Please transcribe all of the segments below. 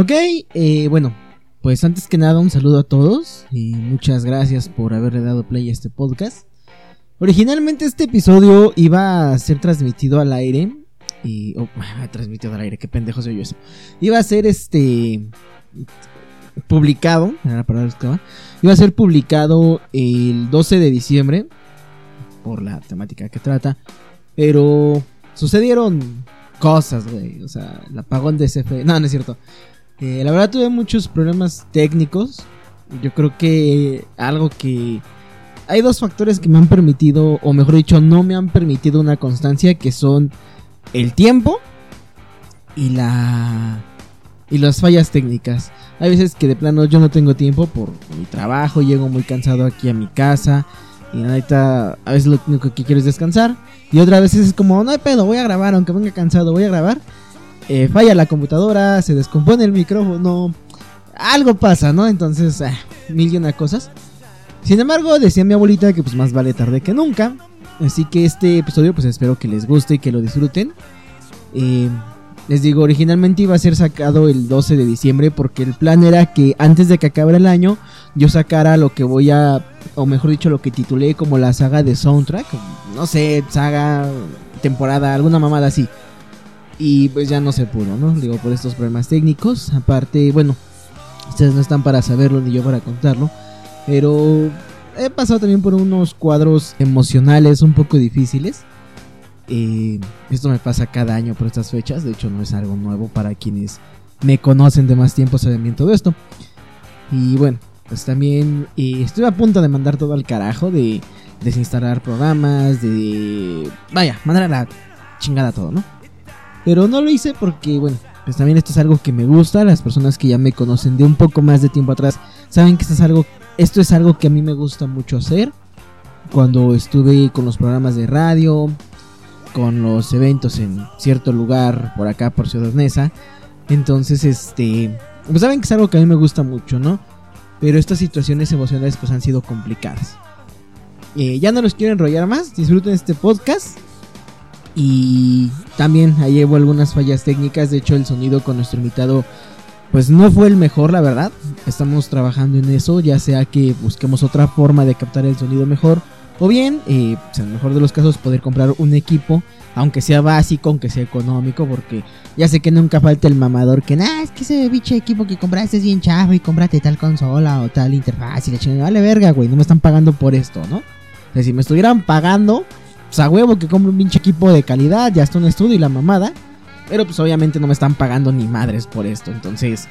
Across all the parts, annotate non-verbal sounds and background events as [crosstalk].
Ok, eh, bueno, pues antes que nada un saludo a todos y muchas gracias por haberle dado play a este podcast. Originalmente este episodio iba a ser transmitido al aire y... Oh, [laughs] transmitido al aire, qué pendejo soy yo eso. Iba a ser este... Publicado, iba a ser publicado el 12 de diciembre por la temática que trata, pero sucedieron cosas, güey, o sea, el apagón de CFE, no, no es cierto, la verdad tuve muchos problemas técnicos. Yo creo que algo que... Hay dos factores que me han permitido, o mejor dicho, no me han permitido una constancia, que son el tiempo y la... y las fallas técnicas. Hay veces que de plano yo no tengo tiempo por mi trabajo, llego muy cansado aquí a mi casa y ahorita a veces lo único que quiero es descansar. Y otras veces es como, no hay pedo, voy a grabar, aunque venga cansado, voy a grabar. Eh, falla la computadora, se descompone el micrófono, algo pasa, ¿no? Entonces, ah, mil y una cosas. Sin embargo, decía mi abuelita que pues más vale tarde que nunca. Así que este episodio pues espero que les guste y que lo disfruten. Eh, les digo, originalmente iba a ser sacado el 12 de diciembre porque el plan era que antes de que acabara el año yo sacara lo que voy a, o mejor dicho, lo que titulé como la saga de soundtrack. No sé, saga, temporada, alguna mamada así. Y pues ya no se pudo, ¿no? Digo, por estos problemas técnicos. Aparte, bueno, ustedes no están para saberlo ni yo para contarlo. Pero he pasado también por unos cuadros emocionales un poco difíciles. Eh, esto me pasa cada año por estas fechas. De hecho, no es algo nuevo para quienes me conocen de más tiempo, saben bien todo esto. Y bueno, pues también eh, estoy a punto de mandar todo al carajo, de desinstalar programas, de... Vaya, mandar a la chingada todo, ¿no? Pero no lo hice porque, bueno, pues también esto es algo que me gusta. Las personas que ya me conocen de un poco más de tiempo atrás saben que esto es algo, esto es algo que a mí me gusta mucho hacer. Cuando estuve con los programas de radio, con los eventos en cierto lugar por acá, por Ciudad Neza. Entonces, este, pues saben que es algo que a mí me gusta mucho, ¿no? Pero estas situaciones emocionales pues han sido complicadas. Eh, ya no los quiero enrollar más, disfruten este podcast. Y también ahí llevo algunas fallas técnicas. De hecho, el sonido con nuestro invitado, pues no fue el mejor, la verdad. Estamos trabajando en eso, ya sea que busquemos otra forma de captar el sonido mejor. O bien, eh, pues, en el mejor de los casos, poder comprar un equipo, aunque sea básico, aunque sea económico, porque ya sé que nunca falta el mamador que, nah, es que ese biche equipo que compraste es bien chafa y cómprate tal consola o tal interfaz y la chingada. Vale verga, güey, no me están pagando por esto, ¿no? O sea, si me estuvieran pagando, pues a huevo que compre un pinche equipo de calidad, ya está un estudio y la mamada. Pero pues obviamente no me están pagando ni madres por esto. Entonces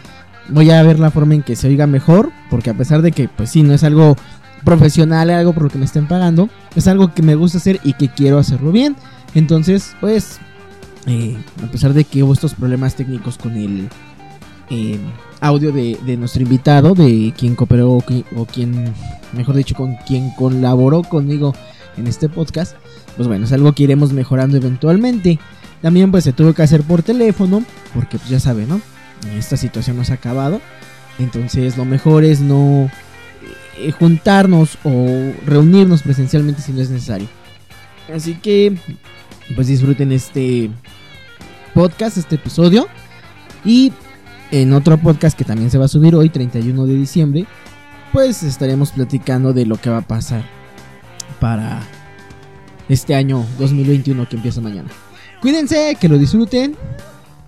voy a ver la forma en que se oiga mejor. Porque a pesar de que pues sí, no es algo profesional, algo por lo que me estén pagando. Es algo que me gusta hacer y que quiero hacerlo bien. Entonces pues eh, a pesar de que hubo estos problemas técnicos con el eh, audio de, de, nuestro invitado, de quien cooperó o quien, mejor dicho, con quien colaboró conmigo en este podcast pues bueno, es algo que iremos mejorando eventualmente. También pues se tuvo que hacer por teléfono, porque pues ya saben, ¿no? Esta situación no se ha acabado. Entonces lo mejor es no eh, juntarnos o reunirnos presencialmente si no es necesario. Así que pues disfruten este podcast, este episodio. Y en otro podcast que también se va a subir hoy, 31 de diciembre, pues estaremos platicando de lo que va a pasar para este año 2021 que empieza mañana. Cuídense, que lo disfruten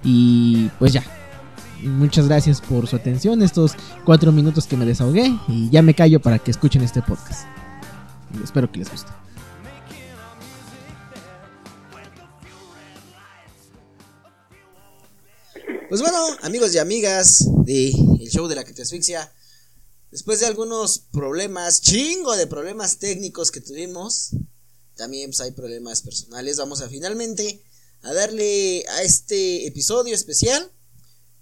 y pues ya. Muchas gracias por su atención, estos cuatro minutos que me desahogué y ya me callo para que escuchen este podcast. espero que les guste. Pues bueno, amigos y amigas de el show de la que te asfixia, después de algunos problemas, chingo de problemas técnicos que tuvimos, también pues, hay problemas personales. Vamos a finalmente a darle a este episodio especial.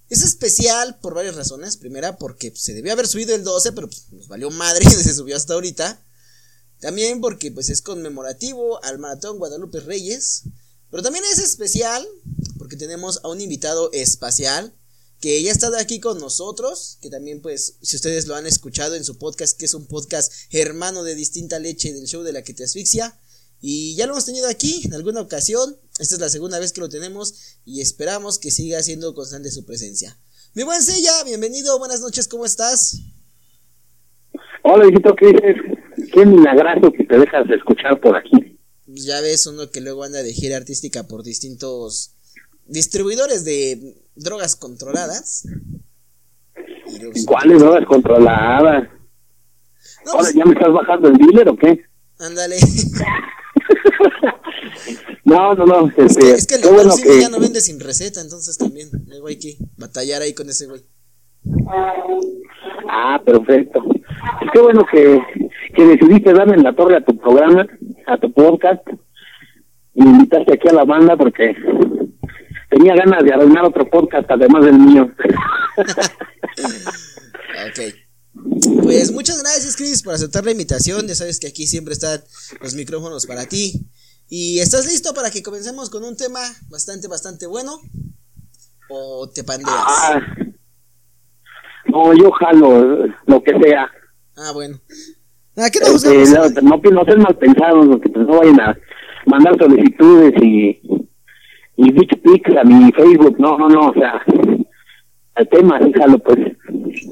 Es especial por varias razones. Primera, porque pues, se debió haber subido el 12, pero pues, nos valió madre [laughs] y se subió hasta ahorita. También porque pues es conmemorativo al Maratón Guadalupe Reyes. Pero también es especial porque tenemos a un invitado espacial que ya ha estado aquí con nosotros, que también pues si ustedes lo han escuchado en su podcast, que es un podcast hermano de distinta leche del show de la que te asfixia, y ya lo hemos tenido aquí en alguna ocasión. Esta es la segunda vez que lo tenemos y esperamos que siga siendo constante su presencia. Mi buen Sella, bienvenido, buenas noches, ¿cómo estás? Hola, hijito, ¿qué dices? Qué milagroso que te dejas de escuchar por aquí. Pues ya ves uno que luego anda de gira artística por distintos distribuidores de drogas controladas. ¿Cuáles drogas controladas? Ahora, ¿ya me estás bajando el dealer o qué? Ándale. [laughs] no, no, no. es que, este, el bueno ya no vende sin receta, entonces también luego hay que batallar ahí con ese güey. Ah, perfecto. Qué bueno que, que decidiste darme en la torre a tu programa, a tu podcast. Y me invitaste aquí a la banda porque tenía ganas de arruinar otro podcast además del mío. [laughs] ok. Pues muchas gracias, Chris, por aceptar la invitación. Ya sabes que aquí siempre están los micrófonos para ti. ¿Y estás listo para que comencemos con un tema bastante, bastante bueno? ¿O te pandeas? Ah, no, yo jalo lo que sea. Ah, bueno. ¿A qué no, este, no, no, no sean mal pensados, que no vayan a mandar solicitudes y, y pics a mi Facebook. No, no, no, o sea, al tema, déjalo pues.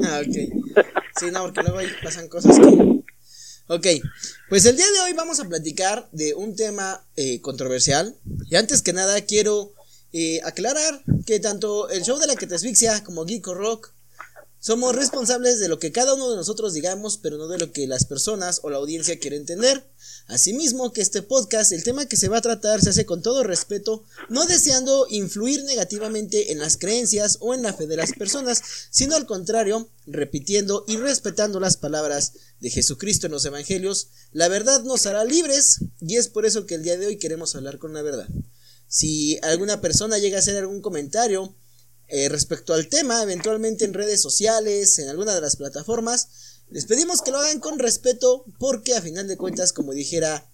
Ah, ok. Sí, no, porque luego ahí pasan cosas que... Ok, pues el día de hoy vamos a platicar de un tema eh, controversial. Y antes que nada quiero eh, aclarar que tanto el show de la que te asfixia como Geeko Rock somos responsables de lo que cada uno de nosotros digamos, pero no de lo que las personas o la audiencia quiere entender. Asimismo, que este podcast, el tema que se va a tratar, se hace con todo respeto, no deseando influir negativamente en las creencias o en la fe de las personas, sino al contrario, repitiendo y respetando las palabras de Jesucristo en los Evangelios, la verdad nos hará libres y es por eso que el día de hoy queremos hablar con la verdad. Si alguna persona llega a hacer algún comentario eh, respecto al tema, eventualmente en redes sociales, en alguna de las plataformas, les pedimos que lo hagan con respeto porque a final de cuentas, como dijera,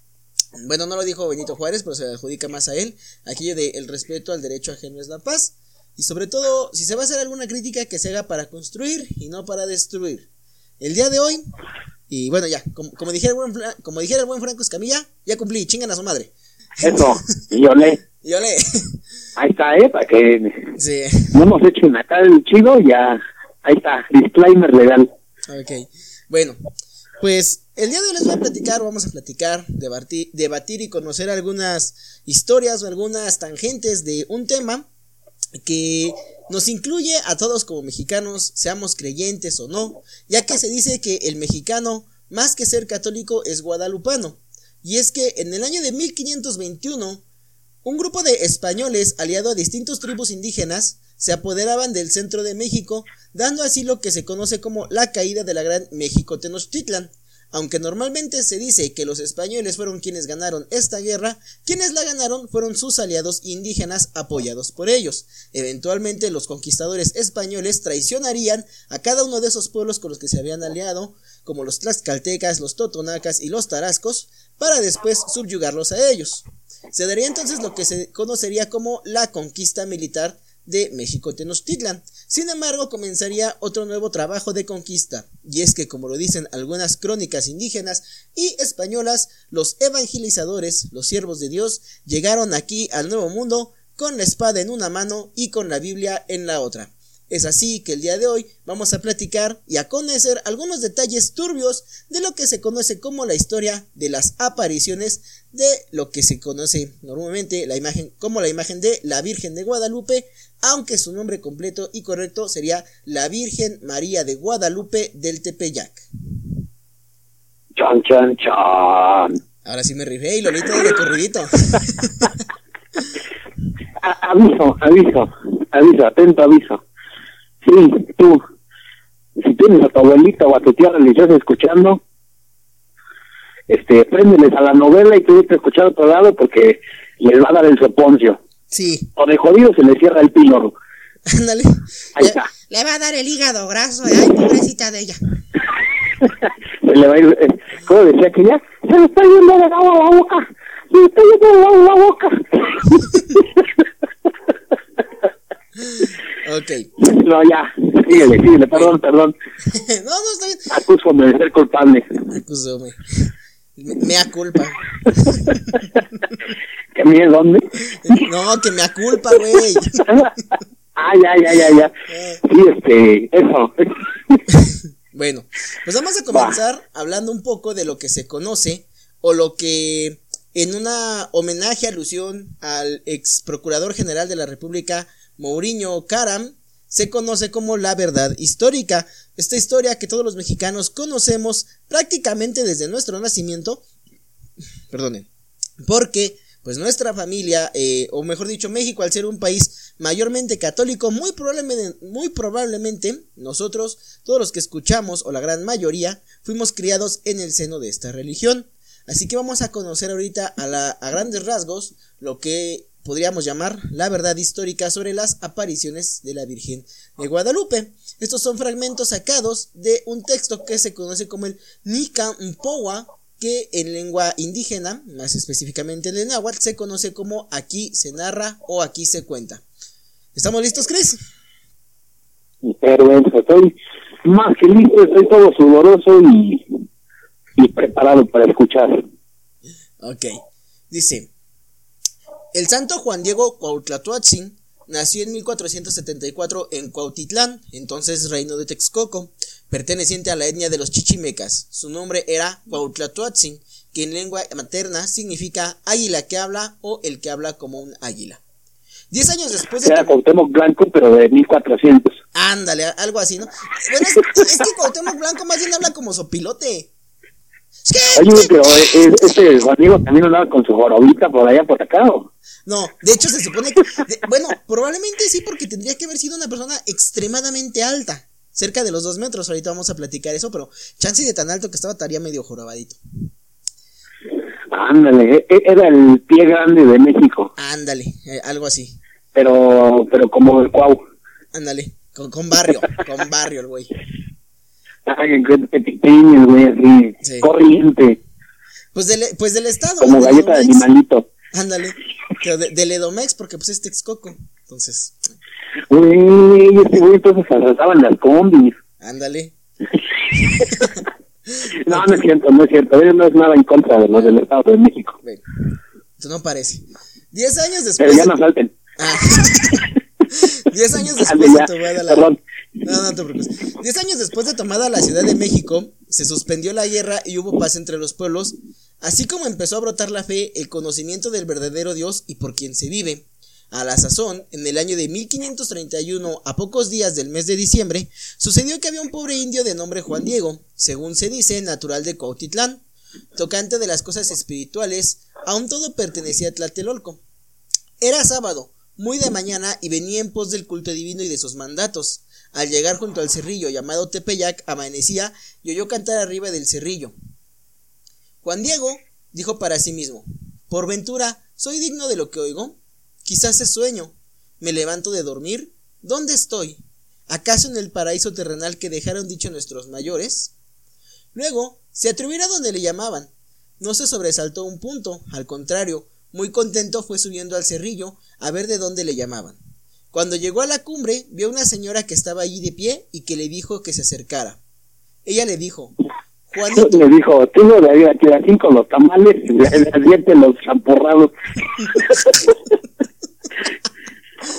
bueno, no lo dijo Benito Juárez, pero se adjudica más a él, aquello de el respeto al derecho ajeno es la paz. Y sobre todo, si se va a hacer alguna crítica, que se haga para construir y no para destruir. El día de hoy, y bueno, ya, como, dijera, el buen, como dijera el buen Franco Escamilla, ya cumplí, chingan a su madre. Eso, y olé. [laughs] y olé. Ahí está, ¿eh? Para que no hemos hecho un tal chido, ya, ahí está, disclaimer legal. Ok. Bueno, pues el día de hoy les voy a platicar, vamos a platicar, debatir, debatir y conocer algunas historias o algunas tangentes de un tema que nos incluye a todos como mexicanos, seamos creyentes o no, ya que se dice que el mexicano, más que ser católico, es guadalupano. Y es que en el año de 1521, un grupo de españoles aliado a distintos tribus indígenas se apoderaban del centro de México, dando así lo que se conoce como la caída de la Gran México Tenochtitlan. Aunque normalmente se dice que los españoles fueron quienes ganaron esta guerra, quienes la ganaron fueron sus aliados indígenas apoyados por ellos. Eventualmente los conquistadores españoles traicionarían a cada uno de esos pueblos con los que se habían aliado, como los tlaxcaltecas, los totonacas y los tarascos, para después subyugarlos a ellos. Se daría entonces lo que se conocería como la conquista militar de México Tenochtitlan. Sin embargo, comenzaría otro nuevo trabajo de conquista, y es que, como lo dicen algunas crónicas indígenas y españolas, los evangelizadores, los siervos de Dios, llegaron aquí al Nuevo Mundo con la espada en una mano y con la Biblia en la otra. Es así que el día de hoy vamos a platicar y a conocer algunos detalles turbios de lo que se conoce como la historia de las apariciones de lo que se conoce normalmente la imagen como la imagen de la Virgen de Guadalupe, aunque su nombre completo y correcto sería la Virgen María de Guadalupe del Tepeyac. Chan, chan, chan. Ahora sí me rifé y Lolito de corridito. [laughs] aviso, aviso, aviso, atento aviso. Sí, tú, si tienes a tu abuelita o a tu tía religiosa escuchando, este, préndeles a la novela y tú vete a escuchar a otro lado porque les va a dar el soponcio. Sí. O de jodido se le cierra el píloro. Ándale. Ahí está. Le va a dar el hígado graso, ay, pobrecita de ella. [laughs] se le va a ir, eh, ¿cómo decía que ya? Se le está yendo de agua a la boca. Se le está yendo de agua a la boca. [laughs] ok. No, ya. Síguele, síguele, perdón, perdón. [laughs] no, no, está bien. Acúsame de ser culpable. Acúsame. Me, da culpa. ¿Que me dónde? No, que me culpa, güey. [laughs] ah, ya, ya, ya, ya. Sí, este, eso. [laughs] bueno, pues vamos a comenzar hablando un poco de lo que se conoce o lo que en una homenaje, alusión al ex procurador general de la República, Mourinho Karam, se conoce como la verdad histórica. Esta historia que todos los mexicanos conocemos prácticamente desde nuestro nacimiento, perdonen, porque pues nuestra familia, eh, o mejor dicho México, al ser un país mayormente católico, muy probablemente, muy probablemente nosotros, todos los que escuchamos, o la gran mayoría, fuimos criados en el seno de esta religión. Así que vamos a conocer ahorita a, a grandes rasgos lo que podríamos llamar la verdad histórica sobre las apariciones de la Virgen de Guadalupe. Estos son fragmentos sacados de un texto que se conoce como el Nika Mpowa que en lengua indígena, más específicamente en el náhuatl, se conoce como aquí se narra o aquí se cuenta. ¿Estamos listos, Chris? Pero estoy más que listo, estoy todo sudoroso y, y preparado para escuchar. Ok, dice, el santo Juan Diego Cuautlatoatzin nació en 1474 en Cuautitlán, entonces reino de Texcoco, perteneciente a la etnia de los chichimecas. Su nombre era Cuautlatoatzin, que en lengua materna significa águila que habla o el que habla como un águila. Diez años después de... Era Cuauhtémoc Blanco, pero de 1400. Ándale, algo así, ¿no? Bueno, es, es que Cuauhtémoc Blanco más bien habla como sopilote. Oye, pero eh, este Juan Diego también andaba con su jorobita por allá por acá, ¿o? No, de hecho se supone que, bueno, probablemente sí porque tendría que haber sido una persona extremadamente alta, cerca de los dos metros, ahorita vamos a platicar eso, pero chance de tan alto que estaba estaría medio jorobadito. Ándale, e, e, era el pie grande de México. Ándale, eh, algo así. Pero, pero como el cuau. Ándale, con, con barrio, con barrio el güey. Ay, pequeño, güey, así, sí. corriente. Pues del, pues del estado. Como galleta de animalito. Ándale, pero de, del Edomex, porque pues es Texcoco, entonces. Güey, este güey entonces arrasaban las combis. Ándale. [laughs] no, no es cierto, no es cierto. No es nada en contra de los del Estado de México. Bueno, no parece. Diez años después. Pero ya no salten. Ah. [laughs] Diez años [laughs] después de tomada la. Perdón. No, no te preocupes. Diez años después de tomada la Ciudad de México, se suspendió la guerra y hubo paz entre los pueblos, así como empezó a brotar la fe, el conocimiento del verdadero Dios y por quien se vive. A la sazón, en el año de 1531, a pocos días del mes de diciembre, sucedió que había un pobre indio de nombre Juan Diego, según se dice, natural de Cuautitlán. Tocante de las cosas espirituales, aún todo pertenecía a Tlatelolco. Era sábado, muy de mañana, y venía en pos del culto divino y de sus mandatos. Al llegar junto al cerrillo llamado Tepeyac, amanecía y oyó cantar arriba del cerrillo. Juan Diego dijo para sí mismo, por ventura, ¿soy digno de lo que oigo? Quizás es sueño. ¿Me levanto de dormir? ¿Dónde estoy? ¿Acaso en el paraíso terrenal que dejaron dicho nuestros mayores? Luego, se atribuyó a donde le llamaban. No se sobresaltó un punto, al contrario, muy contento fue subiendo al cerrillo a ver de dónde le llamaban. Cuando llegó a la cumbre, vio una señora que estaba allí de pie y que le dijo que se acercara. Ella le dijo, Juanito. Le [laughs] dijo, tengo de ahí aquí con los tamales y de dientes los champurrados. [laughs]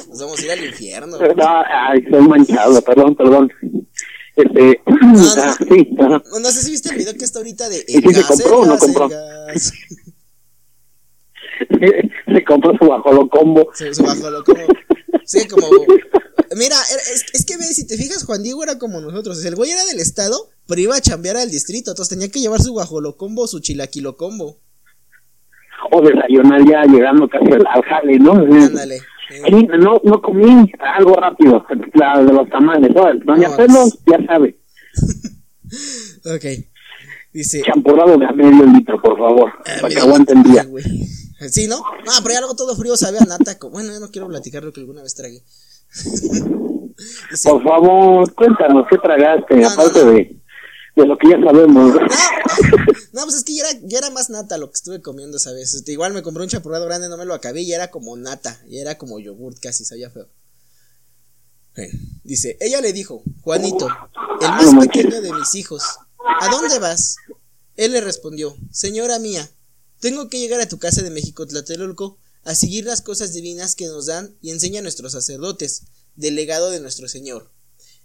Nos vamos a ir al infierno. No, ay, soy manchado, perdón, perdón. Este, [clears throat] No, no. ah, sí. No, no sé si viste el video que está ahorita de ¿Y si se compró o no compró? [laughs] se compró su bajolo combo. Se, se bajó lo como. Sí, como. Mira, era- es, es que ve, si te fijas, Juan Diego era como nosotros. El güey era del estado, pero iba a chambear al distrito. Entonces tenía que llevar su guajolocombo, su chilaquilocombo. O desayunar ya llegando casi al, al jale, ¿no? Ándale. Sí, no, no comí algo rápido, la de los tamales, ¿no? Doña No, Pelos ya sabe, [laughs] Ok. Dice. champurrado de a medio litro, por favor, ah, para que aguanten día. Sí, ¿no? No, pero ya algo todo frío sabe a nata. co- Bueno, yo no quiero platicar lo que alguna vez tragué. [laughs] Por favor, cuéntanos qué tragaste, No, aparte no, no. de de lo que ya sabemos. [laughs] No, pues es que ya era, ya era más nata lo que estuve comiendo esa vez. Este, igual me compré un champurrado grande, no me lo acabé y era como nata. Y era como yogurt casi, sabía feo. Bueno, dice, ella le dijo, Juanito, el más pequeño de mis hijos, ¿a dónde vas? Él le respondió, Señora mía, tengo que llegar a tu casa de México Tlatelolco a seguir las cosas divinas que nos dan y enseñan nuestros sacerdotes. del legado de nuestro Señor.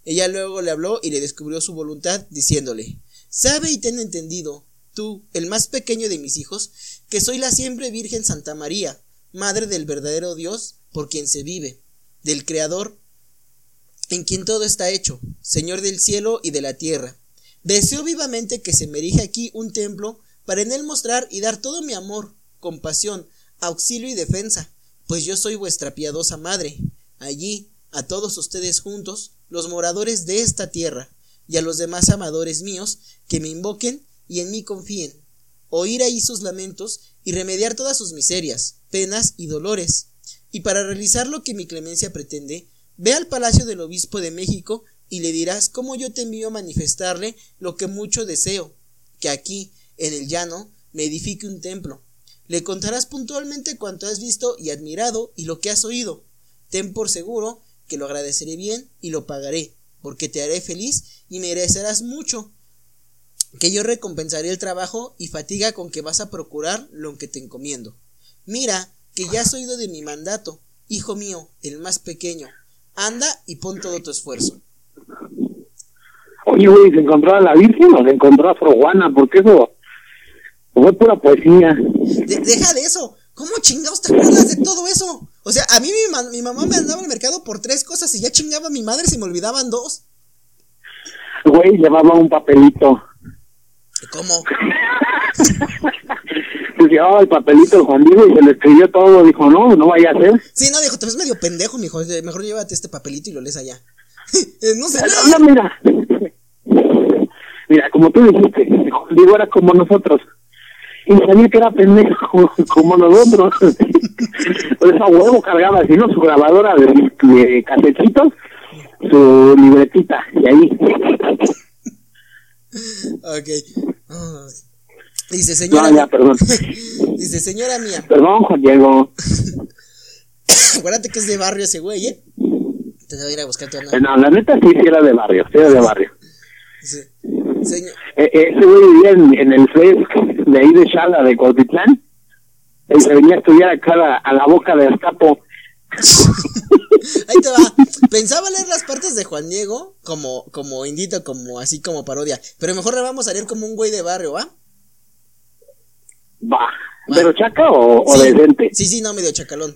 Ella luego le habló y le descubrió su voluntad, diciéndole, Sabe y ten entendido, tú, el más pequeño de mis hijos, que soy la siempre Virgen Santa María, Madre del verdadero Dios, por quien se vive, del Creador, en quien todo está hecho, Señor del cielo y de la tierra. Deseo vivamente que se me erige aquí un templo para en él mostrar y dar todo mi amor, compasión, auxilio y defensa, pues yo soy vuestra piadosa madre. Allí, a todos ustedes juntos, los moradores de esta tierra, y a los demás amadores míos, que me invoquen y en mí confíen, oír ahí sus lamentos y remediar todas sus miserias, penas y dolores. Y para realizar lo que mi clemencia pretende, ve al palacio del obispo de México y le dirás cómo yo te envío a manifestarle lo que mucho deseo, que aquí, en el llano, me edifique un templo. Le contarás puntualmente cuanto has visto y admirado y lo que has oído. Ten por seguro que lo agradeceré bien y lo pagaré, porque te haré feliz y merecerás mucho, que yo recompensaré el trabajo y fatiga con que vas a procurar lo que te encomiendo. Mira, que ya has oído de mi mandato, hijo mío, el más pequeño, anda y pon todo tu esfuerzo. Oye, ¿se encontró a la Virgen o se encontró a Sor Juana? Porque eso fue pura poesía. deja de eso. ¿Cómo chingados te acuerdas de todo eso? O sea, a mí mi, mi mamá me andaba al mercado por tres cosas y ya chingaba a mi madre si me olvidaban dos. Güey, llevaba un papelito. ¿Cómo? [laughs] llevaba el papelito de Juan Diego y se le escribió todo. Dijo, no, no vaya a ser. Sí, no, dijo, te ves medio pendejo, mijo. Mejor llévate este papelito y lo lees allá. [laughs] Eh, no sé. No, mira. [laughs] Mira, como tú dijiste, Juan Diego era como nosotros. Y sabía que era pendejo [laughs] como, nosotros. [laughs] Por eso a huevo cargaba así, ¿no? Su grabadora de, de su libretita, y ahí. [laughs] Ok. Dice, señora. No, ya, perdón. Dice, señora mía. Perdón, Juan Diego. Acuérdate que es de barrio ese güey, ¿eh? Te voy a ir a buscar tu No, la neta sí, sí era de barrio, sí era de barrio. Sí. Señor. Eh, eh, ese güey vivía en, en el FESC de ahí de Chala, de Cortitlán. Él se venía a estudiar acá a, a la boca de Escapo. Ahí te va. Pensaba leer las partes de Juan Diego como, como indito, como así como parodia. Pero mejor le vamos a leer como un güey de barrio, ¿va? Va. ¿Pero chaca o, sí, decente? Sí, sí, no, medio chacalón.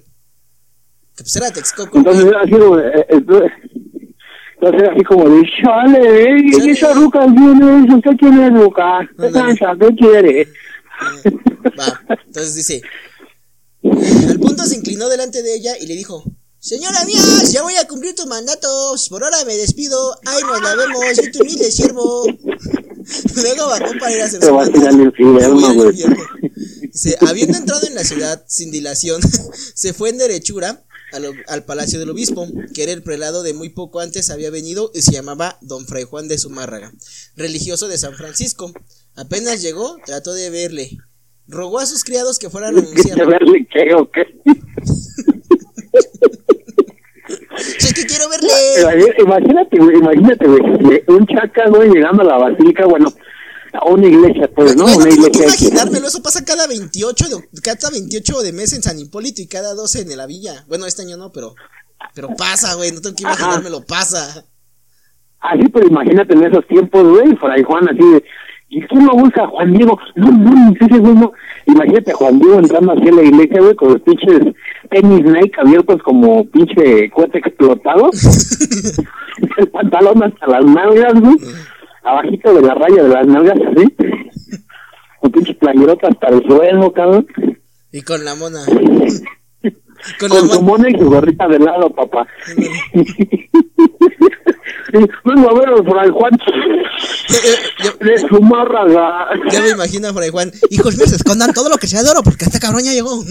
Que pues era Texcoco. Entonces era así como, eh, entonces, entonces así como de, chale, ¿eh? ¿Y esa ruca viene? ¿Usted quién es ruca? ¿Qué quiere? Va, entonces dice, al punto se inclinó delante de ella y le dijo, Señora mía, ya voy a cumplir tus mandatos. Por ahora me despido. Ay, nos la vemos. Yo tu humilde siervo. [laughs] Luego bajó para ir a hacer su mandato. Dice, habiendo entrado en la ciudad sin dilación, [laughs] se fue en derechura al, al, palacio del obispo, que era el prelado de muy poco antes había venido y se llamaba Don Fray Juan de Zumárraga, religioso de San Francisco. Apenas llegó, trató de verle, Rogó a sus criados que fueran a anunciar. verle qué o qué? [laughs] es que quiero verle. Imagínate, güey, imagínate, güey. Un chaca, güey, llegando a la basílica, bueno, a una iglesia, pues, ¿no? Bueno, una tengo iglesia. que imaginármelo, eso pasa cada 28 de, cada 28 de mes en San Hipólito y cada 12 en la villa. Bueno, este año no, pero pero pasa, güey, no tengo que imaginármelo, pasa. Así, pero imagínate en esos tiempos, güey, Fray Juan así de, ¿Y quién lo busca? Juan Diego. No, no, ese güey no. Imagínate a Juan Diego entrando así a la iglesia, güey, con los pinches tenis Nike abiertos como pinche cohete explotado. [laughs] el pantalón hasta las nalgas, güey. Abajito de la raya de las nalgas, así. Con pinche playerota hasta el suelo, cabrón. Y con la mona. [laughs] Con, con su mona y su gorrita de lado, papá. [laughs] Vengo a ver al Fray Juan de su. Ya me imagino a Fray Juan. Hijos míos, escondan todo lo que sea de oro porque este cabrón ya llegó. [laughs]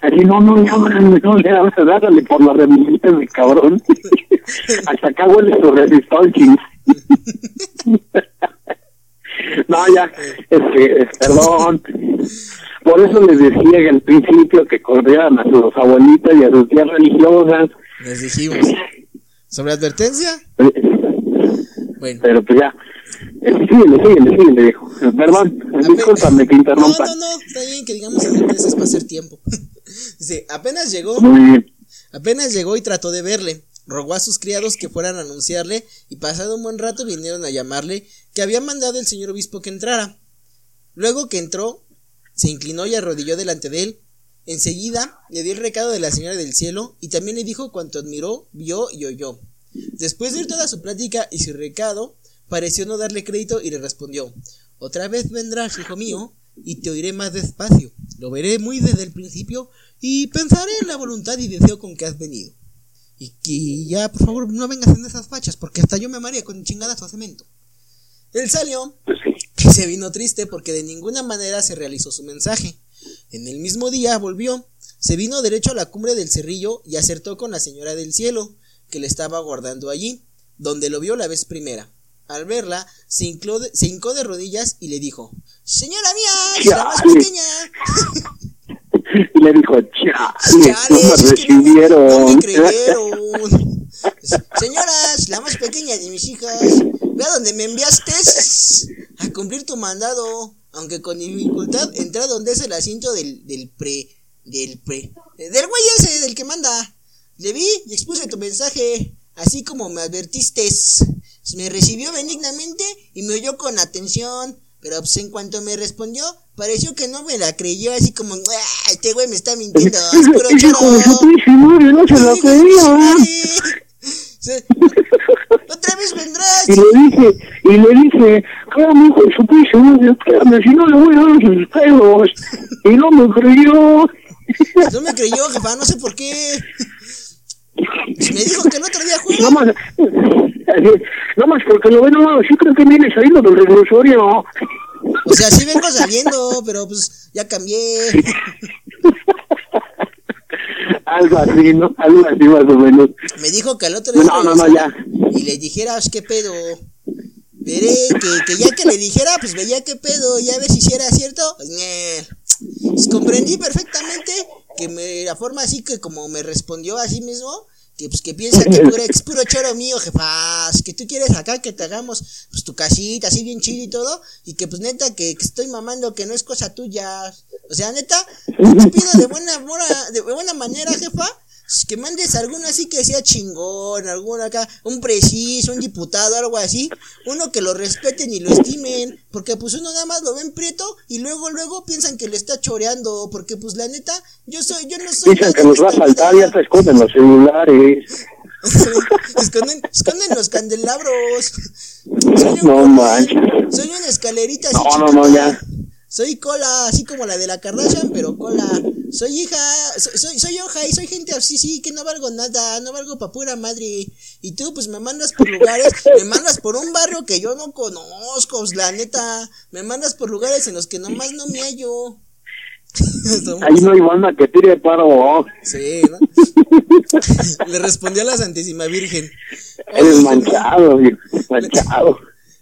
Así, no, no, no, no, no, dárale por la remilita de cabrón. [laughs] Hasta acá huele su resistolching. [laughs] no, ya, este, perdón. Por eso les decía en el principio que corrieran a sus abuelitas y a sus tías religiosas. Les dijimos. ¿Sobre advertencia? Bueno. Pero pues ya. Síguele, síguele, síguele, viejo. Perdón, discúlpame que interrumpa. No, no, no, está bien que digamos advertencias para hacer tiempo. [laughs] Dice, apenas llegó. Muy bien. Apenas llegó y trató de verle. Rogó a sus criados que fueran a anunciarle y pasado un buen rato vinieron a llamarle que había mandado el señor obispo que entrara. Luego que entró, se inclinó y arrodilló delante de él. Enseguida le dio el recado de la señora del cielo y también le dijo cuanto admiró, vio y oyó. Después de oír toda su plática y su recado, pareció no darle crédito y le respondió Otra vez vendrás, hijo mío, y te oiré más despacio. Lo veré muy desde el principio y pensaré en la voluntad y deseo con que has venido. Y que ya, por favor, no vengas en esas fachas, porque hasta yo me amaría con chingadas a cemento. Él salió y se vino triste porque de ninguna manera se realizó su mensaje. En el mismo día volvió, se vino derecho a la cumbre del cerrillo y acertó con la señora del cielo, que le estaba aguardando allí, donde lo vio la vez primera. Al verla, se, hincó de, se hincó de rodillas y le dijo, Señora mía, la más pequeña. [laughs] Y le dijo, chale, no recibieron. No me creyeron. Señoras, la más pequeña de mis hijas, ve a donde me enviaste a cumplir tu mandado, aunque con dificultad entré donde es el asiento del, del pre, del pre, del güey ese, del que manda. Le vi y expuse tu mensaje, así como me advertiste. Me recibió benignamente y me oyó con atención, pero pues en cuanto me respondió, pareció que no me la creyó, así como, ¡ah! Este güey me está mintiendo, es puro [laughs] madre no se la creía. Se- Otra vez vendrás. Y le dije, y le dije, claro, hijo de su madre, espérame, si no le voy a dar sus pelos. Y no me creyó. No me creyó, jefa, no sé por qué. Me dijo que el otro día juega. más, nada más porque lo ven, no, sí creo que viene saliendo del reclusorio. O sea, sí vengo saliendo, pero pues ya cambié. [laughs] Algo así, ¿no? Algo así más o menos. Me dijo que al otro día No, no, no, ya. y le dijeras qué pedo. Veré que, que ya que le dijera, pues veía qué pedo, ya ver si era cierto. Pues. Pues, comprendí perfectamente que me, la forma así que como me respondió así mismo, que pues que piensa que es [laughs] puro choro mío, jefa, que tú quieres acá que te hagamos pues tu casita así bien chido y todo, y que pues neta que, que estoy mamando que no es cosa tuya. O sea, neta, yo te pido de buena de buena manera, jefa, que mandes alguno así que sea chingón, alguno acá, un preciso, un diputado, algo así, uno que lo respeten y lo estimen, porque pues uno nada más lo ven prieto y luego luego piensan que le está choreando, porque pues la neta, yo soy, yo no soy Dicen que en va a vida. ya te esconden los celulares. [laughs] esconden, esconden los candelabros. Soy un No manches. Soy una escalerita así No, no, no, ya. Soy cola, así como la de la Kardashian, pero cola. Soy hija, soy, soy, soy hoja y soy gente así, sí, que no valgo nada, no valgo pa' pura madre. Y tú, pues me mandas por lugares, me mandas por un barrio que yo no conozco, pues, la neta. Me mandas por lugares en los que nomás no me hallo. [laughs] Ahí no hay banda que tire paro. Sí, ¿no? [laughs] Le respondió la Santísima Virgen. Eres manchado, [laughs] manchado.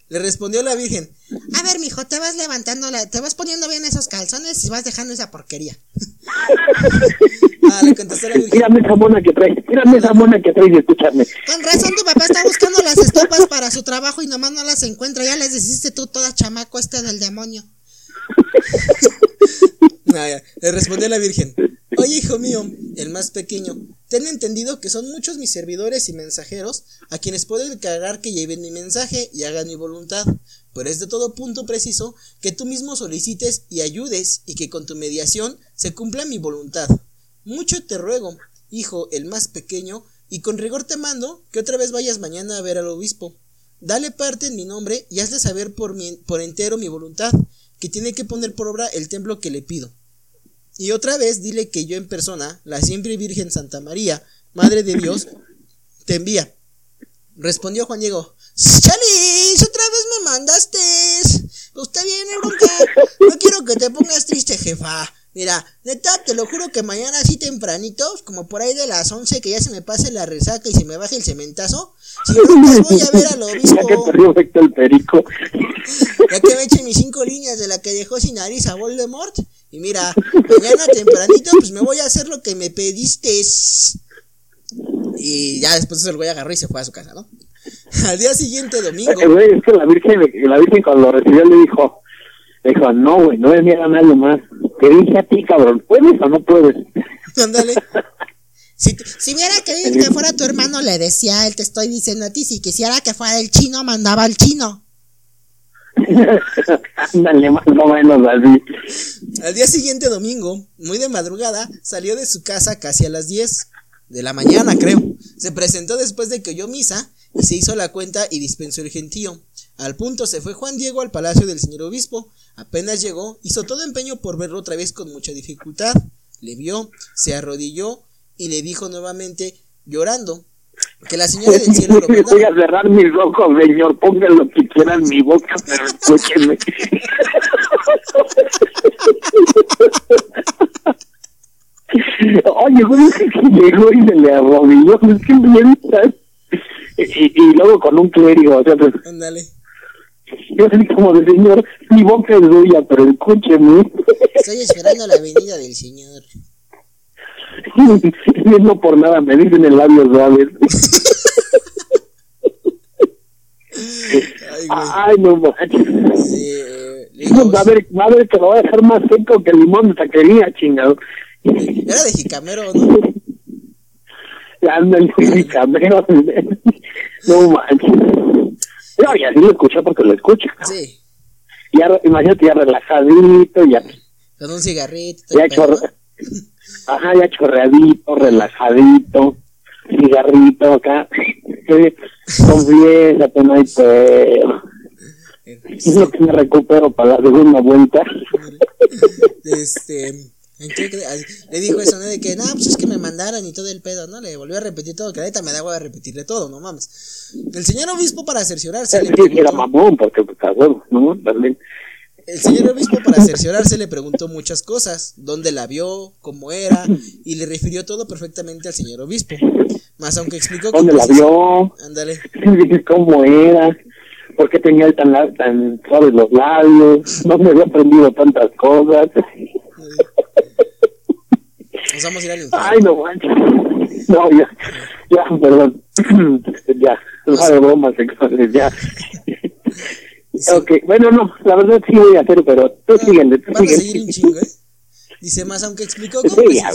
Le respondió la Virgen. A ver, mijo, te vas levantando, la, te vas poniendo bien esos calzones y vas dejando esa porquería. [laughs] ah, le contestó la Virgen. Mírame esa mona que traes, mírame esa mona que traes, escúchame. Con razón, tu papá está buscando las estopas para su trabajo y nomás no las encuentra. Ya les hiciste tú todas chamaco este del demonio. [laughs] Ah, ya. Le respondió la Virgen. Oye, hijo mío, el más pequeño, ten entendido que son muchos mis servidores y mensajeros a quienes puedo encargar que lleven mi mensaje y hagan mi voluntad. Pero es de todo punto preciso que tú mismo solicites y ayudes y que con tu mediación se cumpla mi voluntad. Mucho te ruego, hijo el más pequeño, y con rigor te mando que otra vez vayas mañana a ver al obispo. Dale parte en mi nombre y hazle saber por, mi, por entero mi voluntad, que tiene que poner por obra el templo que le pido. Y otra vez dile que yo en persona, la siempre Virgen Santa María, Madre de Dios, te envía. Respondió Juan Diego. ¡Chalis! ¡Otra vez me mandaste! Usted viene, bronca. No quiero que te pongas triste, jefa. Mira, neta, te lo juro que mañana así tempranito, como por ahí de las 11, que ya se me pase la resaca y se me baje el cementazo, si broncas voy a ver al Ya que obispo. perdió efecto el perico. Ya que me echen mis cinco líneas de la que dejó sin nariz a Voldemort. Y mira, mañana tempranito, pues me voy a hacer lo que me pediste. Y ya después el güey agarró y se fue a su casa, ¿no? Al día siguiente, domingo. Eh, güey, es que la Virgen, la Virgen cuando lo recibió le dijo, le dijo, no, güey, no me niegan algo más. Te dije a ti, cabrón, ¿puedes o no puedes? [laughs] Ándale. Si, si hubiera querido [laughs] que fuera tu hermano, le decía a él, te estoy diciendo a ti, si quisiera que fuera el chino, mandaba al chino. [laughs] Al día siguiente, domingo, muy de madrugada, salió de su casa casi a las 10 de la mañana, creo. Se presentó después de que oyó misa y se hizo la cuenta y dispensó el gentío. Al punto se fue Juan Diego al palacio del señor obispo. Apenas llegó, hizo todo empeño por verlo otra vez con mucha dificultad. Le vio, se arrodilló y le dijo nuevamente, llorando, que la señora del cielo lo Voy a cerrar mis ojos, señor. Pongan lo que quieran en mi boca, pero escúchenme. [laughs] Oye, güey, que llegó y se le arrodilló. Es que bien y, y luego con un clérigo, o sea, pues. Ándale. Yo soy como de señor, mi boca es suya, pero escúcheme. Estoy esperando la venida del señor. [laughs] no por nada me dicen el labio suave. [laughs] Ay, güey. Ay, no manches. Sí, eh, Va a ver, va a que lo voy a dejar más seco que el limón de taquería, chingado. era de jicamero, ¿no? Anda el camero. No manches. No, y así lo escuché porque lo escucho. Sí, Ya, imagínate, ya relajadito, ya, con un cigarrito. ya chorre... Ajá, ya chorreadito, relajadito, cigarrito acá. [laughs] Confiésate, no hay pedo. Es lo que me recupero para la segunda vuelta. [laughs] Este, ¿en qué cre- ay, le dijo eso, ¿no? De que, no, pues es que me mandaron y todo el pedo, ¿no? Le volvió a repetir todo, que ahorita me da de repetirle todo, no mames. El señor obispo para cerciorarse le Sí, era preguntó, mamón, porque pues a huevo, ¿no? También. El señor obispo para cerciorarse le preguntó muchas cosas, dónde la vio, cómo era, y le refirió todo perfectamente al señor obispo. Más aunque explicó que ¿Dónde la pues, vio? Ándale. [laughs] ¿Cómo era? ¿Por qué tenía tan, la- tan suaves los labios? No me había aprendido tantas cosas. [laughs] Nos vamos a ir al infierno. Ay, no manches. No, ya, ya, perdón. [clears throat] ya, no de bromas sexuales, ya. Ok, bueno, no, la verdad sí voy a hacer, pero tú síguele, tú síguele. un chingo, ¿eh? Dice más, aunque explicó con Sí, ya,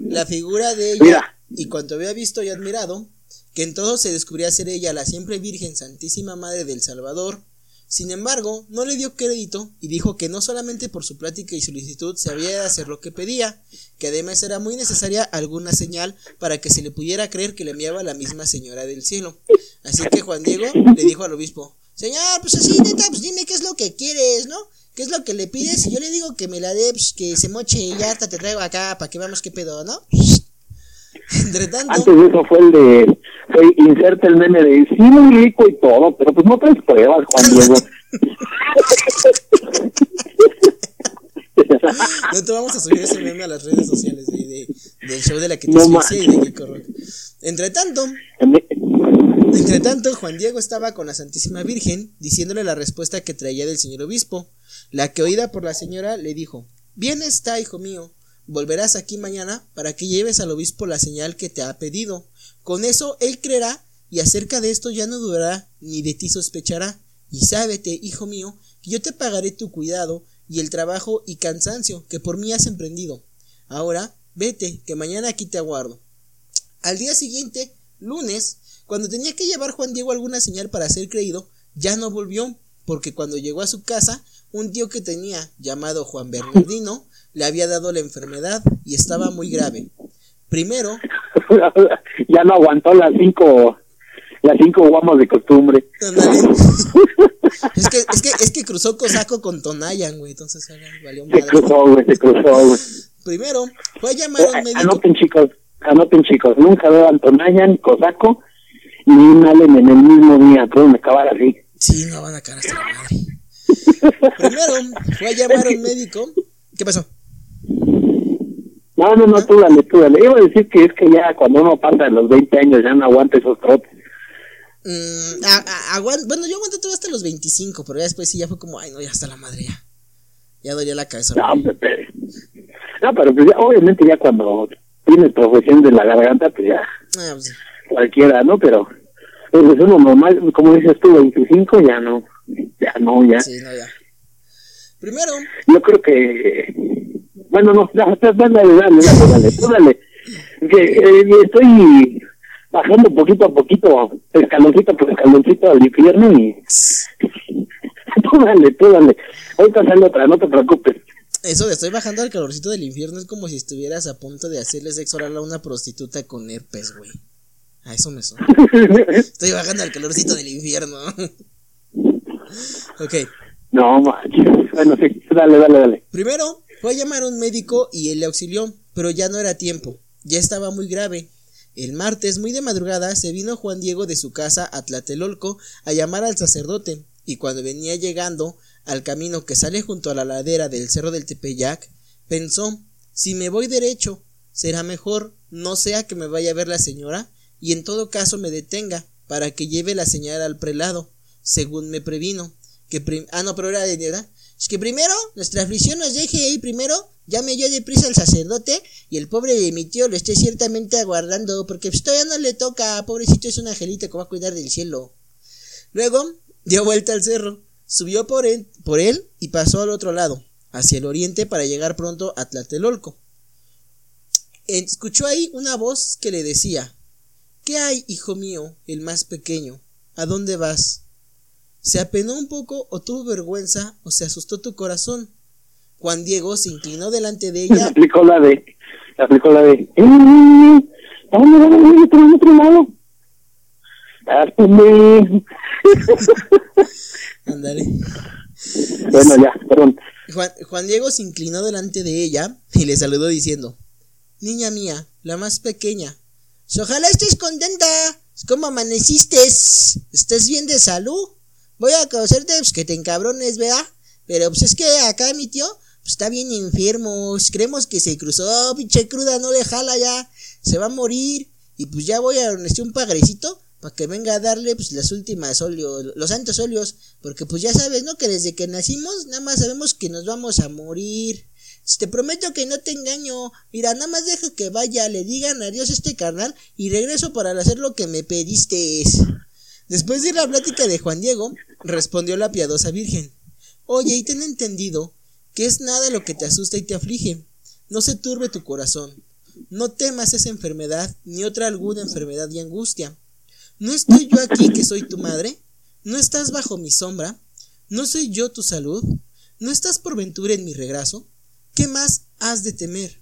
la figura de ella Mira. y cuanto había visto y admirado, que en todo se descubría ser ella la siempre Virgen Santísima Madre del Salvador. Sin embargo, no le dio crédito y dijo que no solamente por su plática y solicitud se había de hacer lo que pedía, que además era muy necesaria alguna señal para que se le pudiera creer que le enviaba la misma Señora del Cielo. Así que Juan Diego le dijo al obispo, Señor, pues así, neta, pues dime qué es lo que quieres, ¿no? ¿Qué es lo que le pides? Y yo le digo que me la dé, pues, que se moche y ya hasta te traigo acá para que veamos qué pedo, ¿no? [laughs] Entre tanto, Antes de eso fue el de, fue inserta el meme de, sí, muy rico y todo, pero pues no traes pruebas, Juan Diego. [laughs] no te vamos a subir ese meme a las redes sociales de, de- del show de la que te No y de. Kiko Rock. Entre tanto, Entre tanto, Juan Diego estaba con la Santísima Virgen, diciéndole la respuesta que traía del señor obispo, la que oída por la señora le dijo, Bien está, hijo mío, volverás aquí mañana para que lleves al obispo la señal que te ha pedido. Con eso él creerá y acerca de esto ya no dudará ni de ti sospechará. Y sábete, hijo mío, que yo te pagaré tu cuidado y el trabajo y cansancio que por mí has emprendido. Ahora, vete, que mañana aquí te aguardo. Al día siguiente, lunes, cuando tenía que llevar Juan Diego alguna señal para ser creído, ya no volvió, porque cuando llegó a su casa, un tío que tenía, llamado Juan Bernardino, le había dado la enfermedad y estaba muy grave. Primero, [laughs] ya no aguantó las cinco, las cinco guamas de costumbre. [laughs] es que, es que, es que cruzó Cosaco con Tonayan, güey, entonces valió Se cruzó, güey, se cruzó, güey. Primero, fue a llamar a un médico. Anoten, chicos, anoten, chicos. Nunca veo a Antonayan, Cosaco, ni un Allen en el mismo día. Me acabar así. Sí, no van a caer hasta la madre. [laughs] Primero, fue a llamar a un médico. ¿Qué pasó? No, no, no, tú dale, tú dale. Iba a decir que es que ya cuando uno pasa de los 20 años ya no aguanta esos trotes. Mm, a- a- aguan- bueno, yo aguanté todo hasta los 25, pero ya después sí, ya fue como, ay, no, ya está la madre ya. Ya dolía la cabeza. No, Pepe. No, pero pues ya, obviamente ya cuando tienes profesión de la garganta, pues ya Ah, pues, cualquiera, ¿no? Pero pues es uno normal, como dices tú, 25 ya no, ya no, ya. sí, no, ya. Primero, Yo creo que, bueno, no, dale, dale, dale, dale, dale. que eh, estoy bajando poquito a poquito, escaloncito por escaloncito al infierno y [laughs] tú dale, tú dale. Ahorita sale otra, no te preocupes. Eso de estoy bajando al calorcito del infierno es como si estuvieras a punto de hacerle sexo oral a una prostituta con herpes, güey. A eso me suena. [laughs] Estoy bajando al calorcito del infierno. ok. No, manches. Bueno, sí, dale, dale, dale. Primero, fue a llamar a un médico y él le auxilió, pero ya no era tiempo. Ya estaba muy grave. El martes, muy de madrugada, se vino Juan Diego de su casa a Tlatelolco a llamar al sacerdote, y cuando venía llegando al camino que sale junto a la ladera del cerro del Tepeyac, pensó, si me voy derecho, será mejor, no sea que me vaya a ver la señora, y en todo caso me detenga, para que lleve la señal al prelado, según me previno, que ah no, pero era de verdad, es que primero nuestra aflicción nos deje ahí primero, llame yo deprisa al sacerdote, y el pobre de mi tío lo esté ciertamente aguardando, porque pues todavía no le toca, pobrecito es un angelito que va a cuidar del cielo. Luego, dio vuelta al cerro, subió por él, por él y pasó al otro lado, hacia el oriente para llegar pronto a Tlatelolco. Escuchó ahí una voz que le decía ¿Qué hay, hijo mío, el más pequeño? ¿A dónde vas? Se apenó un poco o tuvo vergüenza o se asustó tu corazón. Juan Diego se inclinó delante de ella. aplicó la de, aplicó la de, ¡eh! Ándale. bueno, ya, perdón. Juan, Juan Diego se inclinó delante de ella y le saludó diciendo, Niña mía, la más pequeña, Ojalá estés contenta. ¿Cómo amaneciste? ¿Estás bien de salud? Voy a conocerte, pues que te encabrones, ¿verdad? Pero pues es que acá mi tío pues, está bien enfermo. Creemos que se cruzó, pinche cruda, no le jala ya. Se va a morir. Y pues ya voy a donde un pagrecito para que venga a darle pues las últimas óleos, los santos óleos. Porque pues ya sabes, ¿no? Que desde que nacimos nada más sabemos que nos vamos a morir. Te prometo que no te engaño. Mira, nada más deja que vaya, le digan adiós a este carnal y regreso para hacer lo que me pediste. Después de la plática de Juan Diego, respondió la piadosa Virgen. Oye, y ten entendido que es nada lo que te asusta y te aflige. No se turbe tu corazón. No temas esa enfermedad ni otra alguna enfermedad y angustia. ¿No estoy yo aquí que soy tu madre? ¿No estás bajo mi sombra? ¿No soy yo tu salud? ¿No estás por ventura en mi regreso? ¿Qué más has de temer?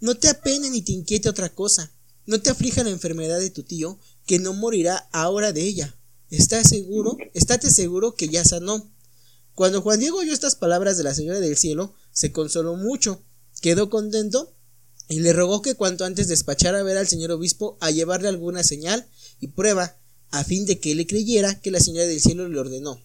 No te apene ni te inquiete otra cosa. No te aflija la enfermedad de tu tío, que no morirá ahora de ella. ¿Estás seguro? Estate seguro que ya sanó. Cuando Juan Diego oyó estas palabras de la Señora del Cielo, se consoló mucho, quedó contento y le rogó que cuanto antes despachara a ver al señor obispo a llevarle alguna señal y prueba, a fin de que le creyera que la Señora del Cielo le ordenó.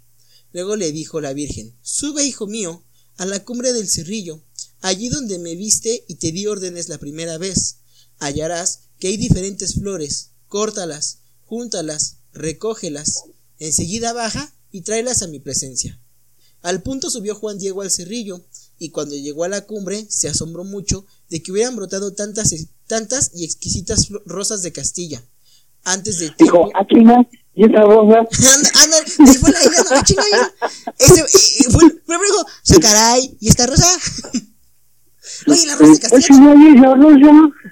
Luego le dijo la Virgen, Sube, hijo mío, a la cumbre del cerrillo, Allí donde me viste y te di órdenes la primera vez, hallarás que hay diferentes flores, córtalas, júntalas, recógelas, enseguida baja y tráelas a mi presencia. Al punto subió Juan Diego al cerrillo, y cuando llegó a la cumbre se asombró mucho de que hubieran brotado tantas, tantas y exquisitas rosas de Castilla. Antes de tiempo... Dijo, aquí no, y esa rosa. anda, fue la idea, no, chinga, Ese, fue, fue, fue, caray, ¿y esta rosa? [laughs] Oye, las rosas de Castilla.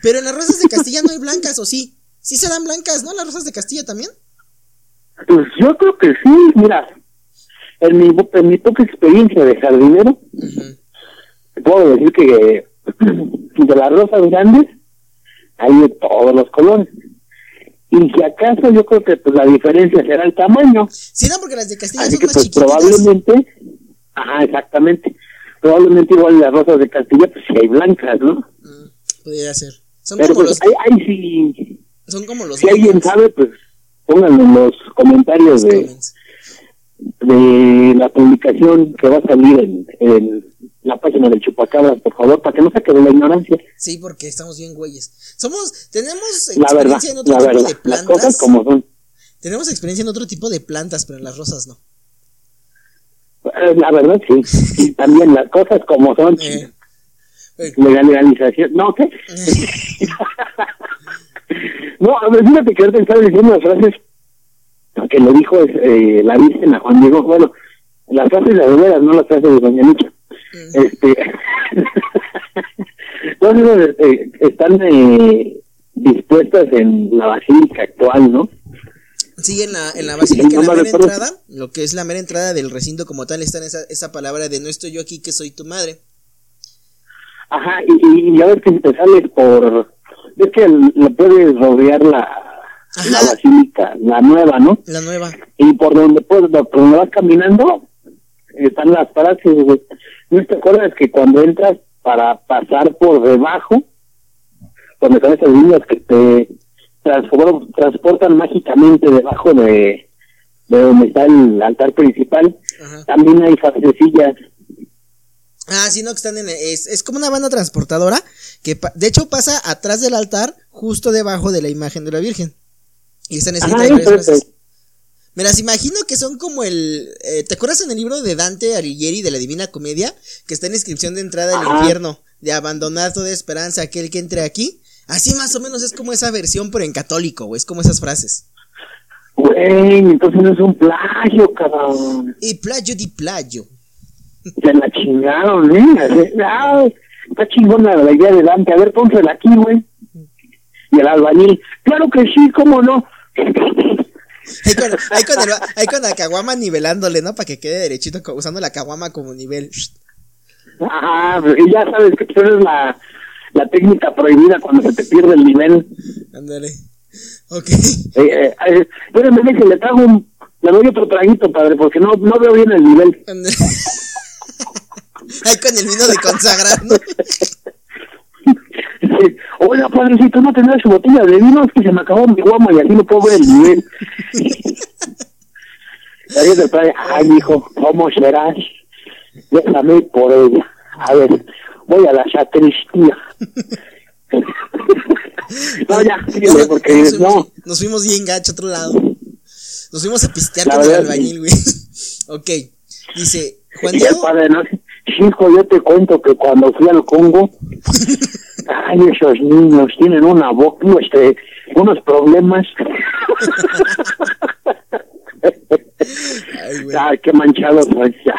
Pero en las rosas de Castilla no hay blancas, ¿o sí? Sí se dan blancas, ¿no? Las rosas de Castilla también. Pues yo creo que sí, mira. En mi, en mi poca experiencia de jardinero, puedo decir que [clears throat] de las rosas grandes hay de todos los colores. Y si acaso yo creo que pues la diferencia será el tamaño. Sí, no, porque las de Castilla son que, más pues, probablemente, ajá, exactamente probablemente igual las rosas de Castilla, pues si hay blancas, ¿no? Mm, podría ser. Son Pero como pues, los... ahí, sí... Son como los... Si alguien sabe, pues pónganlo en los comentarios de, de la publicación que va a salir en, en la página del Chupacabras, por favor, para que no se quede la ignorancia. Sí, porque estamos bien güeyes. Somos, tenemos la verdad, en otro la tipo verdad, de plantas. Las cosas como son. Tenemos experiencia en otro tipo de plantas, pero en las rosas no. Eh, la verdad, sí. Y también las cosas como son. [laughs] Eh. Legalización. No, ¿qué? [laughs] no, a ver, fíjate que ahorita estaba diciendo las frases que le dijo eh, la Virgen a Juan Diego. Bueno, las frases de veras, no las frases de Doña Este. [laughs] Eh, están eh, dispuestas en la basílica actual, ¿no? Sí, en la, en la basílica, en la mera entrada, lo que es la mera entrada del recinto como tal, está en esa, esa palabra de no estoy yo aquí, que soy tu madre. Ajá, y, y a ver si te sales por... Es que le puedes rodear la, la basílica, la nueva, ¿no? La nueva. Y por donde, por donde vas caminando, están las frases, güey. ¿No te acuerdas que cuando entras para pasar por debajo, donde están esas líneas que te transportan mágicamente debajo de, de donde está el altar principal, también hay frasecillas. Ah, sí, no, que están en. Es, es como una banda transportadora que, de hecho, pasa atrás del altar, justo debajo de la imagen de la Virgen. Y están escritas Me las imagino que son como el. Eh, ¿Te acuerdas en el libro de Dante Alighieri de la Divina Comedia? Que está en inscripción de entrada al infierno, de abandonar toda esperanza aquel que entre aquí. Así más o menos es como esa versión, pero en católico, güey. Es como esas frases. Güey, entonces no es un plagio, cabrón. Y plagio di plagio. Se la chingaron, ¿eh? está chingona la idea de Dante. A ver, pónsela aquí, güey. Y el albañil, claro que sí, cómo no. Ahí con, la caguama nivelándole, ¿no? Para que quede derechito, usando la caguama como nivel. Ajá, y ya sabes que esa es la, la técnica prohibida cuando se te pierde el nivel. Ándale. Ok. Eh, eh, que le traigo un. Le doy otro traguito, padre, porque no, no veo bien el nivel. [laughs] Ahí con el vino de consagrar, ¿no? [laughs] Oiga, padrecito, no tendrás su botella de vino, es que se me acabó mi guama y así no puedo ver el nivel. [laughs] ay, hijo, ¿cómo serás? Déjame por ella. A ver, voy a la sacristía. [laughs] no, ya, sígueme, porque nos fuimos, no. Nos fuimos bien gacho a otro lado. Nos fuimos a pistear con el albañil, güey. [laughs] ok, dice, Juan Diego. Padre, ¿no? Hijo, yo te cuento que cuando fui al Congo, ay, esos niños tienen una boca, este, unos problemas. ay, qué manchado, pues ya.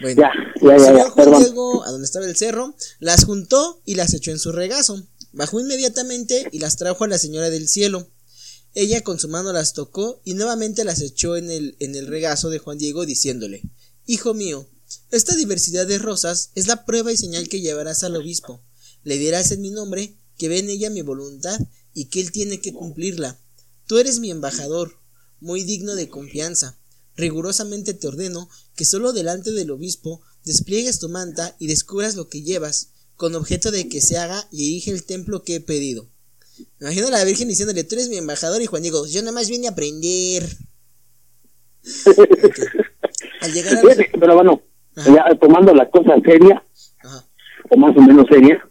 Bueno, ya, ya, ya, ya Juan Diego, a donde estaba el cerro, las juntó y las echó en su regazo. Bajó inmediatamente y las trajo a la señora del cielo. Ella con su mano las tocó y nuevamente las echó en el, en el regazo de Juan Diego diciéndole Hijo mío, esta diversidad de rosas es la prueba y señal que llevarás al obispo. Le dirás en mi nombre que ve en ella mi voluntad y que él tiene que cumplirla. Tú eres mi embajador, muy digno de confianza. Rigurosamente te ordeno que solo delante del obispo despliegues tu manta y descubras lo que llevas, con objeto de que se haga y erige el templo que he pedido. imagino a la Virgen diciéndole, tú eres mi embajador, y Juan Diego, yo nada más vine a aprender. Al llegar Pero bueno, ya tomando la cosa seria, o más o menos seria,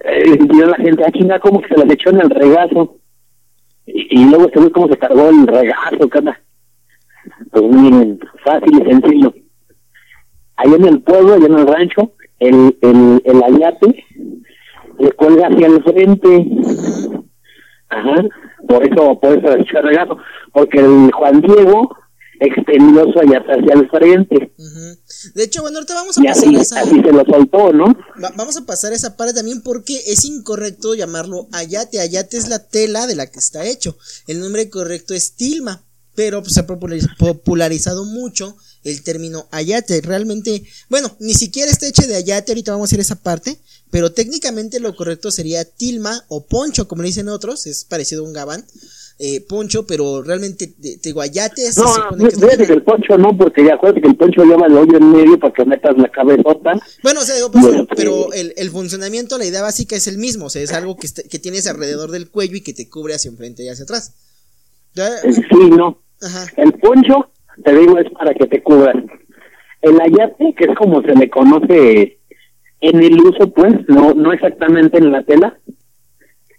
eh, la gente, ah, chinga, como que se las echó en el regazo. Y, luego se ve cómo se cargó el regazo, cada. Pues miren, fácil y sencillo. Ahí en el pueblo, allá en el rancho, el, el, el ayate le cuelga hacia el frente. Ajá. Por eso, por eso echó el regazo. Porque el Juan Diego extendió allá hacia el frente. De hecho, bueno, ahorita vamos a pasar así, esa. Así se lo soltó, ¿no? vamos a pasar esa parte también porque es incorrecto llamarlo ayate. Ayate es la tela de la que está hecho. El nombre correcto es tilma, pero pues, se ha popularizado mucho el término ayate. Realmente, bueno, ni siquiera está hecho de ayate. Ahorita vamos a ir a esa parte. Pero técnicamente lo correcto sería tilma o poncho, como le dicen otros. Es parecido a un gabán eh, poncho, pero realmente te, guayates. No, no, que, que el poncho no, porque ya acuérdate que el poncho lleva el hoyo en medio para que metas la cabezota. Bueno, o sea, digo, pues, pero el, el, funcionamiento, la idea básica es el mismo, o sea, es algo que, que tienes alrededor del cuello y que te cubre hacia enfrente y hacia atrás. Eh, sí, no. Ajá. El poncho, te digo, es para que te cubras. El ayate, que es como se le conoce en el uso, pues, no, no exactamente en la tela,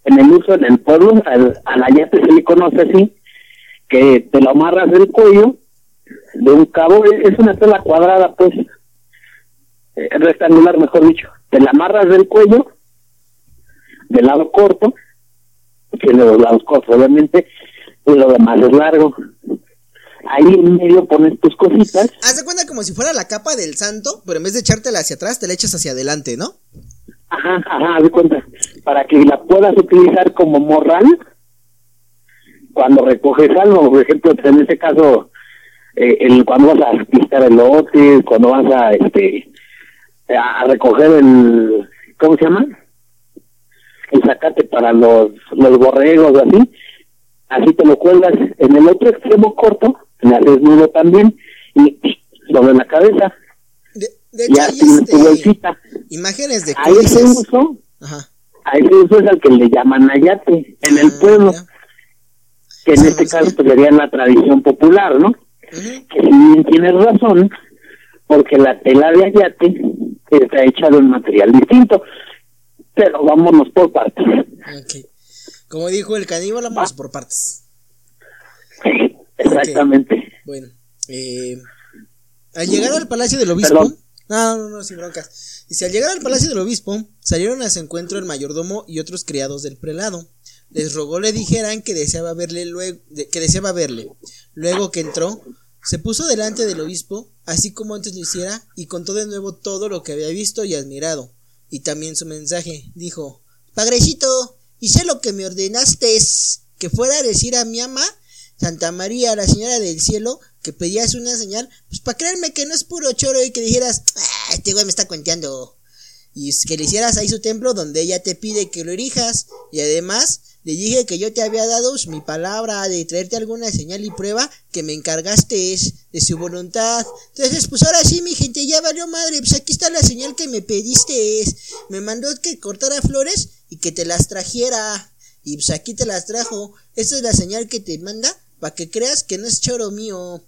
en el uso en el pueblo, al, al ayate se le conoce así, que te lo amarras del cuello de un cabo, es una tela cuadrada, pues, eh, rectangular, mejor dicho, te la amarras del cuello, del lado corto, tiene los lados cortos, obviamente, y lo demás es largo. Ahí en medio pones tus cositas. Haz de cuenta como si fuera la capa del santo, pero en vez de echártela hacia atrás, te la echas hacia adelante, ¿no? Ajá, ajá, de cuenta. Para que la puedas utilizar como morral cuando recoges algo. Por ejemplo, en este caso, eh, el, cuando vas a pistar elotes, cuando vas a, este, a recoger el, ¿cómo se llama? El sacate para los, los borregos, así. Así te lo cuelgas en el otro extremo corto, le haces nudo también, y [clears throat] sobre la cabeza. De, hecho, Ya hay tienes tu este, bolsita. imágenes de A ese uso, Ajá. a ese uso es al que le llaman ayate en el Ah, pueblo, que en Sí, este sí. caso pues sería la tradición popular, ¿no? Que si bien tienes razón, porque la tela de ayate está hecha de un material distinto. Pero vámonos por partes. Como dijo el caníbal, vamos por partes. [laughs] Exactamente. Bueno, eh, al llegar al palacio del obispo. Perdón. No, no, no, sin broncas. Dice: al llegar al palacio del obispo, salieron a su encuentro el mayordomo y otros criados del prelado. Les rogó le dijeran que deseaba verle luego, que deseaba verle. Luego que entró, se puso delante del obispo, así como antes lo hiciera, y contó de nuevo todo lo que había visto y admirado. Y también su mensaje. Dijo: Padrecito, hice lo que me ordenaste, que fuera a decir a mi ama, Santa María, la señora del cielo, que pedías una señal, pues para creerme que no es puro choro y que dijeras, ah, este güey me está cuenteando. Y que le hicieras ahí su templo donde ella te pide que lo erijas. Y además, le dije que yo te había dado pues, mi palabra de traerte alguna señal y prueba que me encargaste de su voluntad. Entonces, pues ahora sí, mi gente, ya valió madre. Pues aquí está la señal que me pediste. Me mandó que cortara flores y que te las trajera. Y pues aquí te las trajo. Esta es la señal que te manda para que creas que no es choro mío.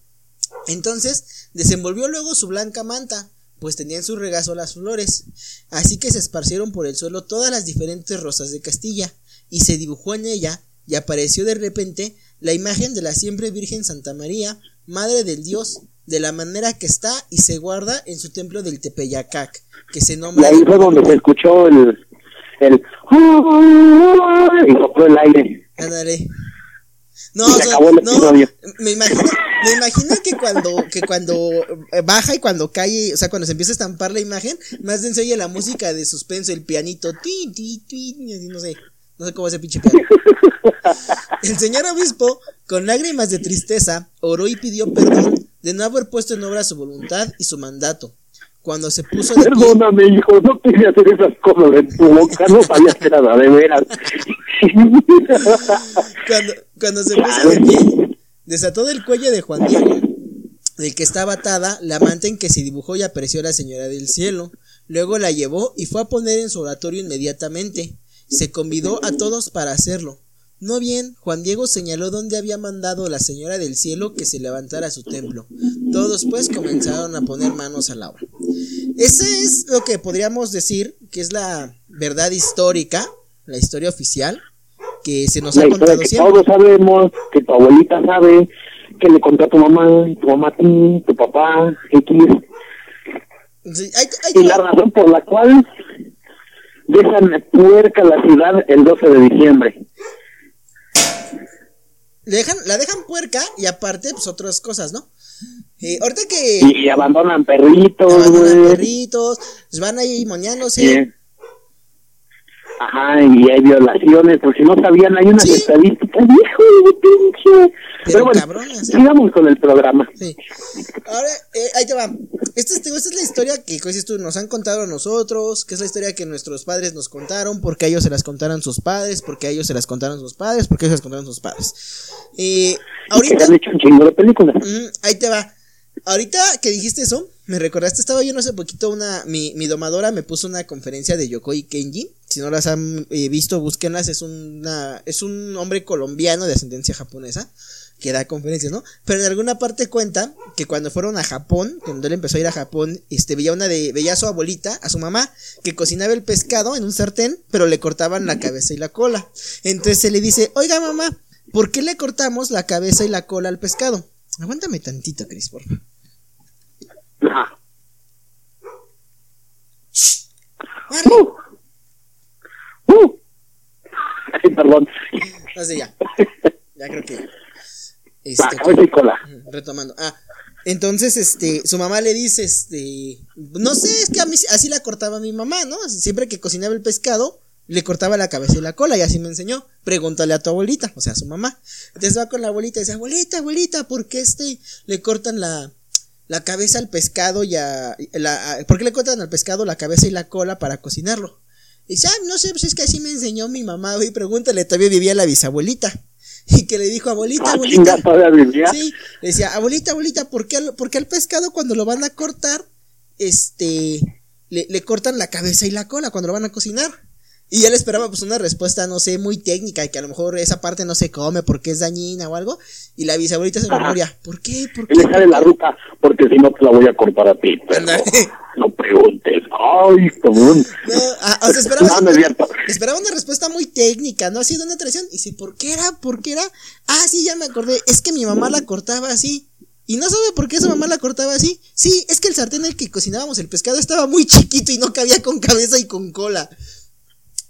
Entonces desenvolvió luego su blanca manta, pues tenía en su regazo las flores. Así que se esparcieron por el suelo todas las diferentes rosas de Castilla, y se dibujó en ella, y apareció de repente la imagen de la siempre Virgen Santa María, Madre del Dios, de la manera que está y se guarda en su templo del Tepeyacac, que se Y nombra... ahí fue donde se escuchó el. el y sopló el aire. Ándale. No, se o sea, acabó el no, me imagino, me imagino que cuando, que cuando eh, baja y cuando cae, o sea, cuando se empieza a estampar la imagen, más de se oye la música de suspenso, el pianito, ti, ti, ti, no sé, no sé cómo ese pinche piano. El señor obispo, con lágrimas de tristeza, oró y pidió perdón de no haber puesto en obra su voluntad y su mandato. Cuando se puso de pie, Perdóname, hijo, no quería hacer esas cosas en tu boca, no sabía hacer nada, de veras. cuando, cuando se puso de pie, desató del cuello de Juan Diego, del que estaba atada, la manta en que se dibujó y apareció la señora del cielo. Luego la llevó y fue a poner en su oratorio inmediatamente. Se convidó a todos para hacerlo. No bien, Juan Diego señaló dónde había mandado la señora del cielo que se levantara su templo. Todos pues comenzaron a poner manos a la obra. Ese es lo que podríamos decir que es la verdad histórica, la historia oficial, que se nos La ha contado que siempre. todos sabemos, que tu abuelita sabe, que le contó a tu mamá, tu mamá a ti, tu papá, X. Sí, ahí Y la razón por la cual dejan puerca la ciudad el 12 de diciembre. Dejan, la dejan puerca y aparte, pues otras cosas, ¿no? Eh, ahorita que Y abandonan perritos, abandonan perritos, pues van ahí moñándose. Sí. Ajá, y hay violaciones, por si no sabían, hay unas Sí. estadísticas, hijo de pinche. Pero bueno, ¿eh? sigamos con el programa. Sí. Ahora, eh, ahí te va. Esta es, digo, esta es la historia que, dices tú, nos han contado a nosotros, que es la historia que nuestros padres nos contaron, porque a ellos se las contaron sus padres, porque a ellos se las contaron sus padres, porque ellos se las contaron sus padres. Eh, Y que ahorita, han hecho un chingo de películas. Mm, ahí te va. Ahorita que dijiste eso, me recordaste, estaba yo no hace poquito una, mi, mi domadora me puso una conferencia de Yokoi Kenji. Si no las han eh, visto, búsquenlas. Es una, es un hombre colombiano de ascendencia japonesa que da conferencias, ¿no? Pero en alguna parte cuenta que cuando fueron a Japón, cuando él empezó a ir a Japón, este, veía una de, veía a su abuelita, a su mamá, que cocinaba el pescado en un sartén, pero le cortaban la cabeza y la cola. Entonces se le dice, oiga mamá, ¿por qué le cortamos la cabeza y la cola al pescado? Aguántame tantito, Cris, por favor. Uh. Uh. [laughs] Ay, perdón. Así ya. Ya creo que. Va, Este, cabeza y cola. retomando. Ah, entonces, este, su mamá le dice, este, no sé, es que a mí así la cortaba mi mamá, ¿no? Siempre que cocinaba el pescado, le cortaba la cabeza y la cola y así me enseñó. Pregúntale a tu abuelita, o sea, a su mamá. Entonces va con la abuelita y dice, abuelita, abuelita, ¿por qué este le cortan la, la cabeza al pescado y a, la, ¿Por qué le cortan al pescado la cabeza y la cola para cocinarlo? Y dice, ah, no sé, pues es que así me enseñó mi mamá, y pregúntale, todavía vivía la bisabuelita. [laughs] Y que le dijo, abuelita, Ah, abuelita. chinga, todavía vivía. Sí, le decía, abuelita, abuelita, ¿por qué, al, por qué al pescado cuando lo van a cortar, este, le, le cortan la cabeza y la cola cuando lo van a cocinar? Y él esperaba pues una respuesta, no sé, muy técnica, y que a lo mejor esa parte no se come porque es dañina o algo. Y la bisabuelita se memoria, ¿por qué? ¿Por Y le qué? sale la ruta, porque si no te la voy a cortar a ti. Pero. No preguntes. Ay, cabrón. No, o sea, esperaba, No, no es cierto. esperaba una respuesta muy técnica, no así de una tradición. Y dice, ¿por qué era? ¿Por qué era? Ah, sí, ya me acordé. Es que mi mamá la cortaba así. Y no sabe por qué su mamá la cortaba así. Sí, es que el sartén en el que cocinábamos el pescado estaba muy chiquito y no cabía con cabeza y con cola.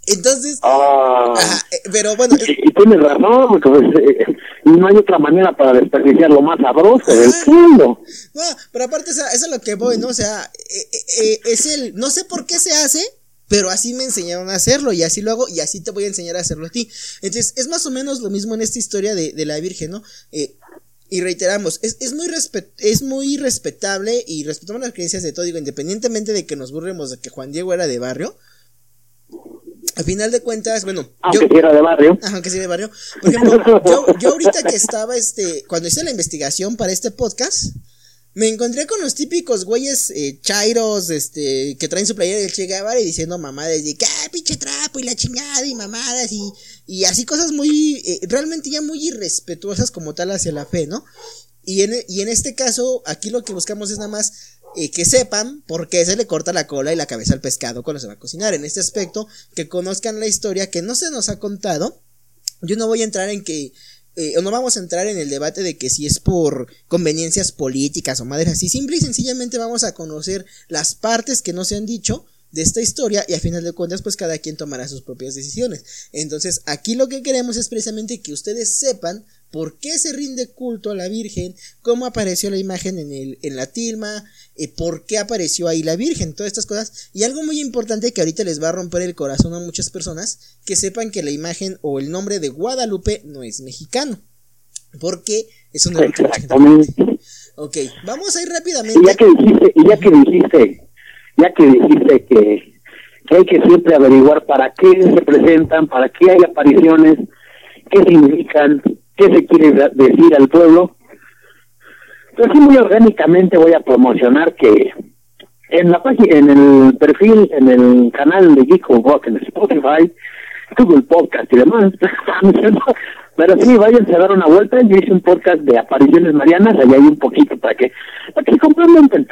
Entonces, Ah, ajá, eh, pero bueno, y, y tienes razón, porque pues, eh, no hay otra manera para desperdiciar lo más sabroso del mundo. No, pero aparte, o sea, eso es lo que voy, ¿no? O sea, eh, es el. No sé por qué se hace, pero así me enseñaron a hacerlo y así lo hago y así te voy a enseñar a hacerlo a ti. Entonces, es más o menos lo mismo en esta historia de, de la Virgen, ¿no? Y reiteramos, es, es, muy es muy respetable y respetamos las creencias de todo, digo, independientemente de que nos burlemos de que Juan Diego era de barrio. Al final de cuentas, bueno, Aunque yo, si era de barrio. Aunque sí de barrio. Por ejemplo, yo, yo ahorita que [laughs] estaba, este, cuando hice la investigación para este podcast, me encontré con los típicos güeyes eh, chairos, este, que traen su playera del Che Guevara y diciendo mamadas de que, ah, pinche trapo y la chingada y mamadas y, y así cosas muy, eh, realmente ya muy irrespetuosas como tal hacia la fe, ¿no? Y en, y en este caso, aquí lo que buscamos es nada más eh, que sepan por qué se le corta la cola y la cabeza al pescado cuando se va a cocinar. En este aspecto, que conozcan la historia que no se nos ha contado. Yo no voy a entrar en que, eh, no vamos a entrar en el debate de que si es por conveniencias políticas o madres así. Simple y sencillamente vamos a conocer las partes que no se han dicho de esta historia y a final de cuentas pues cada quien tomará sus propias decisiones. Entonces aquí lo que queremos es precisamente que ustedes sepan por qué se rinde culto a la Virgen, cómo apareció la imagen en, el, en la tilma, eh, por qué apareció ahí la Virgen, todas estas cosas. Y algo muy importante que ahorita les va a romper el corazón a muchas personas, que sepan que la imagen o el nombre de Guadalupe no es mexicano. Porque es un Exactamente. Ok, vamos a ir rápidamente. Y ya que dijiste, ya que dijiste, ya que dijiste que, que hay que siempre averiguar para qué se presentan, para qué hay apariciones, qué significan, qué se quiere decir al pueblo, pues sí muy orgánicamente voy a promocionar que en la página, en el perfil, en el canal de Geeko Rock en Spotify, Google Podcast y demás, [laughs] pero sí, váyanse a dar una vuelta, yo hice un podcast de apariciones marianas, allá hay un poquito para que, para que complementen.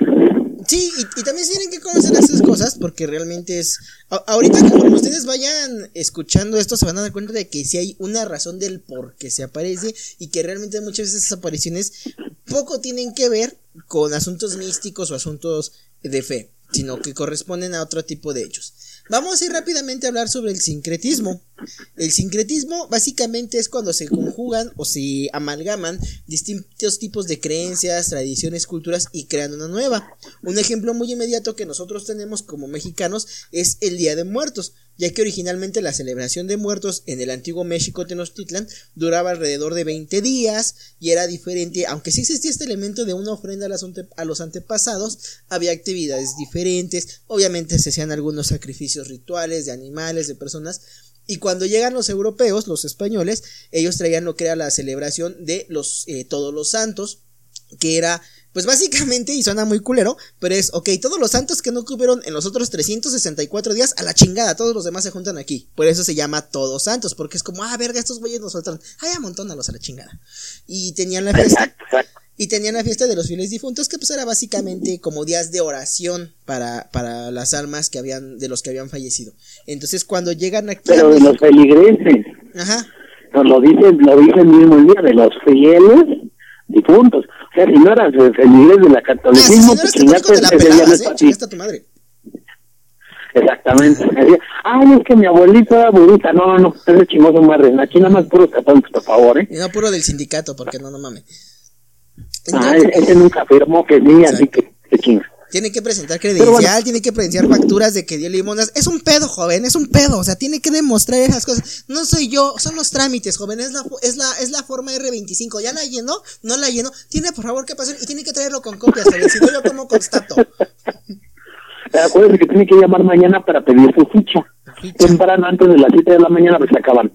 Sí, y, y también tienen que conocer esas cosas porque realmente es... a- ahorita como ustedes vayan escuchando esto se van a dar cuenta de que sí hay una razón del por qué se aparece y que realmente muchas veces esas apariciones poco tienen que ver con asuntos místicos o asuntos de fe, sino que corresponden a otro tipo de hechos. Vamos a ir rápidamente a hablar sobre el sincretismo. El sincretismo básicamente es cuando se conjugan o se amalgaman distintos tipos de creencias, tradiciones, culturas y crean una nueva. Un ejemplo muy inmediato que nosotros tenemos como mexicanos es el Día de Muertos, ya que originalmente la celebración de muertos en el antiguo México Tenochtitlan duraba alrededor de 20 días y era diferente, aunque sí existía este elemento de una ofrenda a, los antepasados, había actividades diferentes, obviamente se hacían algunos sacrificios rituales de animales, de personas, y cuando llegan los europeos, los españoles, ellos traían lo que era la celebración de los eh, todos los santos, que era pues básicamente, y suena muy culero, pero es, ok, todos los santos que no cubrieron en los otros 364 días, a la chingada, todos los demás se juntan aquí. Por eso se llama Todos Santos, porque es como, ah, verga, estos güeyes nos faltan, ay, amontónalos a la chingada. Y tenían la fiesta, Exacto, exacto. Y tenían la fiesta de los fieles difuntos, que pues era básicamente como días de oración para, para las almas que habían, de los que habían fallecido. Entonces cuando llegan aquí... Pero de los feligreses, Ajá. nos lo dicen, lo dicen mismo el día, de los fieles difuntos. O sea, si no eras feligres de la Ah, sí, si catolicismo, no eres pues te la pelabas, es eh, chingaste a tu madre. Exactamente. Ay, es que mi abuelito era budista. No, no, no, ese chingoso madre. Aquí nada más puros católicos, por favor, ¿eh? Y no puro del sindicato, porque no, no mames. Ah, Entonces- ese nunca afirmó que sí, así que chinga. Tiene que presentar credencial, tiene que presentar facturas de que dio limonas. Es un pedo, joven, es un pedo. O sea, tiene que demostrar esas cosas. No soy yo, son los trámites, joven. Es la, es la, es la forma R25. ¿Ya la llenó? ¿No la llenó? Tiene, por favor, que pasar y tiene que traerlo con copias, joven. Si no, yo como constato. [laughs] Acuérdense que tiene que llamar mañana para pedir su ficha. Temprano, antes de las 7 de la mañana, pues se acaban.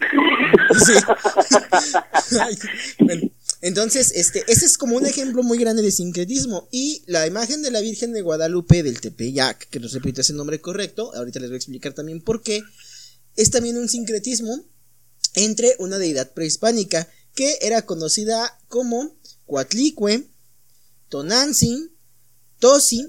[laughs] Entonces, este, ese es como un ejemplo muy grande de sincretismo. Y la imagen de la Virgen de Guadalupe del Tepeyac, que nos repito es el nombre correcto, ahorita les voy a explicar también por qué, es también un sincretismo entre una deidad prehispánica que era conocida como Coatlicue, Tonantzin, Tosi,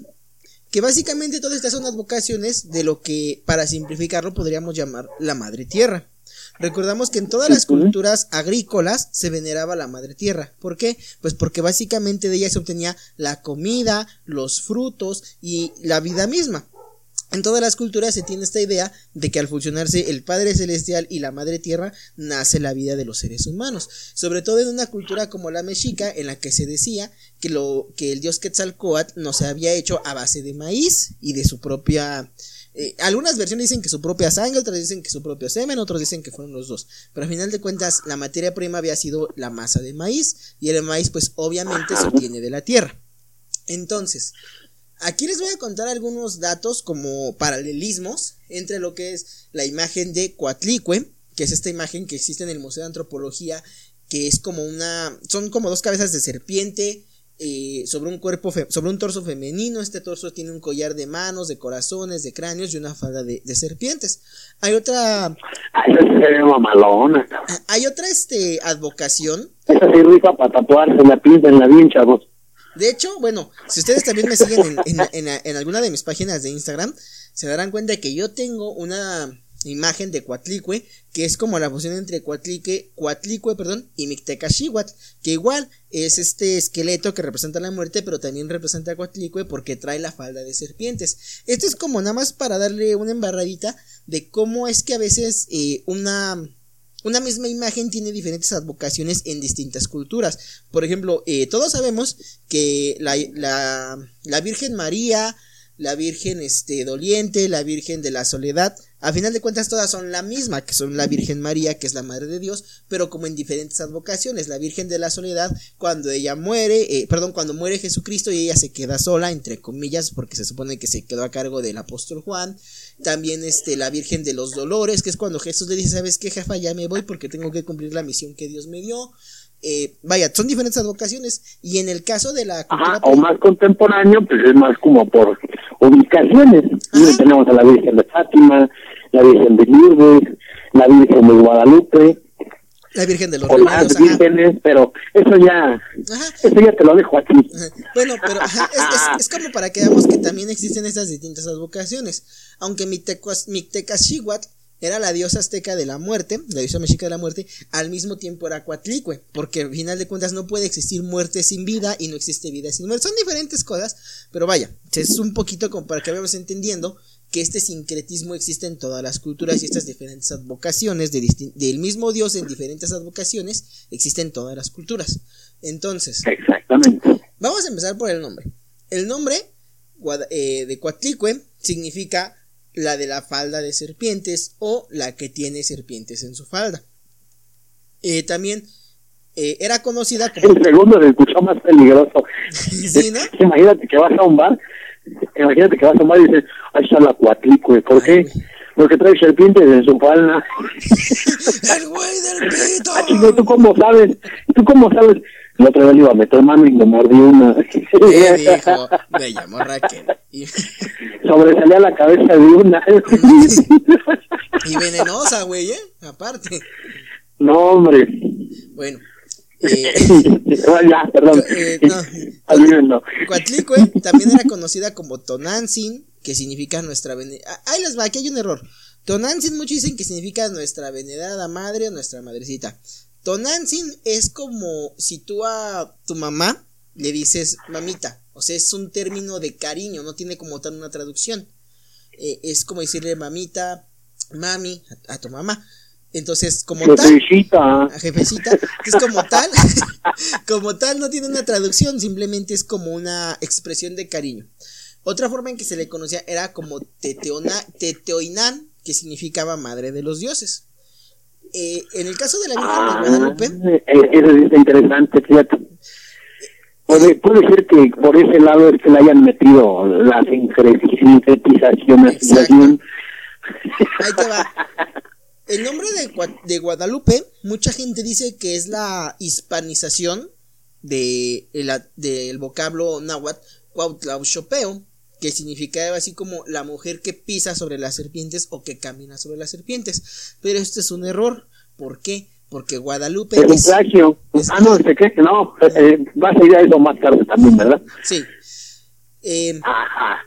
que básicamente todas estas son advocaciones de lo que, para simplificarlo, podríamos llamar la Madre Tierra. Recordamos que en todas las culturas agrícolas se veneraba la madre tierra. ¿Por qué? Pues porque básicamente de ella se obtenía la comida, los frutos y la vida misma. En todas las culturas se tiene esta idea de que al fusionarse el Padre Celestial y la Madre Tierra nace la vida de los seres humanos. Sobre todo en una cultura como la mexica, en la que se decía que, lo, que el dios Quetzalcoatl no se había hecho a base de maíz y de su propia eh, algunas versiones dicen que su propia sangre, otras dicen que su propio semen, otros dicen que fueron los dos. Pero al final de cuentas, la materia prima había sido la masa de maíz. Y el maíz, pues obviamente se obtiene de la tierra. Entonces, aquí les voy a contar algunos datos como paralelismos entre lo que es la imagen de Coatlicue, que es esta imagen que existe en el Museo de Antropología, que es como una. son como dos cabezas de serpiente eh, sobre un cuerpo, sobre un torso femenino. Este torso tiene un collar de manos, de corazones, de cráneos y una falda de, serpientes. Hay otra. Ay, mamalona. Hay otra este, advocación. Esa sí rica para tatuarse, la en la bien, chavos. De hecho, bueno, si ustedes también me siguen en, en, en alguna de mis páginas de Instagram, se darán cuenta que yo tengo una imagen de Coatlicue, que es como la fusión entre Coatlique, Coatlicue, perdón, y Mictecaxihuatl, que igual es este esqueleto que representa la muerte, pero también representa a Coatlicue porque trae la falda de serpientes. Esto es como nada más para darle una embarradita de cómo es que a veces eh, una una misma imagen tiene diferentes advocaciones en distintas culturas. Por ejemplo, eh, todos sabemos que la Virgen María, la Virgen este, Doliente, la Virgen de la Soledad, a final de cuentas todas son la misma, que son la Virgen María, que es la Madre de Dios, pero como en diferentes advocaciones. La Virgen de la Soledad, cuando ella muere, eh, perdón, cuando muere Jesucristo y ella se queda sola, entre comillas, porque se supone que se quedó a cargo del apóstol Juan. También este, la Virgen de los Dolores, que es cuando Jesús le dice, ¿sabes qué, jefa? Ya me voy porque tengo que cumplir la misión que Dios me dio. Eh, vaya, son diferentes advocaciones. Y en el caso de la cultura o más contemporáneo, pues es más como por ubicaciones. Tenemos a la Virgen de Fátima, la Virgen de Lourdes, la Virgen de Guadalupe. La Virgen de los Remedios, vírgenes, pero eso ya, eso ya te lo dejo aquí. Bueno, pero es, es, como para que veamos que también existen estas distintas advocaciones. Aunque Mictecaxihuatl era la diosa azteca de la muerte, la diosa mexica de la muerte, al mismo tiempo era Coatlicue, porque al final de cuentas no puede existir muerte sin vida y no existe vida sin muerte. Son diferentes cosas, pero vaya, es un poquito como para que vayamos entendiendo que este sincretismo existe en todas las culturas y estas diferentes advocaciones del mismo Dios en diferentes advocaciones existen en todas las culturas. Entonces, Exactamente. vamos a empezar por el nombre. El nombre eh, de Coatlicue significa la de la falda de serpientes o la que tiene serpientes en su falda. Eh, también eh, era conocida como... El segundo se escuchó más peligroso. [laughs] [laughs] Imagínate que vas a un bar Imagínate que vas a tomar y dices, ahí está la cuatlicue. ¿Por qué? Porque trae serpientes en su palma. [laughs] ¡El güey del pito! Ah, ¿tú cómo sabes? ¿Tú cómo sabes? El otro día le iba a meter mano y me mordí una. [laughs] ¿Qué dijo? Me llamó Raquel. Y... [laughs] Sobresalía la cabeza de una. [laughs] y venenosa, güey, ¿eh? Aparte. No, hombre. Bueno, eh, ya, perdón. Eh, no, Coatlicue también era conocida como Tonantzin, que significa nuestra venerada. Ahí les va, aquí hay un error. Tonantzin muchos dicen que significa nuestra venerada madre o nuestra madrecita. Tonantzin es como si tú a tu mamá le dices mamita. O sea, es un término de cariño, no tiene como tal una traducción. Eh, es como decirle mamita, mami a tu mamá. Entonces, como tal, Jefecita. a jefecita, es como tal, [laughs] como tal no tiene una traducción, simplemente es como una expresión de cariño. Otra forma en que se le conocía era como Teteona, Teteoinán, que significaba madre de los dioses. Eh, en el caso de la Virgen de Ah, Guadalupe, eh, eso está interesante, fíjate. Puede, puede ser que por ese lado es que le hayan metido la sincre- sincretización, ahí te va. [laughs] El nombre de, de Guadalupe, mucha gente dice que es la hispanización de, la- del vocablo náhuatl Cuautlauxopeo, que significaba así como la mujer que pisa sobre las serpientes o que camina sobre las serpientes. Pero este es un error. ¿Por qué? Porque Guadalupe Es un es- plagio. es- Ah, no, ¿se cree que no? Eh, eh, vas a ir a eso más tarde también, ¿verdad? Sí. Eh, Ajá.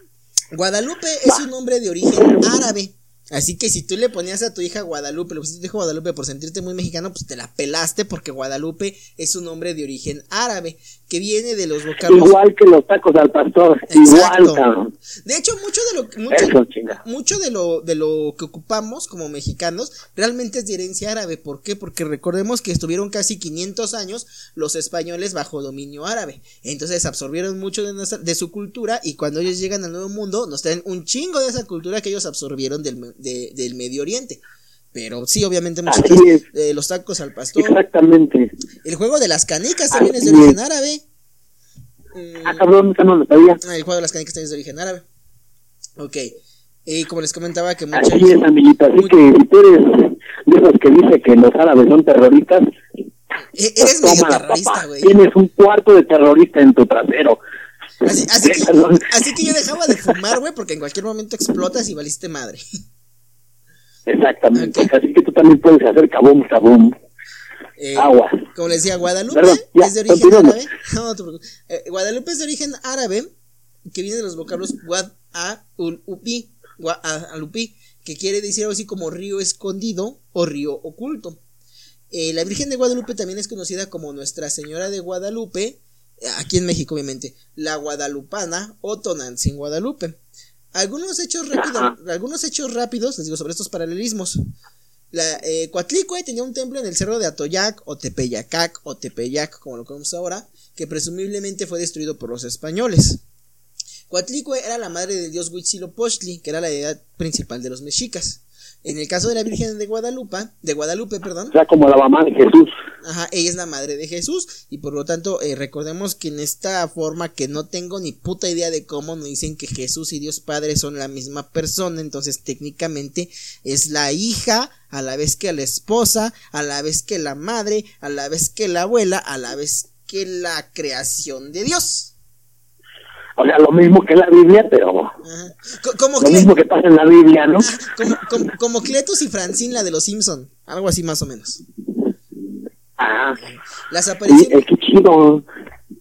Guadalupe es un nombre de origen árabe. Así que si tú le ponías a tu hija Guadalupe, le pusiste a tu hija Guadalupe por sentirte muy mexicano, pues te la pelaste porque Guadalupe es un nombre de origen árabe que viene de los. Igual que los tacos al pastor. Exacto. Igual, cabrón. De hecho, mucho de lo mucho, Eso, chinga. mucho de lo de lo que ocupamos como mexicanos realmente es de herencia árabe. ¿Por qué? Porque recordemos que estuvieron casi 500 años los españoles bajo dominio árabe. Entonces absorbieron mucho de, nuestra- de su cultura y cuando ellos llegan al Nuevo Mundo nos traen un chingo de esa cultura que ellos absorbieron del, de- del Medio Oriente. Pero sí, obviamente es. eh, los tacos al pastor. Exactamente. El juego de las canicas también es de origen es. árabe. Ah, cabrón, no lo sabía. Ah, el juego de las canicas también es de origen árabe. Ok. Y como les comentaba que muchos... Así es, amiguita. Así que si tú eres de esos que dice que los árabes son terroristas, E- Eres medio terrorista, güey. Tienes un cuarto de terrorista en tu trasero. Así, así, que, [laughs] así que yo dejaba de fumar, güey, porque en cualquier momento explotas y valiste madre. Exactamente. Así que tú también puedes hacer kabum, kabum. Eh, Agua. Como les decía, Guadalupe Perdón, ya, es de origen árabe. [laughs] No, no te preocupes. Eh, Guadalupe es de origen árabe, que viene de los vocablos Guad a Ulupi, Guadalupi, que quiere decir algo así como río escondido o río oculto. Eh, la Virgen de Guadalupe también es conocida como Nuestra Señora de Guadalupe, eh, aquí en México obviamente, la Guadalupana o Tonantzin Guadalupe. Algunos hechos rápidos, algunos hechos rápidos, les digo sobre estos paralelismos. La eh, Coatlicue tenía un templo en el cerro de Atoyac o Tepeyacac o Tepeyac, como lo conocemos ahora, que presumiblemente fue destruido por los españoles. Coatlicue era la madre del dios Huitzilopochtli, que era la deidad principal de los mexicas. En el caso de la Virgen de Guadalupe, de Guadalupe, perdón, O sea, como la mamá de Jesús. Ajá, ella es la madre de Jesús y por lo tanto eh, recordemos que en esta forma que no tengo ni puta idea de cómo nos dicen que Jesús y Dios Padre son la misma persona, entonces técnicamente es la hija a la vez que la esposa, a la vez que la madre, a la vez que la abuela, a la vez que la creación de Dios. O sea, lo mismo que la Biblia, pero Como, lo mismo que pasa en la Biblia, ¿no? como, como, como Cletus y Francine, la de los Simpson, algo así más o menos. Ah, Las apariciones, chido.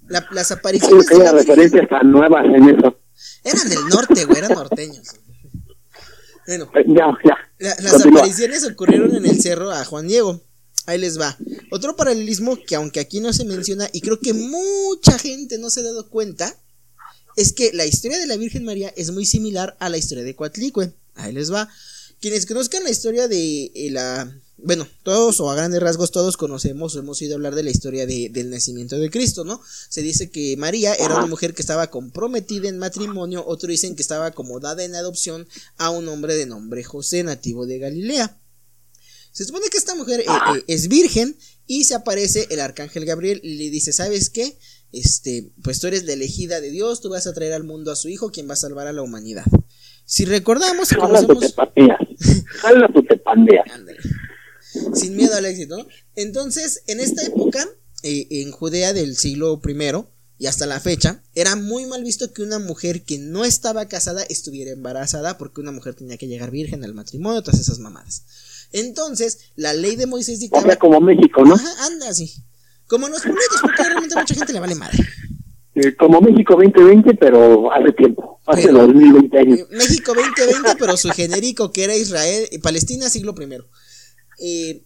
la- las Creo apariciones que hay referencias tan nuevas en eso. Eran del norte, güey, eran norteños. Bueno, Eh, Ya, ya. la- las Continúa. apariciones ocurrieron en el cerro a Juan Diego. Ahí les va. Otro paralelismo que aunque aquí no se menciona y creo que mucha gente no se ha dado cuenta, es que la historia de la Virgen María es muy similar a la historia de Coatlicue. Ahí les va. Quienes conozcan la historia de eh, la... Bueno, todos o a grandes rasgos todos conocemos o hemos oído hablar de la historia de- del nacimiento de Cristo, ¿no? Se dice que María era una mujer que estaba comprometida en matrimonio, otros dicen que estaba acomodada en adopción a un hombre de nombre José, nativo de Galilea. Se supone que esta mujer eh, eh, es virgen y se aparece el arcángel Gabriel y le dice, ¿sabes qué? Este, pues tú eres la elegida de Dios, tú vas a traer al mundo a su hijo, quien va a salvar a la humanidad. Si recordamos tu conocemos... [laughs] Jala tu tepandea. Ándale. Sin miedo al éxito, ¿no? Entonces, en esta época, eh, en Judea del siglo I y hasta la fecha, era muy mal visto que una mujer que no estaba casada estuviera embarazada porque una mujer tenía que llegar virgen al matrimonio, todas esas mamadas. Entonces, la ley de Moisés dictaba... sea, como México, ¿no? Ajá, anda así. Como los pueblitos, porque realmente a mucha gente le vale madre. Eh, como México 2020, pero hace tiempo. Hace Pero- 2020 años. Eh, México 2020, pero su genérico que era Israel, Palestina siglo primero. Eh.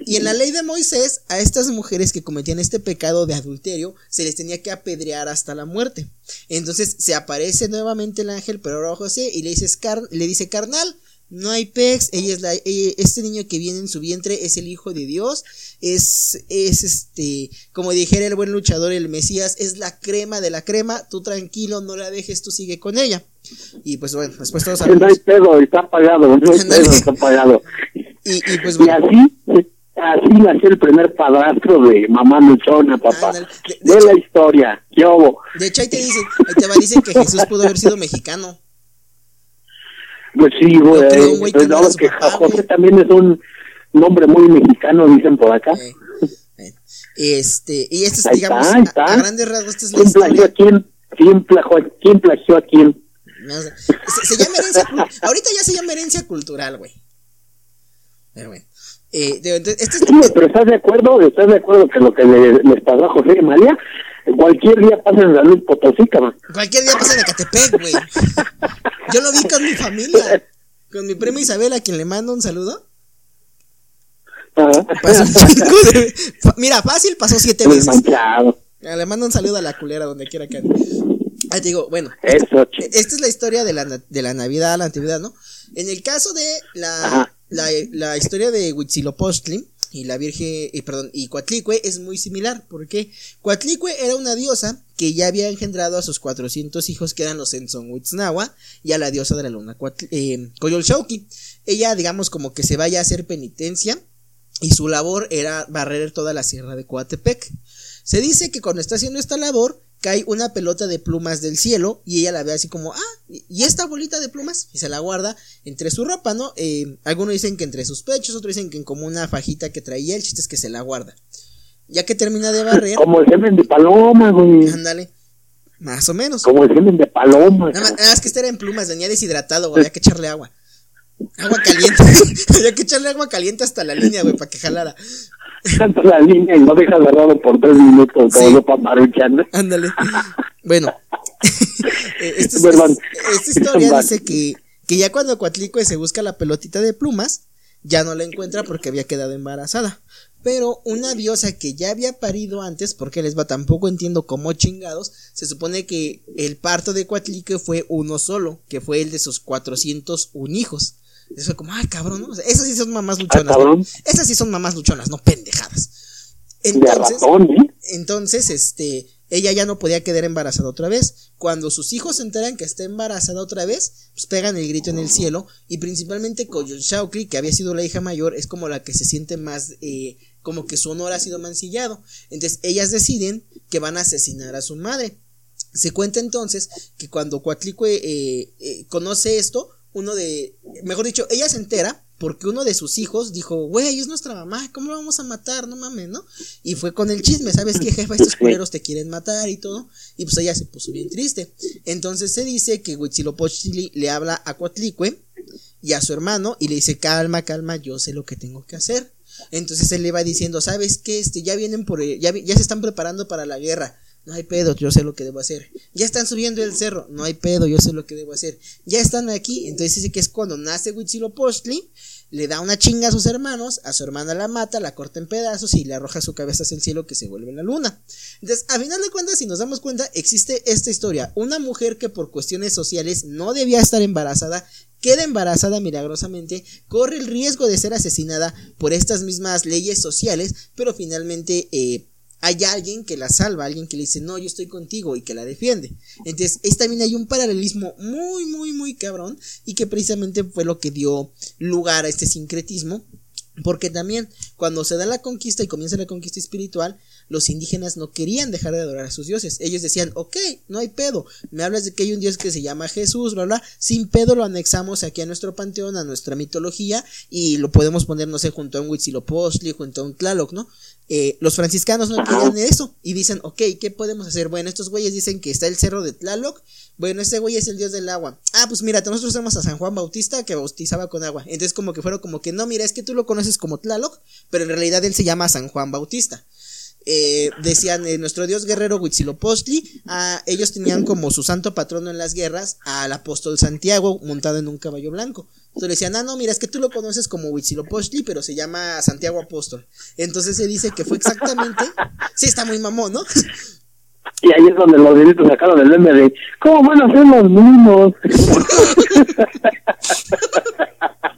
Y en la ley de Moisés, a estas mujeres que cometían este pecado de adulterio, se les tenía que apedrear hasta la muerte. Entonces se aparece nuevamente el ángel, pero ahora José, y le dice, le dice carnal, no hay pex, ella es la, este niño que viene en su vientre es el hijo de Dios, es, es este, como dijera el buen luchador, el Mesías, es la crema de la crema, tú tranquilo, no la dejes, tú sigue con ella. Y pues bueno, después todos sabemos. [laughs] No hay pedo, está apagado, no hay [laughs] pedo, está apagado. Y, y pues bueno. Y así, así nació el primer padrastro de mamá luchona, papá. de, la historia, ¿qué hubo? De hecho ahí te dicen, ahí te va, dicen que Jesús pudo haber sido mexicano. Pues sí, güey. Pues no, que José también es un nombre muy mexicano, dicen por acá. Este, y esto es, digamos, A, grandes rasgos, esta es la historia. A quién? ¿Quién, plagió, ¿Quién plagió a quién? se, llama herencia Ahorita ya se llama herencia cultural, güey. Pero bueno. Eh, este sí, pero ¿estás de acuerdo? ¿Estás de acuerdo que lo que le, les pasó a José y María cualquier día pasa en la luz Potosí, cabrón. Cualquier día pasa en Ecatepec, güey. Yo lo vi con mi familia. Con mi prima Isabel, a quien le mando un saludo. Mira, fácil, pasó siete veces. Le mando un saludo a la culera donde quiera que ande. Ah, digo, bueno. esta es la historia de la, de la Navidad, la Antigüedad, ¿no? En el caso de la, la, la, historia de Huitzilopochtli, y la Virgen, y perdón, y Coatlicue es muy similar, porque Coatlicue era una diosa que ya había engendrado a sus 400 hijos que eran los Enzonhuitznahua y a la diosa de la luna eh, Coyolxauqui. Ella, digamos, como que se vaya a hacer penitencia y su labor era barrer toda la sierra de Coatepec. Se dice que cuando está haciendo esta labor, cae una pelota de plumas del cielo y ella la ve así como, ah, ¿y esta bolita de plumas? Y se la guarda entre su ropa, ¿no? Eh, algunos dicen que entre sus pechos, otros dicen que en como una fajita que traía, el chiste es que se la guarda. Ya que termina de barrer. Como el semen de paloma, güey. Ándale. Más o menos. Como el semen de paloma. Nada más, que este era en plumas, venía deshidratado, güey, había que echarle agua. Agua caliente. [laughs] había que echarle agua caliente hasta la línea, güey, para que jalara la línea y no deja agarrado por tres minutos como sí. para Ándale. [laughs] Bueno, [laughs] eh, esta, esta, historia dice que, que ya cuando Cuatlicue se busca la pelotita de plumas, ya no la encuentra porque había quedado embarazada. Pero una diosa que ya había parido antes, porque les va, tampoco entiendo cómo chingados, se supone que el parto de Cuatlicue fue uno solo, que fue el de sus 401 hijos. Eso como, ay, cabrón, ¿no? esas sí son mamás luchonas. ¿no? Esas sí son mamás luchonas, no pendejadas. Entonces, ¿eh? entonces, este, ella ya no podía quedar embarazada otra vez. Cuando sus hijos se enteran que está embarazada otra vez, pues pegan el grito en el cielo. Y principalmente Shaokli, que había sido la hija mayor, es como la que se siente más, eh, como que su honor ha sido mancillado. Entonces, ellas deciden que van a asesinar a su madre. Se cuenta entonces que cuando Coatlicue eh, eh, conoce esto, uno de, mejor dicho, ella se entera porque uno de sus hijos dijo, güey, es nuestra mamá, ¿cómo lo vamos a matar? No mames, ¿no? Y fue con el chisme, ¿sabes qué, jefa? Estos [laughs] culeros te quieren matar y todo. Y pues ella se puso bien triste. Entonces se dice que Huitzilopochtli le habla a Coatlicue y a su hermano y le dice, calma, calma, yo sé lo que tengo que hacer. Entonces él le va diciendo, ¿sabes qué? Este, ya vienen por, ya, ya se están preparando para la guerra no hay pedo, yo sé lo que debo hacer. Ya están subiendo el cerro, no hay pedo, yo sé lo que debo hacer. Ya están aquí, entonces dice que es cuando nace Huitzilopochtli, le da una chinga a sus hermanos, a su hermana la mata, la corta en pedazos y le arroja su cabeza hacia el cielo que se vuelve la luna. Entonces, a final de cuentas, si nos damos cuenta, existe esta historia. Una mujer que por cuestiones sociales no debía estar embarazada, queda embarazada milagrosamente, corre el riesgo de ser asesinada por estas mismas leyes sociales, pero finalmente... Eh, hay alguien que la salva, alguien que le dice, no, yo estoy contigo y que la defiende. Entonces, es, también hay un paralelismo muy, muy, muy cabrón y que precisamente fue lo que dio lugar a este sincretismo. Porque también cuando se da la conquista y comienza la conquista espiritual, los indígenas no querían dejar de adorar a sus dioses. Ellos decían, ok, no hay pedo. Me hablas de que hay un dios que se llama Jesús, bla, bla. Sin pedo lo anexamos aquí a nuestro panteón, a nuestra mitología, y lo podemos poner, no sé, junto a un Huitzilopochtli, junto a un Tlaloc, ¿no? Eh, los franciscanos no querían eso y dicen, ok, ¿qué podemos hacer? Bueno, estos güeyes dicen que está el cerro de Tlaloc. Bueno, ese güey es el dios del agua. Ah, pues mira, nosotros tenemos a San Juan Bautista que bautizaba con agua. Entonces, como que fueron como que no, mira, es que tú lo conoces como Tlaloc, pero en realidad él se llama San Juan Bautista. Eh, decían eh, nuestro dios guerrero Huitzilopochtli, ah, ellos tenían como su santo patrono en las guerras al apóstol Santiago montado en un caballo blanco. Entonces le decían, ah, no, mira, es que tú lo conoces como Huitzilopochtli, pero se llama Santiago Apóstol. Entonces se dice que fue exactamente. Sí, está muy mamón, ¿no? Y ahí es donde los delitos sacaron el meme de ¿Cómo van a ser los mismos? [laughs]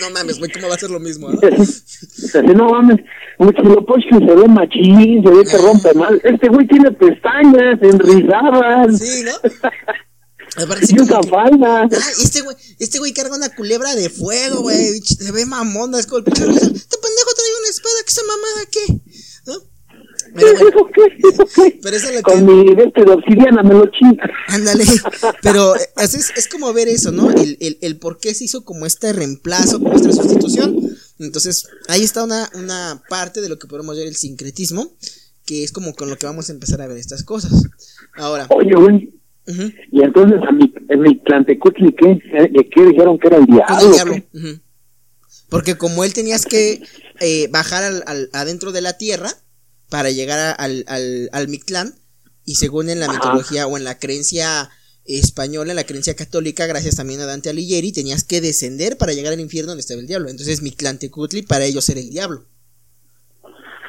No mames, güey, ¿cómo va a ser lo mismo? ¿no? [laughs] No mames, Huitzilopochtli se ve machín, se ve que rompe mal. Este güey tiene pestañas enrizadas. Sí, ¿no? [laughs] Aparte, sí, que- falda. Ah, este güey, este güey carga una culebra de fuego, güey. Se ve mamona, es como el. Este pendejo trae una espada, ¿qué esa mamada qué? Pero bueno, ¿Eso qué? ¿Eso qué? pero eso es lo Con mi de este de obsidiana me lo chinga. Ándale. Pero eh, es, es, como ver eso, ¿no? El, el, el por qué se hizo como este reemplazo, como esta sustitución. Entonces, ahí está una, una parte de lo que podemos ver el sincretismo, que es como con lo que vamos a empezar a ver estas cosas. Ahora, Oye, güey, y entonces a mi, en mi Tlantecutli, ¿qué? ¿Eh, ¿Qué dijeron que era el diablo? el. Porque como él tenías que eh, bajar al, al- adentro de la tierra para llegar a- al, al, al Mictlán, y según en la Ajá. mitología o en la creencia española, en la creencia católica, gracias también a Dante Alighieri, tenías que descender para llegar al infierno donde estaba el diablo. Entonces Mictlantecutli para ellos era el diablo.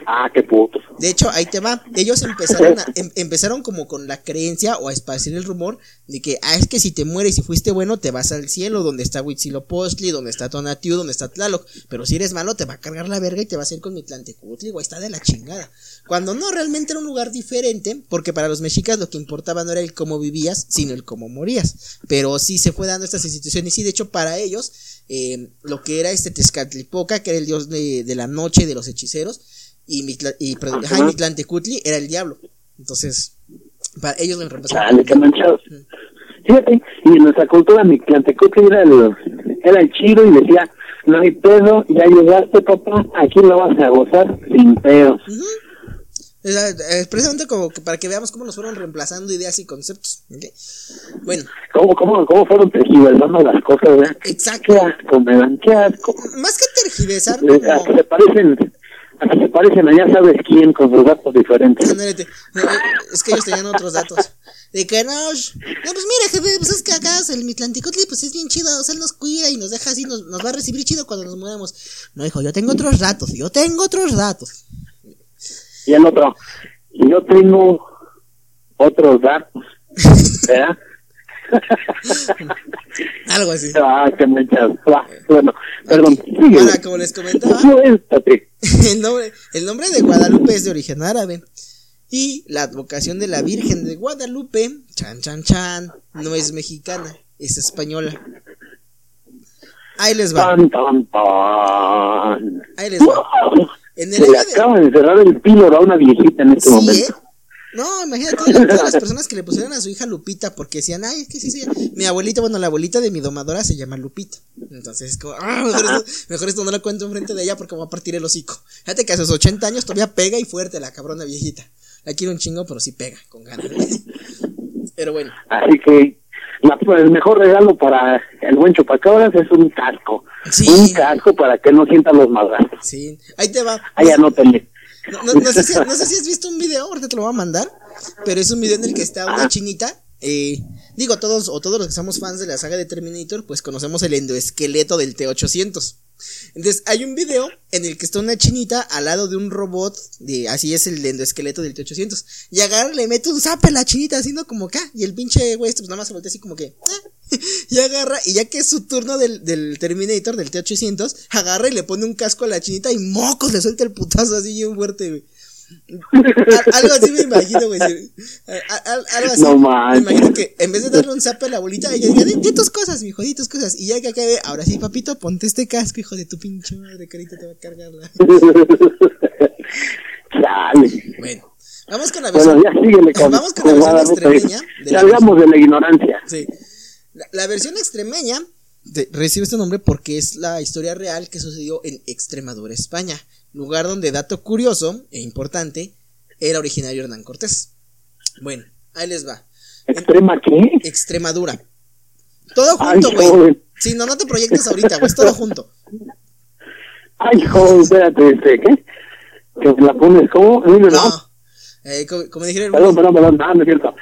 Ah, qué puto. De hecho, ahí te va. Ellos empezaron, a- em- empezaron como con la creencia o a esparcir el rumor de que, ah, es que si te mueres y fuiste bueno, te vas al cielo, donde está Huitzilopochtli, donde está Tonatiuh, donde está Tlaloc. Pero si eres malo, te va a cargar la verga y te vas a ir con Mitlantecutli, güey, está de la chingada. Cuando no, realmente era un lugar diferente, porque para los mexicas lo que importaba no era el cómo vivías, sino el cómo morías. Pero sí se fue dando estas instituciones, y sí, de hecho, para ellos, eh, lo que era este Tezcatlipoca, que era el dios de, de la noche de los hechiceros, y, Mitla- y, perdón, Ajá. era el diablo. Entonces, para ellos lo qué manchados. Fíjate, y en nuestra cultura mi Tlantecutli era el, era el chido y decía, no hay pedo, ya llegaste papá, aquí lo vas a gozar sin pedo. O eh, precisamente como que para que veamos cómo nos fueron reemplazando ideas y conceptos. ¿ok? Bueno, ¿Cómo, cómo, cómo fueron tergiversando las cosas, verdad? exacto. Qué asco, me dan, qué asco. Más que tergiversar, Eh, como... se parecen, hasta se parecen a ya sabes quién con sus datos diferentes. Eh, es que ellos tenían otros datos. De que no, no, pues mira, jefe, pues es que acá el Mitlanticotli, pues es bien chido, o sea, él nos cuida y nos deja así, nos, nos va a recibir chido cuando nos mudamos. No, hijo, yo tengo otros datos, yo tengo otros datos. Y el otro, yo tengo otros datos, ¿verdad? [laughs] Algo así. ah, qué manchados. Va, Bueno, perdón. Ahora, como les comentaba, [laughs] el nombre, el nombre de Guadalupe es de origen árabe. Y la advocación de la Virgen de Guadalupe, chan chan chan, no es mexicana, es española. Ahí les va, ahí les va. En el Se le año de- acaba de cerrar el píloro a una viejita en este Sí, momento. ¿eh? No, imagínate todas todas las [laughs] personas que le pusieron a su hija Lupita porque decían, ay, es que sí, sí. Mi abuelita, bueno, la abuelita de mi domadora se llama Lupita. Entonces es como, ah, mejor esto, [laughs] mejor esto no lo cuento enfrente de ella porque me va a partir el hocico. Fíjate que a sus 80 años todavía pega y fuerte la cabrona viejita. La quiero un chingo, pero sí pega, con ganas. [laughs] Pero bueno, Así que la- el mejor regalo para el buen chupacabras es un casco. Sí. Un casco para que no sientan los madrazos. sí. Ahí te va. Ahí anótenle. No, no- no sé si, no sé si has visto un video, ahorita te lo voy a mandar, pero es un video en el que está una chinita. eh, digo, todos o todos los que somos fans de la saga de Terminator, pues conocemos el endoesqueleto del T-800. Entonces, hay un video en el que está una chinita al lado de un robot, de así es el endoesqueleto del T-800. Y agarra, le mete un zap a la chinita haciendo como acá. Y el pinche güey, pues nada más se voltea así como que. "Ah". [laughs] Y agarra, y ya que es su turno del, del Terminator, del T-800, agarra y le pone un casco a la chinita y mocos le suelta el putazo así bien fuerte, güey. [laughs] Al- algo así me imagino, güey. algo así. No me imagino que en vez de darle un zape a la abuelita, ella diga, "Di- tus cosas, mijo, di tus cosas. Y ya que acabe, ahora sí, papito, ponte este casco, hijo de tu pinche madre, carita te va a cargar la. [laughs] Chale. Bueno, vamos con la Bueno, versión. ya síguele con, Vamos con con la versión extremeña de la Salgamos de la ignorancia. Sí. La, la versión extremeña de- recibe este nombre porque es la historia real que sucedió en Extremadura, España, lugar donde, dato curioso e importante, era originario Hernán Cortés. Bueno, ahí les va. ¿Extrema qué? Extremadura. Todo junto, güey. Sí, no, no te proyectes ahorita, güey, es todo junto. Ay, joven, espérate, este, ¿qué? Que la pones como, Dime, no. No. Eh, como, como dijeron, Perdón, perdón, perdón, no, no es cierto.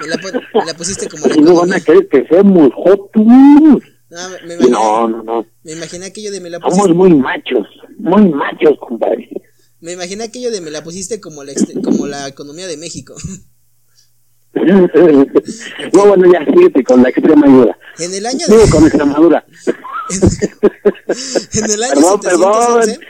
me la, me la pusiste como la no van a creer que seamos jotos. No, me, me imaginé, No, no, no. me imaginé aquello de me la Somos pusiste. muy machos, muy machos, compadre. Me imaginé aquello de me la pusiste como la, como la economía de México. [laughs] no, bueno, ya síguete con la extrema ayuda. En el año de, Sigo con Extremadura. [laughs] en el año Perdón, 711,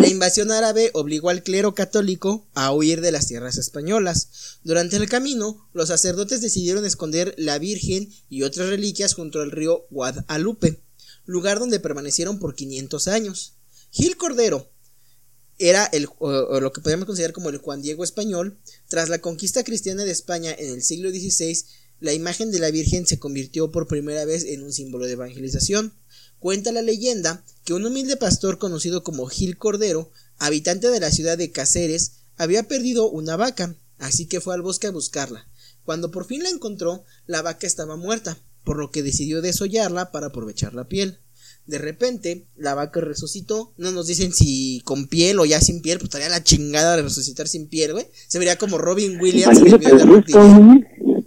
la invasión árabe obligó al clero católico a huir de las tierras españolas. Durante el camino, los sacerdotes decidieron esconder la Virgen y otras reliquias junto al río Guadalupe, lugar donde permanecieron por 500 años. Gil Cordero era el, lo que podríamos considerar como el Juan Diego español. Tras la conquista cristiana de España en el siglo XVI, la imagen de la Virgen se convirtió por primera vez en un símbolo de evangelización. Cuenta la leyenda que un humilde pastor conocido como Gil Cordero, habitante de la ciudad de Cáceres, había perdido una vaca, así que fue al bosque a buscarla. Cuando por fin la encontró, la vaca estaba muerta, por lo que decidió desollarla para aprovechar la piel. De repente, la vaca resucitó. No nos dicen si con piel o ya sin piel, pues estaría la chingada de resucitar sin piel, güey. Se vería como Robin Williams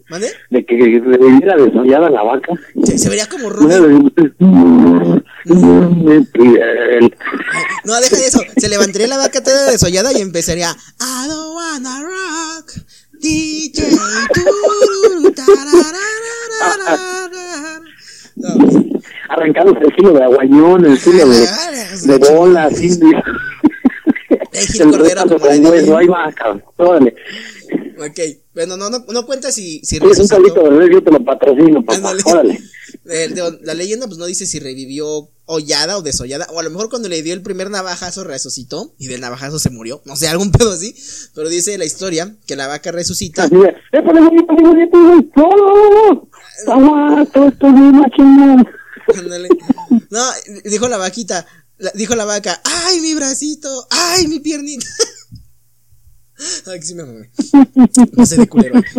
¿Mande? de que reviviera desollada la vaca. Se, se vería como Robin. No, deja de eso. Se levantaría la vaca toda desollada y empezaría. I don't wanna rock. DJ. tururu, tararararara". No, arrancándose el kilo de aguañón, el kilo de, de bola, así. Eh, [laughs] Gil El repaso con hueso, ahí va, cabrón. Órale. Ok. Bueno, no, no, no cuenta si, si es un calito de res, yo te lo patrocino, papá. Ándale. Órale. [laughs] Eh, digo, la leyenda pues no dice si revivió hollada o desollada. O a lo mejor cuando le dio el primer navajazo resucitó. Y del navajazo se murió. No sé, algún [laughs] pedo así. Pero dice la historia que la vaca resucita. Así de, esto. [laughs] Ándale. No, dijo la vaquita, la- dijo la vaca, ¡ay, mi bracito! ¡ay, mi piernita! [laughs] Ay, que sí me mamé. No sé de culero. [laughs]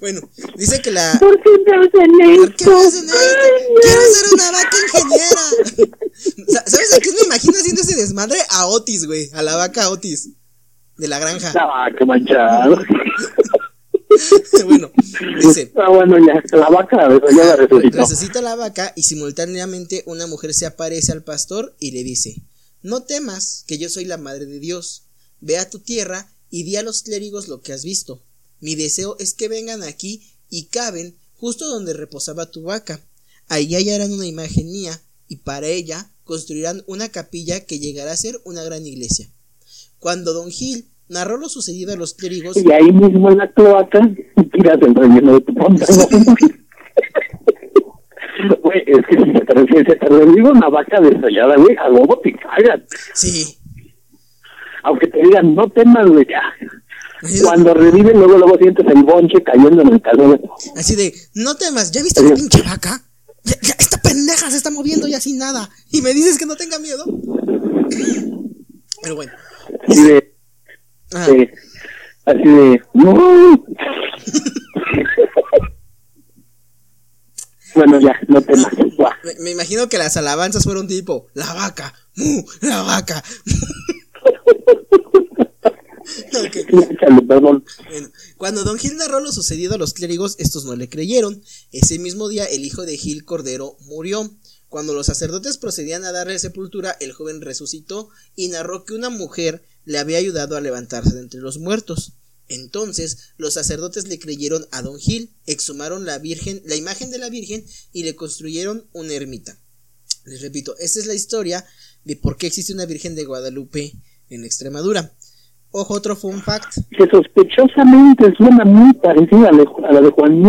Bueno, dice que la. ¿Por qué me hacen ¿Por qué esto? me hacen esto? Quiero ser una vaca ingeniera. Sa- ¿Sabes a qué me imagino haciendo ese desmadre? A Otis, güey. A la vaca Otis. De la granja. Ah, qué manchado. [laughs] Bueno, dice. Ah, bueno, ya, la vaca resucitó. Resucita la vaca y simultáneamente una mujer se aparece al pastor y le dice, no temas que yo soy la madre de Dios, ve a tu tierra y di a los clérigos lo que has visto. Mi deseo es que vengan aquí y caben justo donde reposaba tu vaca. Ahí hallarán una imagen mía y para ella construirán una capilla que llegará a ser una gran iglesia. Cuando don Gil narró lo sucedido a los clérigos, Y ahí mismo en la cloaca, tiras el relleno de tu pantalón. [laughs] Güey, es que si se te, si te revive una vaca desollada, güey, a huevo te cagas. sí, Aunque te digan, no temas, güey, ya. Cuando revive, luego, luego sientes el bonche cayendo en el calor. Así de, no temas, ¿ya viste la pinche vaca? Ya- ya, esta pendeja se está moviendo ya sin nada. Y me dices que no tenga miedo. Pero bueno. Así de, De- así de, no. bueno, ya, no temas. Guau. Me, me imagino que las alabanzas fueron tipo, la vaca, mu, la vaca. [laughs] Bueno, cuando don Gil narró lo sucedido a los clérigos, estos no le creyeron. Ese mismo día el hijo de Gil Cordero murió. Cuando los sacerdotes procedían a darle sepultura, el joven resucitó y narró que una mujer le había ayudado a levantarse de entre los muertos. Entonces los sacerdotes le creyeron a don Gil, exhumaron la virgen, la imagen de la virgen y le construyeron una ermita. Les repito, esta es la historia de por qué existe una virgen de Guadalupe en Extremadura. Ojo, otro fun fact. Que sospechosamente suena muy parecida a la de, Juan.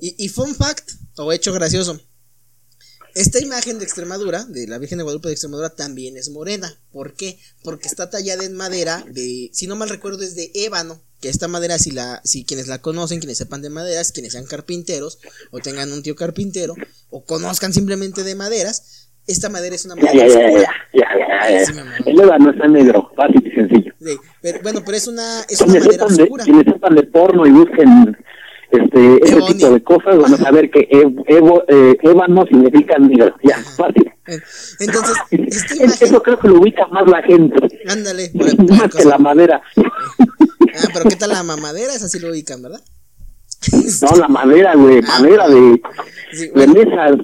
Y, y fun fact, o hecho gracioso. Esta imagen de Extremadura, de la Virgen de Guadalupe de Extremadura, también es morena. ¿Por qué? Porque está tallada en madera de, si no mal recuerdo, es de ébano. Que esta madera, si la, si quienes la conocen, quienes sepan de maderas, quienes sean carpinteros, o tengan un tío carpintero, o conozcan simplemente de maderas, esta madera es una madera ya, ya, ya, Sí. El ébano está negro, fácil y sencillo. Sí, pero, bueno, pero es una, es una madera de, quienes sepan de porno y busquen este, ese tipo de cosas, van a saber que ev- evo- eh, ébano significa negro. Ya, fácil. Entonces, esta [laughs] Es- imagen, Eso creo que lo ubica más la gente, ándale, [laughs] más que la madera. [laughs] Ah, pero ¿qué tal la mamadera? Esa sí lo ubican, ¿verdad? No, la madera, güey, Ah, madera de, Sí, de mesas.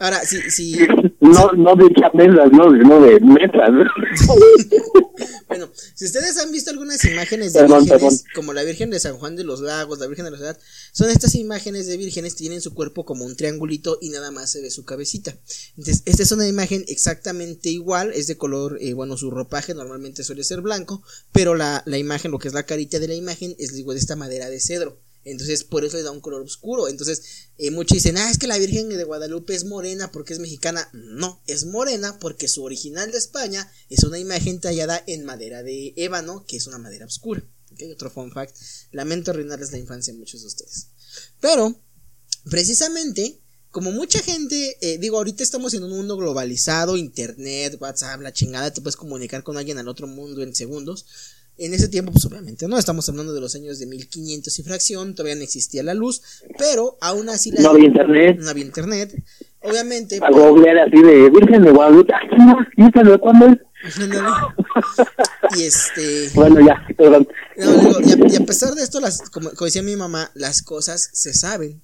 Ahora, sí, sí. [laughs] No, no de chamelas, no, no de metas. [laughs] bueno, si ustedes han visto algunas imágenes de vírgenes, como la Virgen de San Juan de los Lagos, la Virgen de la Ciudad, son estas imágenes de vírgenes tienen su cuerpo como un triangulito y nada más se ve su cabecita. Entonces, esta es una imagen exactamente igual, es de color, eh, bueno, su ropaje normalmente suele ser blanco, pero la, la imagen, lo que es la carita de la imagen, es de esta madera de cedro. Entonces, por eso le da un color oscuro. Entonces, eh, muchos dicen, ah, es que la Virgen de Guadalupe es morena porque es mexicana. No, es morena porque su original de España es una imagen tallada en madera de ébano, que es una madera oscura. Otro fun fact. Lamento arruinarles la infancia a muchos de ustedes. Pero, precisamente, como mucha gente, eh, digo, ahorita estamos en un mundo globalizado, internet, WhatsApp, la chingada, te puedes comunicar con alguien al otro mundo en segundos. En ese tiempo, pues obviamente no, estamos hablando de los años de 1500 y fracción, todavía no existía la luz, pero aún así No había internet. No había internet. Obviamente. Algo pues, así de Virgen de Guadalupe. ¿Y cuándo es? y este. Bueno, ya, perdón. y, a, pesar de esto, las, como, decía mi mamá, las cosas se saben.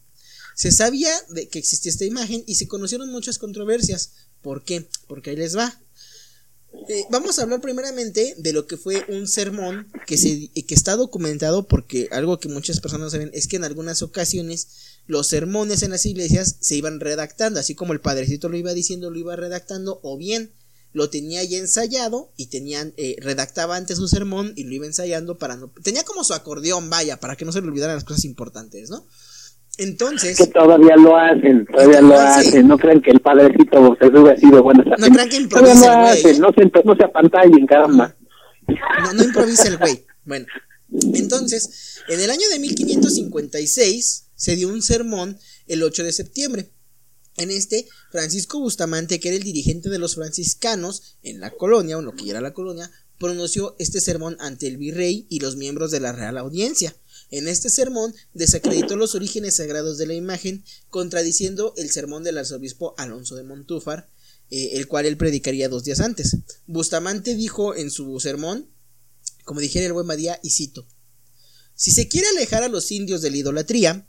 Se sabía de que existía esta imagen y se conocieron muchas controversias. ¿Por qué? Porque ahí les va. Eh, vamos a hablar primeramente de lo que fue un sermón que, se, que está documentado porque algo que muchas personas saben es que en algunas ocasiones los sermones en las iglesias se iban redactando, así como el padrecito lo iba diciendo, lo iba redactando, o bien lo tenía ya ensayado y tenían, eh, redactaba antes su sermón y lo iba ensayando para no... Tenía como su acordeón, vaya, para que no se le olvidaran las cosas importantes, ¿no? Entonces. Que todavía lo hacen, todavía lo hacen. No crean que el padrecito se sube así de buenas No crean que improvisa el güey. No se, no se apantallen, caramba. No, no improvisa el güey. [laughs] Bueno, entonces, en el año de 1556 se dio un sermón el 8 de septiembre. En este, Francisco Bustamante, que era el dirigente de los franciscanos en la colonia, o lo que era la colonia, pronunció este sermón ante el virrey y los miembros de la Real Audiencia. En este sermón desacreditó los orígenes sagrados de la imagen, contradiciendo el sermón del arzobispo Alonso de Montúfar, eh, el cual él predicaría dos días antes. Bustamante dijo en su sermón, como dijera el buen Badía, y cito: Si se quiere alejar a los indios de la idolatría,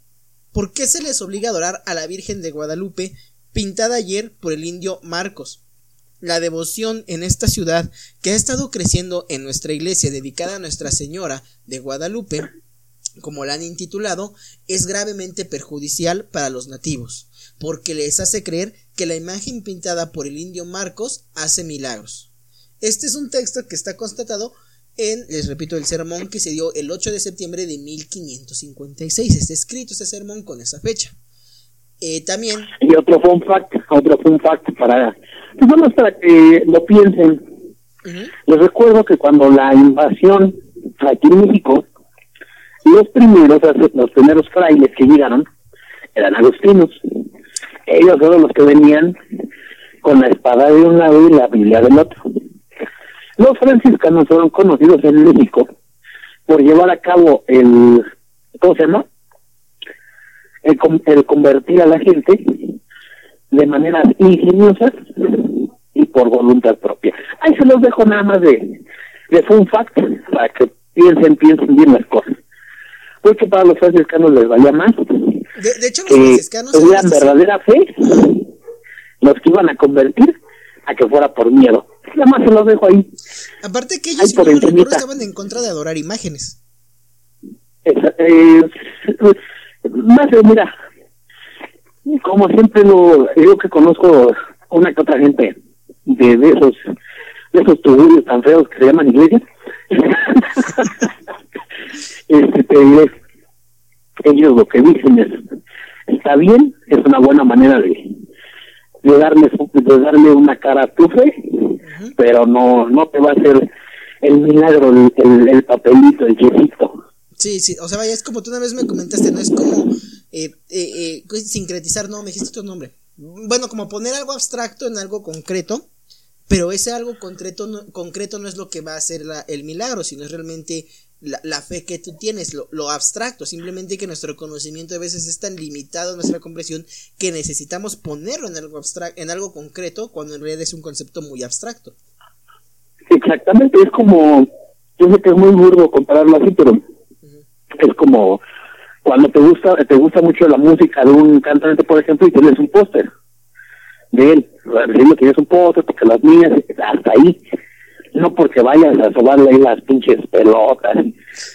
¿por qué se les obliga a adorar a la Virgen de Guadalupe, pintada ayer por el indio Marcos? La devoción en esta ciudad, que ha estado creciendo en nuestra iglesia dedicada a Nuestra Señora de Guadalupe, como la han intitulado, es gravemente perjudicial para los nativos, porque les hace creer que la imagen pintada por el indio Marcos hace milagros. Este es un texto que está constatado en, les repito, el sermón que se dio el 8 de septiembre de 1556. Está escrito ese sermón con esa fecha. Eh, también. Y otro fun fact, otro fun fact para, pues para que lo piensen. Les recuerdo que cuando la invasión aquí en México, los primeros, los primeros frailes que llegaron eran agustinos. Ellos fueron los que venían con la espada de un lado y la Biblia del otro. Los franciscanos fueron conocidos en México por llevar a cabo el, ¿cómo se llama? El, el convertir a la gente de maneras ingeniosas y por voluntad propia. Ahí se los dejo nada más de, de fun fact para que piensen, piensen bien las cosas que para los franciscanos les vaya más. De, hecho, los franciscanos. Tuvieran verdadera fe los que iban a convertir a que fuera por miedo. Nada más se los dejo ahí. Aparte que ellos, no estaban en contra de adorar imágenes. Eh, más, mira, como siempre lo, yo que conozco una que otra gente de, de esos de esos tuburios tan feos que se llaman iglesias [laughs] este, ellos lo que dicen es, está bien, es una buena manera de, de darle, de darle una cara a tu fe, pero no, no te va a hacer el milagro, el, el, papelito, el yesito. Sí, sí, o sea, vaya, es como tú una vez me comentaste, no es como eh, eh, eh, sincretizar, no, me dijiste otro nombre. Bueno, como poner algo abstracto en algo concreto, pero ese algo concreto no, concreto no es lo que va a hacer la, el milagro, sino es realmente la, fe que tú tienes, lo, abstracto, simplemente que nuestro conocimiento a veces es tan limitado, nuestra comprensión, que necesitamos ponerlo en algo abstracto, en algo concreto, cuando en realidad es un concepto muy abstracto. Exactamente, es como, yo sé que es muy burdo compararlo así, pero es como cuando te gusta, te gusta mucho la música de un cantante, por ejemplo, y tienes un póster. de él, diciendo que es un póster, porque las niñas, hasta ahí, no porque vayas a sobarle ahí las pinches pelotas,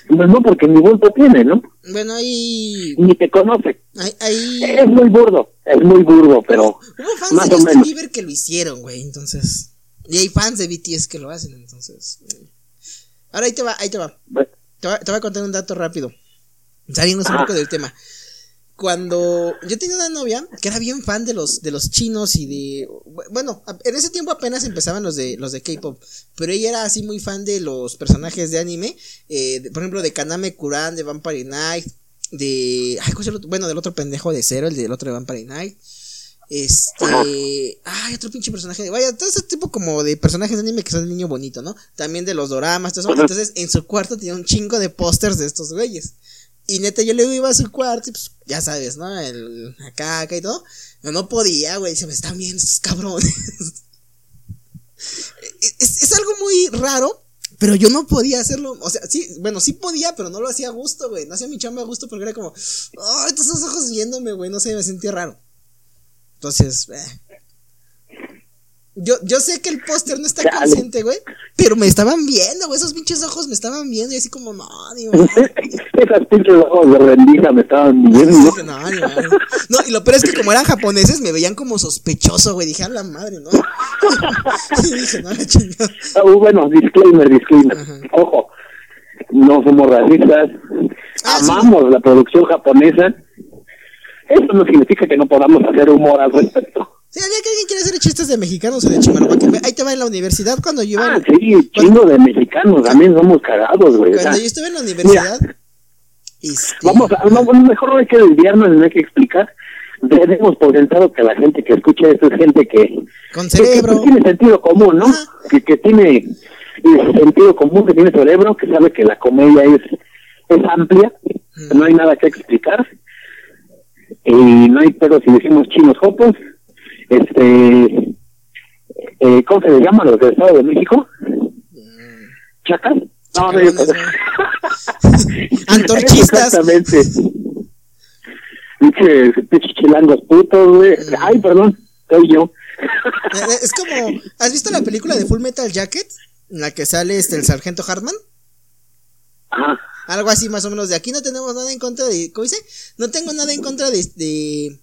pues no porque ni bulto tiene, ¿no? Bueno, ahí... Ni te conoce. Ahí... ahí... Es muy burdo, es muy burdo, pero... Hubo fans más de Justin Bieber que lo hicieron, güey, entonces... Y hay fans de BTS que lo hacen, entonces... Ahora ahí te va, ahí te va. Te, va te voy a contar un dato rápido. Saliendo un poco del tema cuando yo tenía una novia que era bien fan de los de los chinos y de bueno en ese tiempo apenas empezaban los de los de K-pop pero ella era así muy fan de los personajes de anime eh, por ejemplo de Kaname Kuran de Vampire Night de ay, bueno del otro pendejo de Zero el del otro de Vampire Night este. Ay, otro pinche personaje. Vaya, todo ese tipo como de personajes de anime que son el niño bonito, ¿no? También de los doramas, todo eso. Entonces, en su cuarto tenía un chingo de pósters de estos güeyes. Y neta, yo le iba a su cuarto y pues, ya sabes, ¿no? El, acá, acá y todo. No, no podía, güey. Se me están viendo estos cabrones. [laughs] es, algo muy raro, pero yo no podía hacerlo. O sea, sí, bueno, sí podía, pero no lo hacía a gusto, güey. No hacía mi chamba a gusto porque era como, oh, estos ojos viéndome, güey. No sé, me sentía raro. Entonces, eh, yo, yo sé que el póster no está consciente, güey. Pero me estaban viendo, güey. Esos pinches ojos me estaban viendo. Y así como, no, digo. [laughs] Esas pinches ojos de rendija me estaban viendo. No, no, no, y lo peor es que como eran japoneses, me veían como sospechoso, güey. Dije, a la madre, ¿no? [laughs] y dije, no, la chingada. Ah, bueno, disclaimer, disclaimer. Ojo, no somos racistas. Ah, Amamos la producción japonesa. Eso no significa que no podamos hacer humor al respecto. Sí, que alguien quiere hacer chistes de mexicanos o de chimalhuacán, ahí te va en la universidad cuando yo. Ah, sí, chingo de mexicanos, también somos cagados, güey. Cuando yo estuve en la universidad. Este, vamos, a, no, mejor hay que desviarnos, no hay que explicar. Tenemos por sentado que la gente que escucha esto es gente que. Con cerebro. Que, tiene sentido común, ¿no? Que, que tiene sentido común, que tiene cerebro, que sabe que la comedia es, es amplia, no hay nada que explicar. Y no hay pedo si decimos chinos jopos este, eh, ¿cómo se le llama los del Estado de México? ¿Chacas? No, no, [laughs] Antorchistas. Exactamente. Pinches chilangos putos, güey. Mm. Ay, perdón, soy yo. Eh, es como, ¿has visto la película de Full Metal Jacket? En la que sale este el sargento Hartman. Ajá. Algo así más o menos de aquí no tenemos nada en contra de, ¿cómo dice? No tengo nada en contra de, de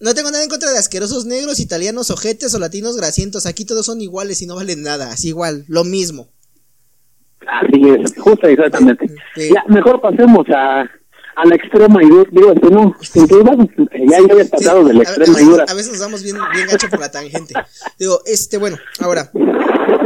no tengo nada en contra de asquerosos negros, italianos, ojetes o latinos grasientos. Aquí todos son iguales y no valen nada. Así igual, lo mismo. Así es, justo exactamente. Ya, mejor pasemos a, a la extrema y digo, este no, ya yo había pasado de la extrema y dura. A veces nos damos bien, bien gacho por la tangente. Digo, este, bueno, ahora,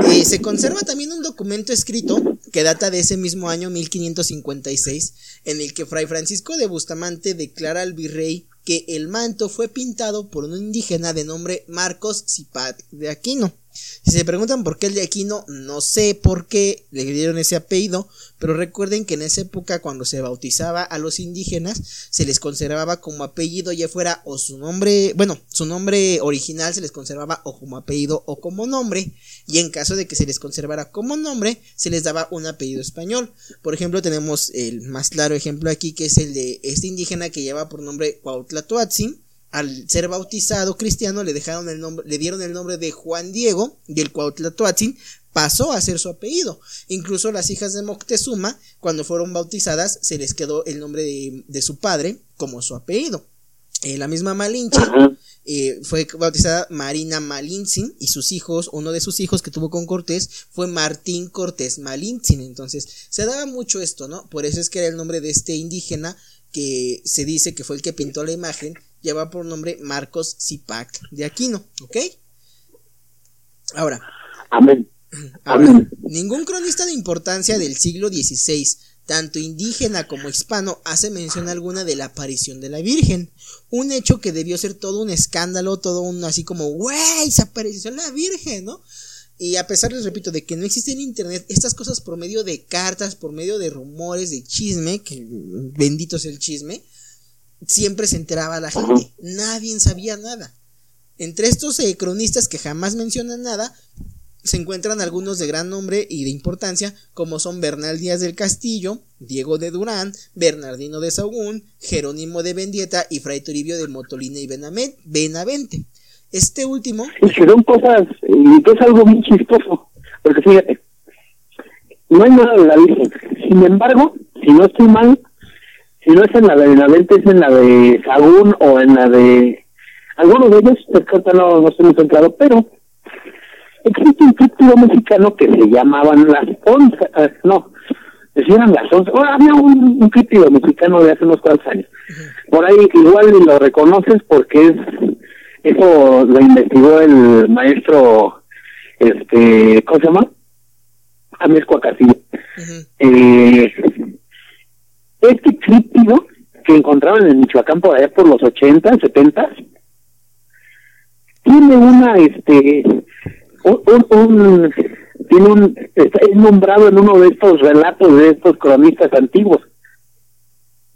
eh, se conserva también un documento escrito que data de ese mismo año 1556, en el que Fray Francisco de Bustamante declara al virrey que el manto fue pintado por un indígena de nombre Marcos Zipat de Aquino. Si se preguntan por qué el de Aquino, no sé por qué le dieron ese apellido, pero recuerden que en esa época cuando se bautizaba a los indígenas se les conservaba como apellido ya fuera o su nombre, bueno, su nombre original se les conservaba o como apellido o como nombre, y en caso de que se les conservara como nombre, se les daba un apellido español. Por ejemplo, tenemos el más claro ejemplo aquí que es el de este indígena que lleva por nombre Cuautlatoatzin, al ser bautizado cristiano le dejaron el nombre, le dieron el nombre de Juan Diego y el Cuautlatoatzin pasó a ser su apellido. Incluso las hijas de Moctezuma, cuando fueron bautizadas, se les quedó el nombre de, su padre como su apellido. Eh, la misma Malinche eh, fue bautizada Marina Malintzin y sus hijos, uno de sus hijos que tuvo con Cortés fue Martín Cortés Malintzin. Entonces se daba mucho esto, ¿no? Por eso es que era el nombre de este indígena que se dice que fue el que pintó la imagen lleva por nombre Marcos Zipac de Aquino, ¿ok? Ahora. Amén. [clears throat] ningún cronista de importancia del siglo XVI, tanto indígena como hispano, hace mención alguna de la aparición de la Virgen. Un hecho que debió ser todo un escándalo, todo un así como, wey, se apareció la Virgen, ¿no? Y a pesar, les repito, de que no existe en internet, estas cosas por medio de cartas, por medio de rumores, de chisme, que bendito es el chisme, siempre se enteraba la gente. Nadie sabía nada. Entre estos eh, cronistas que jamás mencionan nada, se encuentran algunos de gran nombre y de importancia, como son Bernal Díaz del Castillo, Diego de Durán, Bernardino de Sagún, Jerónimo de Bendieta y Fray Toribio de Motolina y Benavente. Este último. Y que son cosas, y que es algo bien chistoso. Porque fíjate, no hay nada de la Virgen. Sin embargo, si no estoy mal, si no es en la de Benavente, es en la de Sagún o en la de algunos de ellos, pues, no, no estoy muy claro, pero existe un críptido mexicano que se llamaban las once, eh, no, decían las once, oh, había un, un mexicano de hace unos cuantos años. Por ahí igual lo reconoces porque es, eso lo investigó el maestro, este, ¿cómo se llama? Amisco Castillo. eh, este críptido que encontraban en Michoacán por allá por los 80, 70, tiene una, este, un, un, tiene un, es nombrado en uno de estos relatos de estos cronistas antiguos,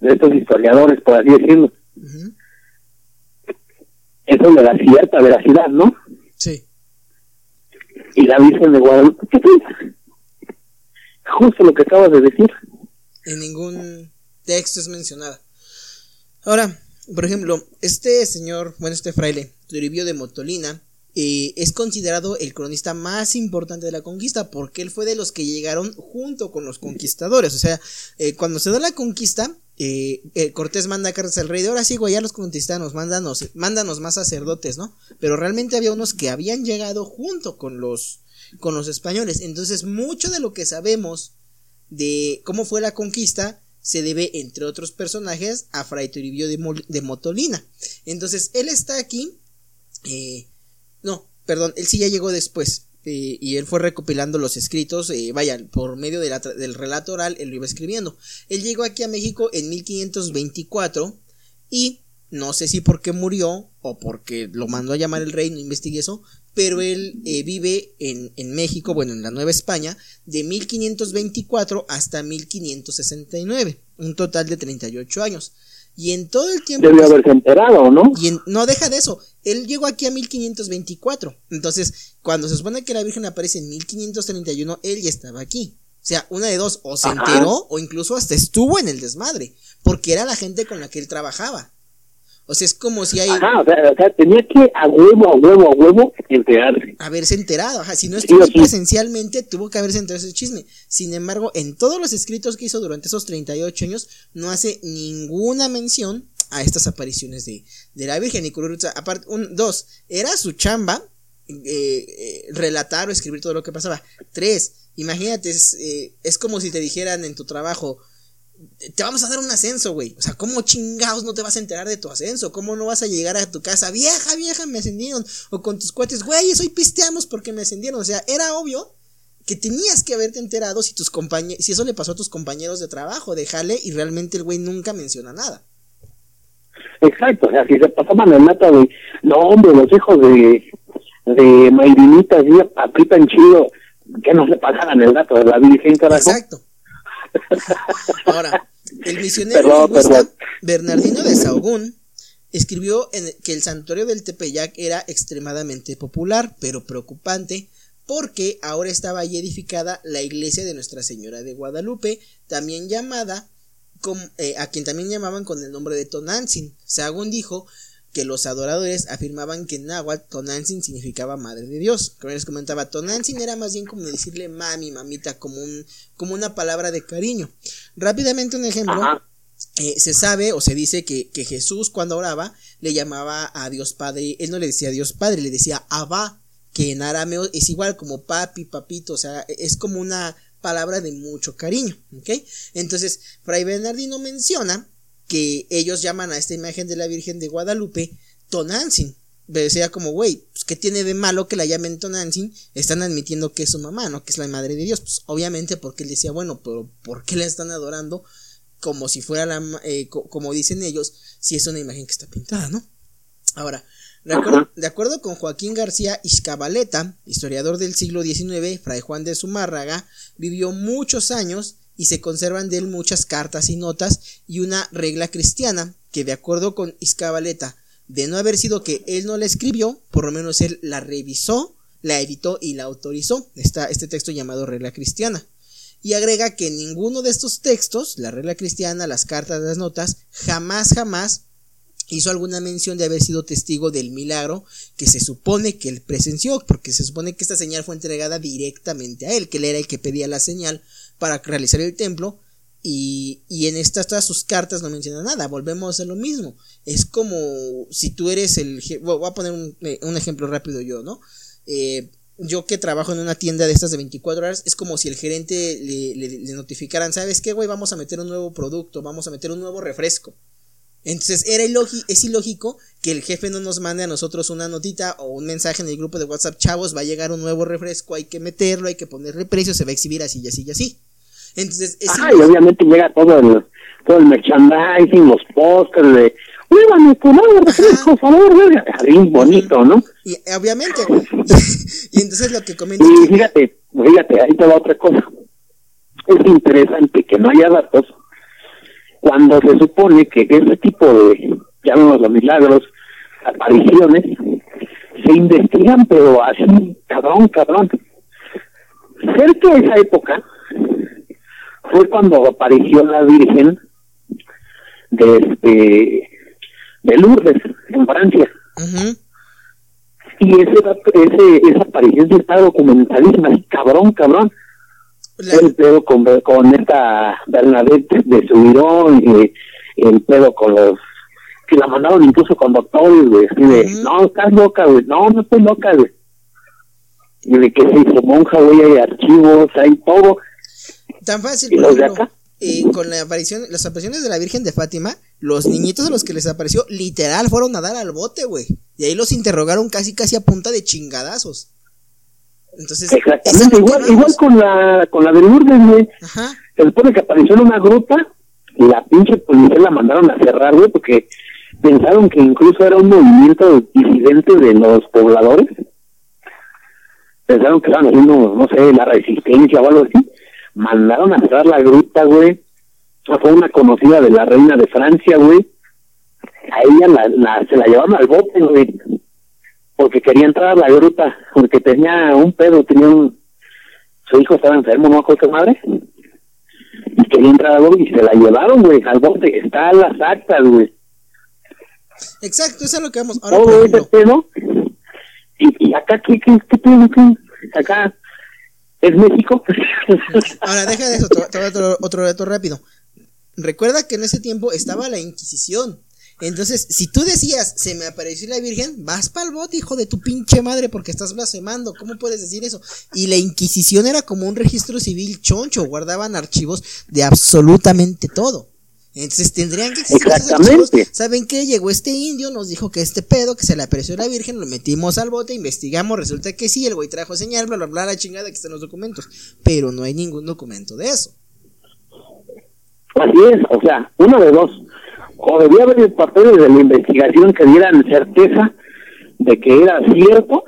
de estos historiadores, por así decirlo. Eso le da cierta veracidad, ¿no? Sí. Y la Virgen de Guadalupe, ¿qué piensas? Justo lo que acabas de decir. En ningún texto es mencionada. Ahora, por ejemplo, este señor, bueno, este fraile, Toribio de Motolina, eh, es considerado el cronista más importante de la conquista porque él fue de los que llegaron junto con los conquistadores. O sea, eh, cuando se da la conquista, eh, Cortés manda cartas al rey de ahora sí, güey, ya los conquistanos, mándanos, mándanos más sacerdotes, ¿no? Pero realmente había unos que habían llegado junto con los, con los españoles. Entonces, mucho de lo que sabemos de cómo fue la conquista se debe, entre otros personajes, a Fray Toribio de, de Motolina. Entonces, él está aquí. Eh, no, perdón, él sí ya llegó después. Eh, y él fue recopilando los escritos, eh, vaya, por medio del relato oral, él lo iba escribiendo. Él llegó aquí a México en 1524 y no sé si porque murió o porque lo mandó a llamar el rey, no investigué eso, pero él eh, vive en, en, México, bueno, en la Nueva España, de 1524 hasta 1569, un total de 38 años. Y en todo el tiempo... Debió haberse enterado, ¿no? Y no deja de eso, él llegó aquí a 1524, entonces cuando se supone que la Virgen aparece en 1531, él ya estaba aquí. O sea, una de dos, o se enteró o incluso hasta estuvo en el desmadre, porque era la gente con la que él trabajaba. O sea, es como si hay. Ajá, o sea, tenía que a huevo, a huevo, a huevo enterarse. Haberse enterado, ajá. Si no estuvo presencialmente, tuvo que haberse enterado ese chisme. Sin embargo, en todos los escritos que hizo durante esos 38 años, no hace ninguna mención a estas apariciones de, de la Virgen. Y aparte, un, dos, era su chamba eh, eh, relatar o escribir todo lo que pasaba. Tres, imagínate, es, eh, es como si te dijeran en tu trabajo te vamos a dar un ascenso, güey. O sea, ¿cómo chingados no te vas a enterar de tu ascenso? ¿Cómo no vas a llegar a tu casa, vieja, vieja, me ascendieron? O con tus cuates, güey, hoy pisteamos porque me ascendieron. O sea, era obvio que tenías que haberte enterado si tus compañeros, si eso le pasó a tus compañeros de trabajo, déjale y realmente el güey nunca menciona nada. Exacto, o sea, si se pasaban el mata de, no hombre, los hijos de, de Mayrinita, sí, apritan chido, que no se pasaran el dato de la Virgen, carajo. Exacto. Ahora, el misionero Bernardino de Sahagún escribió en que el santuario del Tepeyac era extremadamente popular, pero preocupante, porque ahora estaba allí edificada la iglesia de Nuestra Señora de Guadalupe, también llamada, eh, a quien también llamaban con el nombre de Tonantzin. Sahagún dijo que los adoradores afirmaban que en náhuatl Tonantzin significaba madre de Dios. Como les comentaba, Tonantzin era más bien como decirle mami, mamita, como, un, como una palabra de cariño. Rápidamente un ejemplo. Eh, se sabe o se dice que, que, Jesús cuando oraba le llamaba a Dios Padre, él no le decía Dios Padre, le decía Abba, que en arameo es igual como papi, papito, o sea, es como una palabra de mucho cariño, ¿ok? Entonces, Fray Bernardino menciona que ellos llaman a esta imagen de la Virgen de Guadalupe Tonantzin. Decía como, güey, pues, ¿qué tiene de malo que la llamen Tonantzin? Están admitiendo que es su mamá, ¿no? Que es la madre de Dios. Pues obviamente porque él decía, bueno, pero ¿por qué la están adorando? Como si fuera la, eh, como dicen ellos, si es una imagen que está pintada, ¿no? Ahora, de acuerdo, de acuerdo, con Joaquín García Iscabaleta, historiador del siglo XIX, Fray Juan de Zumárraga, vivió muchos años y se conservan de él muchas cartas y notas y una regla cristiana que de acuerdo con Iscabaleta, de no haber sido que él no la escribió, por lo menos él la revisó, la editó y la autorizó, está este texto llamado regla cristiana. Y agrega que ninguno de estos textos, la regla cristiana, las cartas, las notas, jamás, jamás hizo alguna mención de haber sido testigo del milagro que se supone que él presenció, porque se supone que esta señal fue entregada directamente a él, que él era el que pedía la señal para realizar el templo, y, y en estas todas sus cartas no menciona nada, volvemos a lo mismo, es como si tú eres el, voy a poner un, eh, un ejemplo rápido yo, ¿no? Eh, yo que trabajo en una tienda de estas de 24 horas, es como si el gerente le, le notificaran, ¿sabes qué, güey? Vamos a meter un nuevo producto, vamos a meter un nuevo refresco. Entonces era es ilógico que el jefe no nos mande a nosotros una notita o un mensaje en el grupo de WhatsApp, chavos, va a llegar un nuevo refresco, hay que meterlo, hay que ponerle precio, se va a exhibir así y así y así. Entonces, es y obviamente llega todo el, todo el merchandising, los pósters de, ¡Muévame tu nuevo refresco, por favor! Bien bonito, ¿no? Y obviamente, [laughs] [laughs] y entonces lo que comenta... Y fíjate, fíjate, ahí te va otra cosa. Es interesante que no haya datos cuando se supone que ese tipo de, los milagros, apariciones, se investigan, pero así, cabrón, cabrón. Cerca de esa época fue cuando apareció la Virgen de este de Lourdes, en Francia. Y ese, ese, esa aparición está documentadísima, cabrón, cabrón el pedo con, con esta Bernadette de Subirón y el pedo con los que la mandaron incluso con doctores, güey, así de, no, estás loca, güey, no, no estoy loca, güey. Y de que se hizo monja, güey, hay archivos, hay todo. Tan fácil, ¿Y los de acá? Y con la aparición, las apariciones de la Virgen de Fátima, los niñitos a los que les apareció, literal, fueron a dar al bote, güey. Y ahí los interrogaron casi, casi a punta de chingadazos. Entonces, Exactamente, igual, igual con la, con la de Lourdes, güey. Se supone que apareció en una gruta y la pinche policía la mandaron a cerrar, güey, porque pensaron que incluso era un movimiento disidente de los pobladores. Pensaron que estaban haciendo, no sé, la resistencia o algo así. Mandaron a cerrar la gruta, güey. Fue una conocida de la reina de Francia, güey. A ella la, la, se la llevaron al bote, güey porque quería entrar a la gruta, porque tenía un pedo, tenía un... Su hijo estaba enfermo, ¿no? Con su madre. Y quería entrar a bote y se la llevaron, güey, al bote. Está a las actas, güey. Exacto, eso es lo que vamos. Ahora, Todo ese pedo. Y, y acá, ¿qué, qué, qué pedo? ¿Qué? Acá... ¿Es México? [laughs] Ahora, deja de eso, otro, otro rápido. Recuerda que en ese tiempo estaba la Inquisición. Entonces, si tú decías, se me apareció la Virgen, vas para el bote, hijo de tu pinche madre, porque estás blasfemando. ¿Cómo puedes decir eso? Y la Inquisición era como un registro civil choncho, guardaban archivos de absolutamente todo. Entonces tendrían que Exactamente. ¿Saben qué? Llegó este indio, nos dijo que este pedo, que se le apareció la Virgen, lo metimos al bote, investigamos, resulta que sí, el güey trajo señal, bla, bla, bla, la chingada que están los documentos. Pero no hay ningún documento de eso. Así es, o sea, uno de dos o debía haber papeles de la investigación que dieran certeza de que era cierto,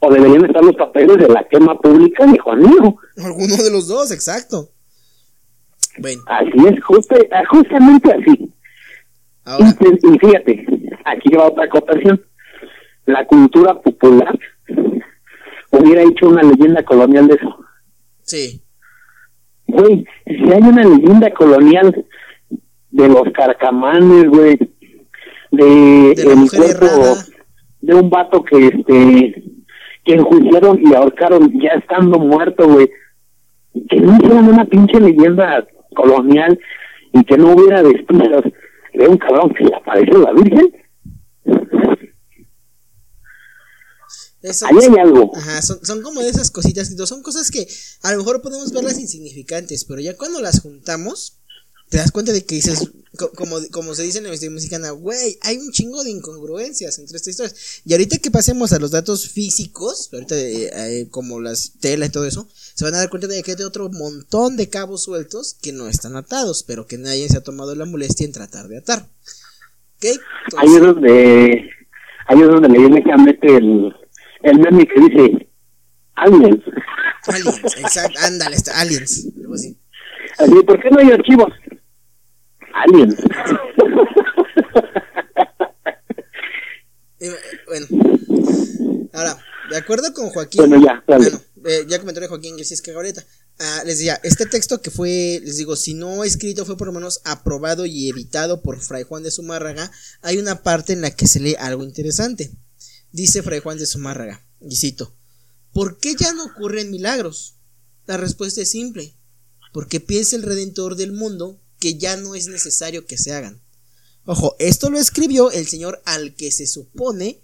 o deberían estar los papeles de la quema pública de Juanillo. Alguno de los dos, exacto. Bueno. Así es, justamente así. Y, fíjate, aquí va otra acotación. La cultura popular hubiera hecho una leyenda colonial de eso. Sí. Güey, si hay una leyenda colonial de los carcamanes, güey, de, de el cuerpo de un vato que este que enjuiciaron y ahorcaron ya estando muerto, güey. Que no hicieran una pinche leyenda colonial y que no hubiera despidos de un cabrón que le apareció la Virgen. Ahí hay algo. Ajá, son, son como de esas cositas, son cosas que a lo mejor podemos verlas insignificantes, pero ya cuando las juntamos, te das cuenta de que dices, como, como se dice en la investigación mexicana, güey, hay un chingo de incongruencias entre estas historias. Y ahorita que pasemos a los datos físicos, ahorita eh, eh, como las telas y todo eso, se van a dar cuenta de que hay otro montón de cabos sueltos que no están atados, pero que nadie se ha tomado la molestia en tratar de atar. ¿Ok? ahí es donde, ahí es donde le mete el, el meme que dice aliens. Aliens, exacto, ándale, está, aliens. Así. Así, ¿por qué no hay archivos? Alien. bueno, ahora, de acuerdo con Joaquín. Bueno, ya, bueno, eh, ya comentó Joaquín que si es que ahorita. Ah, les decía, este texto que fue, les digo, si no escrito, fue por lo menos aprobado y editado por Fray Juan de Zumárraga, hay una parte en la que se lee algo interesante. Dice Fray Juan de Zumárraga, y cito, ¿por qué ya no ocurren milagros? La respuesta es simple, porque piensa el Redentor del mundo que ya no es necesario que se hagan. Ojo, esto lo escribió el Señor al que se supone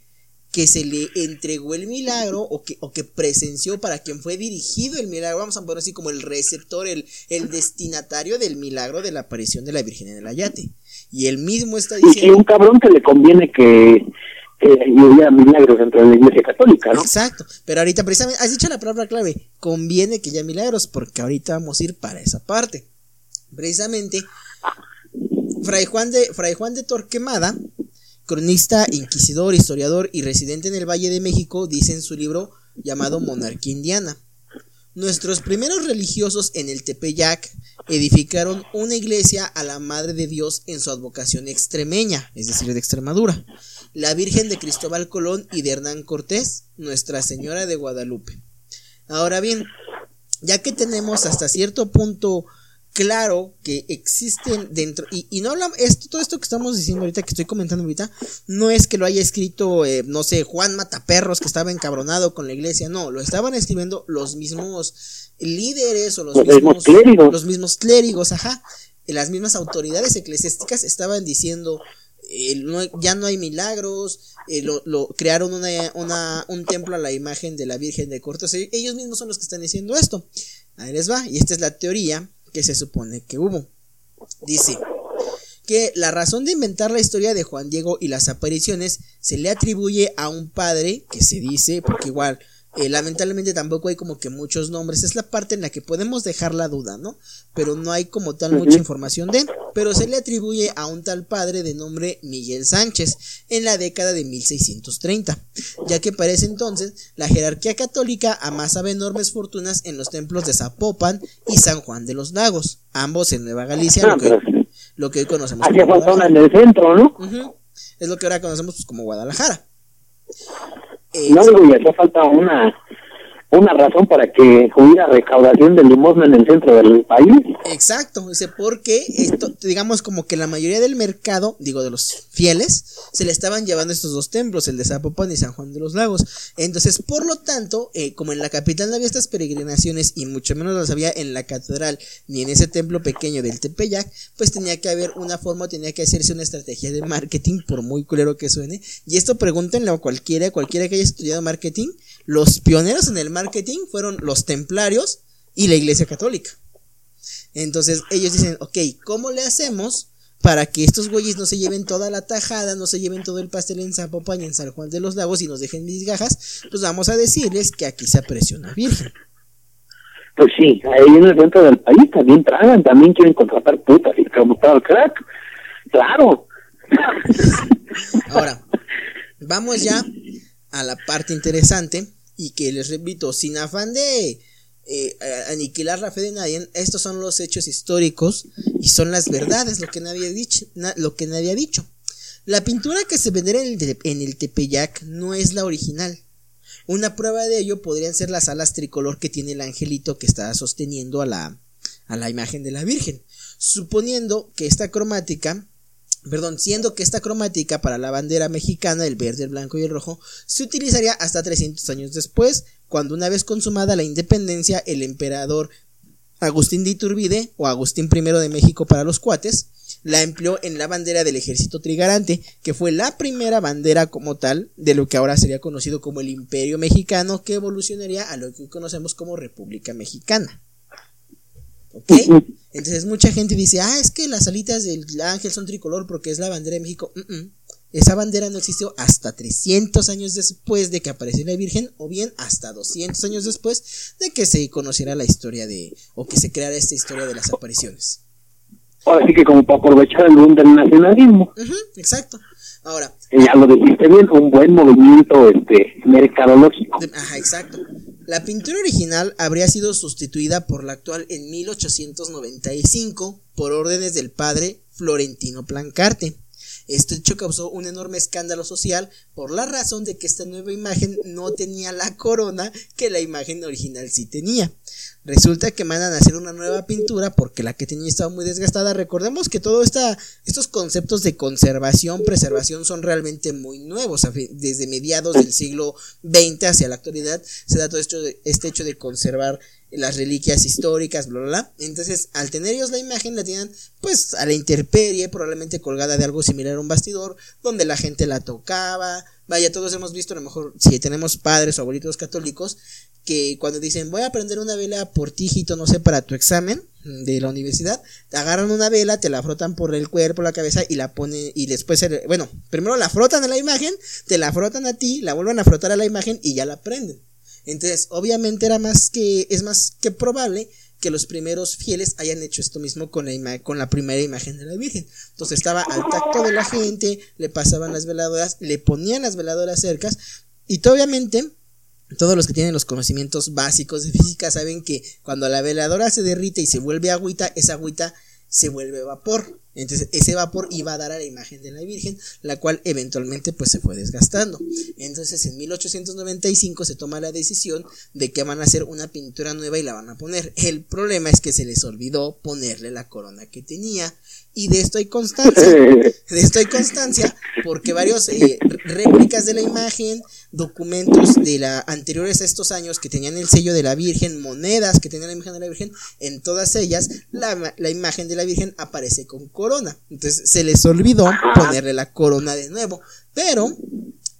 que se le entregó el milagro o que, o que presenció para quien fue dirigido el milagro, vamos a poner así como el receptor, el, el destinatario del milagro de la aparición de la Virgen en el Ayate. Y él mismo está diciendo... Y un cabrón que le conviene que, que hubiera milagros dentro de la Iglesia Católica, ¿no? Exacto, pero ahorita precisamente, has dicho la palabra clave, conviene que haya milagros, porque ahorita vamos a ir para esa parte. Precisamente, Fray Juan de, Fray Juan de Torquemada cronista, inquisidor, historiador y residente en el Valle de México, dice en su libro llamado Monarquía Indiana. Nuestros primeros religiosos en el Tepeyac edificaron una iglesia a la Madre de Dios en su advocación extremeña, es decir, de Extremadura, la Virgen de Cristóbal Colón y de Hernán Cortés, Nuestra Señora de Guadalupe. Ahora bien, ya que tenemos hasta cierto punto claro que existen dentro y, y no hablamos esto todo esto que estamos diciendo ahorita que estoy comentando ahorita no es que lo haya escrito eh, no sé Juan Mataperros que estaba encabronado con la iglesia no lo estaban escribiendo los mismos líderes o los, Los mismos mismos clérigos. los mismos clérigos ajá las mismas autoridades eclesiásticas estaban diciendo eh, no- ya no hay milagros, eh, lo, lo- crearon una, una- un templo a la imagen de la Virgen de Cortés. E- Ellos mismos son los que están diciendo esto. Ahí les va, y esta es la teoría que se supone que hubo. Dice que la razón de inventar la historia de Juan Diego y las apariciones se le atribuye a un padre que se dice, porque igual eh, lamentablemente tampoco hay como que muchos nombres, es la parte en la que podemos dejar la duda, ¿no? Pero no hay como tal mucha información de, pero se le atribuye a un tal padre de nombre Miguel Sánchez en la década de 1630, ya que para ese entonces la jerarquía católica amasaba enormes fortunas en los templos de Zapopan y San Juan de los Lagos, ambos en Nueva Galicia, Ah, lo que, lo que hoy conocemos como Guadalajara. en el centro, ¿no? Ujú. Es lo que ahora conocemos pues, como Guadalajara. Eh, No digo, hacía falta una una razón para que hubiera recaudación de limosna en el centro del país. Exacto, dice, porque esto, digamos como que la mayoría del mercado, digo de los fieles, se le estaban llevando estos dos templos, el de Zapopan y San Juan de los Lagos. Entonces, por lo tanto, eh, como en la capital no había estas peregrinaciones y mucho menos las había en la catedral ni en ese templo pequeño del Tepeyac, pues tenía que haber una forma, tenía que hacerse una estrategia de marketing, por muy culero que suene. Y esto pregúntenle a cualquiera, cualquiera que haya estudiado marketing, los pioneros en el marketing fueron los templarios y la iglesia católica. Entonces ellos dicen, ok, ¿cómo le hacemos para que estos güeyes no se lleven toda la tajada, no se lleven todo el pastel en Zapopan y en San Juan de los Lagos y nos dejen migajas? Pues vamos a decirles que aquí se aprecia una virgen. Pues sí, ahí en el centro del país también tragan, también quieren contratar putas y el crack. Claro. Ahora, vamos ya a la parte interesante y que les repito, sin afán de eh, aniquilar la fe de nadie, estos son los hechos históricos y son las verdades, lo que nadie ha dicho. lo que nadie ha dicho. La pintura que se venderá en el, en el Tepeyac no es la original. Una prueba de ello podrían ser las alas tricolor que tiene el angelito que está sosteniendo a la, a la imagen de la Virgen. Suponiendo que esta cromática perdón, siendo que esta cromática para la bandera mexicana, el verde, el blanco y el rojo, se utilizaría hasta 300 años después, cuando una vez consumada la independencia, el emperador Agustín de Iturbide, o Agustín I de México para los cuates, la empleó en la bandera del ejército trigarante, que fue la primera bandera como tal de lo que ahora sería conocido como el Imperio Mexicano, que evolucionaría a lo que hoy conocemos como República Mexicana. ¿Ok? Entonces mucha gente dice, ah, es que las alitas del ángel son tricolor porque es la bandera de México. Mm, mm. Esa bandera no existió hasta 300 años después de que apareció la Virgen, o bien hasta 200 años después de que se conociera la historia de, o que se creara esta historia de las apariciones. Ahora sí que como para aprovechar el boom del nacionalismo. Exacto. Ahora, ya lo dijiste bien, un buen movimiento este mercadológico. ajá, exacto. La pintura original habría sido sustituida por la actual en 1895 por órdenes del padre Florentino Plancarte, Este hecho causó un enorme escándalo social por la razón de que esta nueva imagen no tenía la corona que la imagen original sí tenía. Resulta que mandan a hacer una nueva pintura porque la que tenía estaba muy desgastada. Recordemos que todos estos conceptos de conservación, preservación son realmente muy nuevos. Desde mediados del siglo XX hacia la actualidad se da todo esto este hecho de conservar las reliquias históricas, bla, bla, bla. Entonces, al tener ellos la imagen, la tenían pues a la intemperie, probablemente colgada de algo similar a un bastidor, donde la gente la tocaba. Vaya, todos hemos visto, a lo mejor, si tenemos padres o abuelitos católicos, que cuando dicen voy a prender una vela por tígito, no sé, para tu examen de la universidad, te agarran una vela, te la frotan por el cuerpo, la cabeza y la ponen, y después, bueno, primero la frotan a la imagen, te la frotan a ti, la vuelven a frotar a la imagen y ya la prenden. Entonces, obviamente era más que, es más que probable que los primeros fieles hayan hecho esto mismo con la, con la primera imagen de la Virgen. Entonces estaba al tacto de la gente, le pasaban las veladoras, le ponían las veladoras cercas y obviamente todos los que tienen los conocimientos básicos de física saben que cuando la veladora se derrite y se vuelve agüita, esa agüita se vuelve vapor. Entonces ese vapor iba a dar a la imagen de la Virgen, la cual eventualmente pues se fue desgastando. Entonces en 1895 se toma la decisión de que van a hacer una pintura nueva y la van a poner. El problema es que se les olvidó ponerle la corona que tenía. Y de esto hay constancia. [laughs] De esto hay constancia porque varios eh, réplicas de la imagen, documentos de la anteriores a estos años que tenían el sello de la Virgen, monedas que tenían la imagen de la Virgen, en todas ellas la, la imagen de la Virgen aparece con corona. Entonces se les olvidó ponerle la corona de nuevo. Pero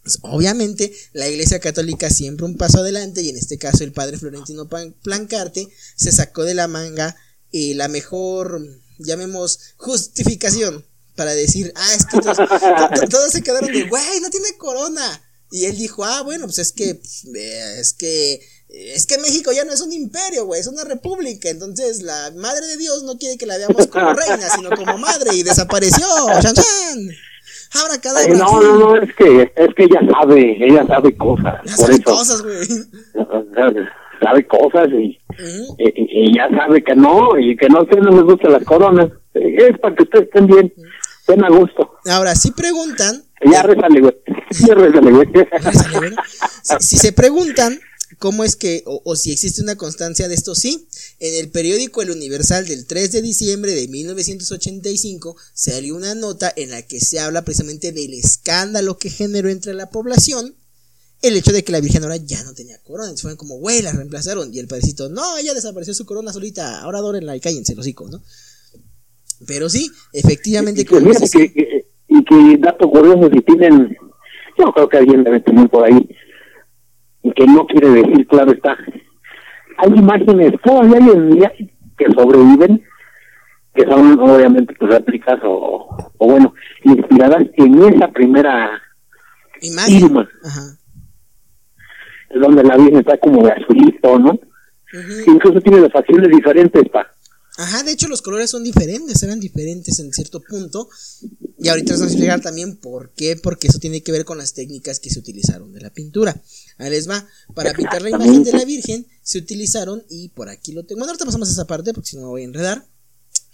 pues, obviamente la Iglesia Católica siempre un paso adelante y en este caso el padre Florentino Plancarte se sacó de la manga eh, la mejor, llamemos, justificación para decir, ah, es que todos, se quedaron de, güey, no tiene corona. Y él dijo, ah, bueno, pues es que, pues, es que, es que México ya no es un imperio, güey, es una república. Entonces la madre de Dios no quiere que la veamos como [laughs] reina, sino como madre. Y desapareció. ¡Chan, Ahora cada No, no, no, es que, es que ella sabe, ella sabe cosas. Ya sabe cosas, güey. Sabe cosas y, y, ya sabe que no, y que no a usted no les gusta las coronas. Es para que ustedes estén bien, estén a gusto. Ahora, si preguntan. Ya rezale, güey. Ya rezale, güey. si se preguntan ¿Cómo es que, o, si existe una constancia de esto? Sí, en el periódico El Universal del 3 de diciembre de 1985 salió una nota en la que se habla precisamente del escándalo que generó entre la población el hecho de que la Virgen ahora ya no tenía corona. Entonces fueron como, güey, la reemplazaron. Y el padrecito, no, ella desapareció su corona solita, ahora adórenla y cállense los hijos, ¿no? Pero sí, efectivamente. Y, que, y que dato curioso, si tienen, yo creo que alguien debe tener por ahí y que no quiere decir, claro está. Hay imágenes todavía hay en día que sobreviven, que son obviamente pues, réplicas o, o bueno, inspiradas en esa primera imagen. Donde la Virgen está como de azulito, ¿no? Incluso tiene las facciones diferentes, pa. Ajá, de hecho los colores son diferentes, eran diferentes en cierto punto. Y ahorita les vamos a explicar también por qué, porque eso tiene que ver con las técnicas que se utilizaron de la pintura. Ahí les va, para pintar la imagen de la Virgen se utilizaron, y por aquí lo tengo, bueno, ahorita pasamos a esa parte porque si no me voy a enredar,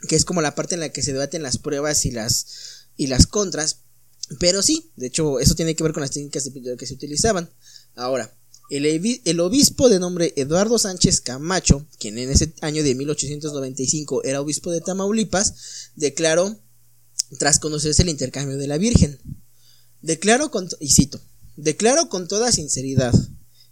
que es como la parte en la que se debaten las pruebas y las, y las contras. Pero sí, de hecho, eso tiene que ver con las técnicas de pintura que se utilizaban. Ahora, el, obispo de nombre Eduardo Sánchez Camacho, quien en ese año de 1895 era obispo de Tamaulipas, declaró, tras conocerse el intercambio de la Virgen, declaro con, y cito, declaro con toda sinceridad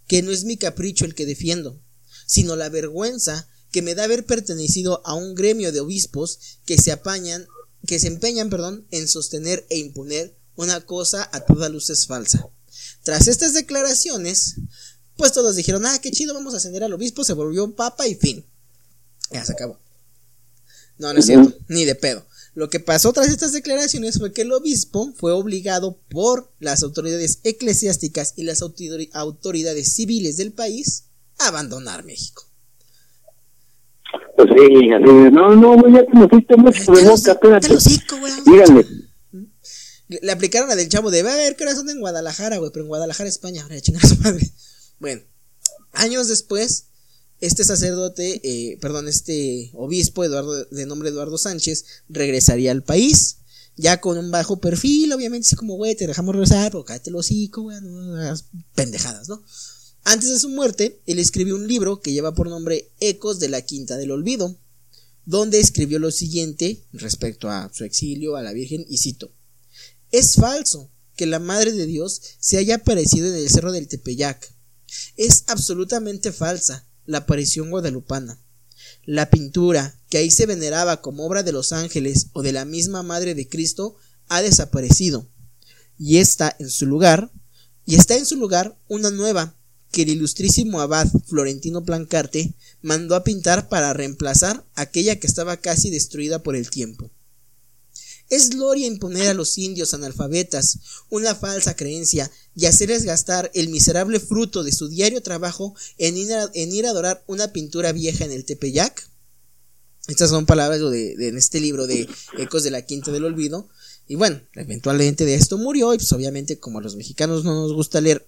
que no es mi capricho el que defiendo, sino la vergüenza que me da haber pertenecido a un gremio de obispos que se apañan, que se empeñan, perdón, en sostener e imponer una cosa a toda luz es falsa. Tras estas declaraciones, pues todos dijeron, ah, qué chido, vamos a ascender al obispo, se volvió papa y fin. Ya se acabó. No, no es cierto, ni de pedo. Lo que pasó tras estas declaraciones fue que el obispo fue obligado por las autoridades eclesiásticas y las autoridades civiles del país a abandonar México. Pues sí, no, no, ya te me fuiste mucho de boca, espérate. Díganme. Le aplicaron la del chavo de, va a ver corazón en Guadalajara, güey, pero en Guadalajara, España, ahora chingar a su madre. Bueno, años después, este sacerdote, eh, perdón, este obispo Eduardo, de nombre Eduardo Sánchez, regresaría al país ya con un bajo perfil, obviamente, es como, güey, te dejamos rezar, pero cállate el hocico, güey, pendejadas, ¿no? Antes de su muerte, él escribió un libro que lleva por nombre Ecos de la Quinta del Olvido, donde escribió lo siguiente respecto a su exilio, a la Virgen, y cito, es falso que la Madre de Dios se haya aparecido en el Cerro del Tepeyac. Es absolutamente falsa la aparición guadalupana. La pintura, que ahí se veneraba como obra de los ángeles o de la misma Madre de Cristo, ha desaparecido. Y está en su lugar, y está en su lugar una nueva, que el ilustrísimo abad Florentino Plancarte mandó a pintar para reemplazar aquella que estaba casi destruida por el tiempo. Es gloria imponer a los indios analfabetas una falsa creencia y hacerles gastar el miserable fruto de su diario trabajo en ir a, ir a adorar una pintura vieja en el Tepeyac. Estas son palabras de, en este libro de Ecos de la Quinta del Olvido, y bueno, eventualmente de esto murió y pues obviamente como a los mexicanos no nos gusta leer...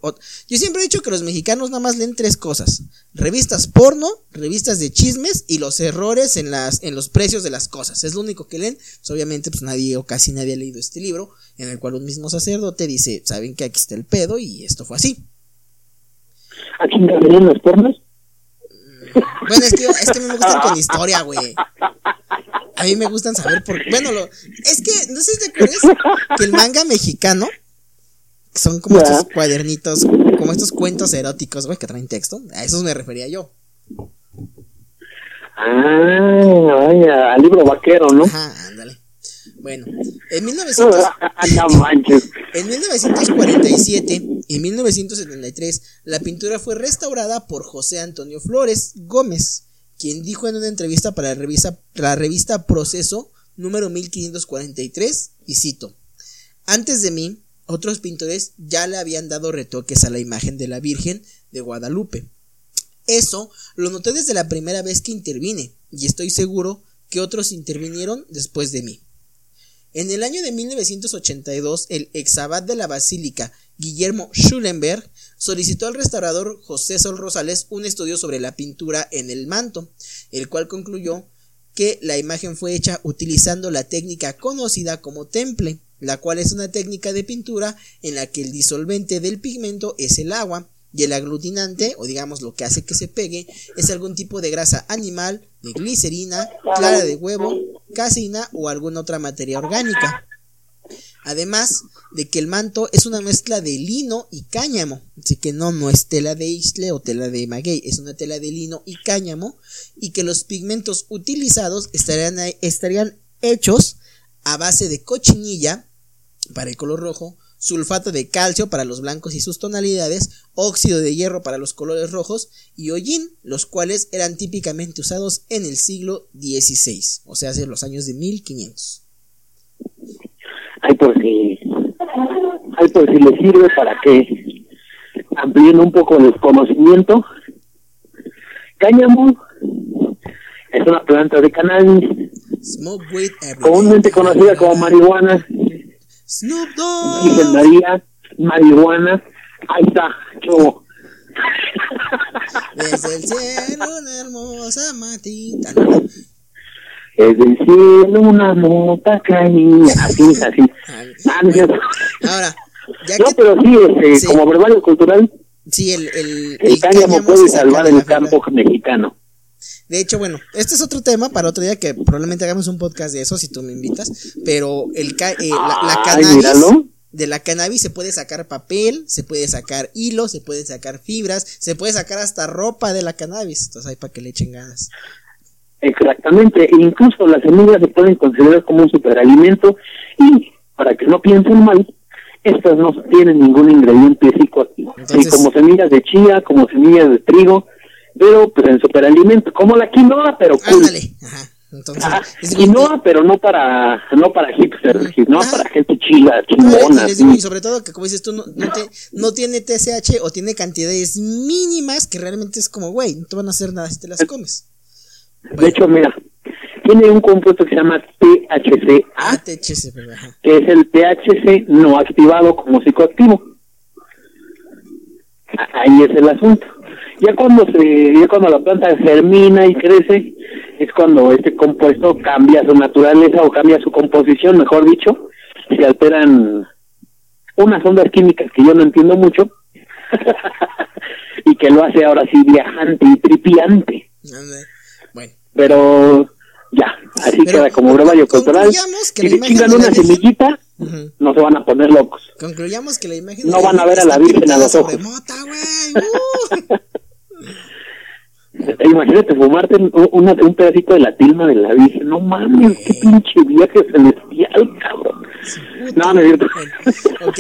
Yo siempre he dicho que los mexicanos nada más leen tres cosas. Revistas porno, revistas de chismes y los errores en, las, en los precios de las cosas. Es lo único que leen. Pues obviamente pues nadie o casi nadie ha leído este libro en el cual un mismo sacerdote dice, saben que aquí está el pedo y esto fue así. ¿A quién leen los pornos? Bueno, es que, es que me gustan con [laughs] historia, güey. A mí me gustan saber por Bueno, lo, es que, no sé si te acuerdas que el manga mexicano son como estos cuadernitos, como estos cuentos eróticos, güey, que traen texto. A esos me refería yo. Ah, vaya, al libro vaquero, ¿no? Ajá, ándale. Bueno, en, 1900, [laughs] en 1947 y 1973 la pintura fue restaurada por José Antonio Flores Gómez, quien dijo en una entrevista para la revista, la revista Proceso número 1543, y cito, antes de mí, otros pintores ya le habían dado retoques a la imagen de la Virgen de Guadalupe. Eso lo noté desde la primera vez que intervine, y estoy seguro que otros intervinieron después de mí. En el año de 1982, el exabad de la Basílica, Guillermo Schulenberg, solicitó al restaurador José Sol Rosales un estudio sobre la pintura en el manto, el cual concluyó que la imagen fue hecha utilizando la técnica conocida como temple, la cual es una técnica de pintura en la que el disolvente del pigmento es el agua y el aglutinante, o digamos lo que hace que se pegue, es algún tipo de grasa animal, de glicerina, clara de huevo, casina o alguna otra materia orgánica. Además de que el manto es una mezcla de lino y cáñamo. Así que no, no es tela de isle o tela de maguey, es una tela de lino y cáñamo. Y que los pigmentos utilizados estarían, estarían hechos a base de cochinilla para el color rojo, sulfato de calcio para los blancos y sus tonalidades, óxido de hierro para los colores rojos y hollín, los cuales eran típicamente usados en el siglo XVI, o sea, hace los años de 1500 hay por si, hay por si le sirve para que amplíen un poco el conocimiento. Cáñamo es una planta de cannabis, comúnmente conocida como marihuana. Snoop María, marihuana, ahí está, yo. Desde el cielo una hermosa matita es del cielo una mota caía, así, [laughs] así. Ah, Ahora, ya no, pero sí, este, como verbalio cultural, sí, el, el, el, cáñamo puede salvar el campo mexicano. De hecho, bueno, este es otro tema para otro día que probablemente hagamos un podcast de eso si tú me invitas, pero el eh, la, cannabis de la cannabis se puede sacar papel, se puede sacar hilo, se pueden sacar fibras, se puede sacar hasta ropa de la cannabis, entonces ahí para que le echen ganas. Exactamente, e incluso las semillas se pueden considerar como un superalimento y para que no piensen mal, estas no tienen ningún ingrediente psicoactivo, como semillas de chía, como semillas de trigo, pero pues en superalimento, como la quinoa, pero cool. Ajá. Entonces, quinoa, pero no para no para hipsters, sino para gente chila, chingona. y sobre todo que como dices tú, no, no, tiene TSH o tiene cantidades mínimas que realmente es como, güey, no te van a hacer nada si te las comes. De hecho, mira, tiene un compuesto que se llama THC, ah, que es el THC no activado como psicoactivo. Ahí es el asunto. Ya cuando se, ya cuando la planta germina y crece, es cuando este compuesto cambia su naturaleza o cambia su composición, mejor dicho, se alteran unas ondas químicas que yo no entiendo mucho [laughs] y que lo hace ahora sí viajante y tripiante. Bueno. Pero ya, así Pero queda como brevario cultural. concluyamos que Si se chingan una Virgen- semillita, no se van a poner locos. Concluyamos que la imagen No de van a ver a la Virgen a los ojos. mota. Uh. [laughs] Imagínate fumarte un, una- un pedacito de la tilma de la Virgen. No mames, qué pinche viaje celestial, cabrón. No, no es cierto. Ok,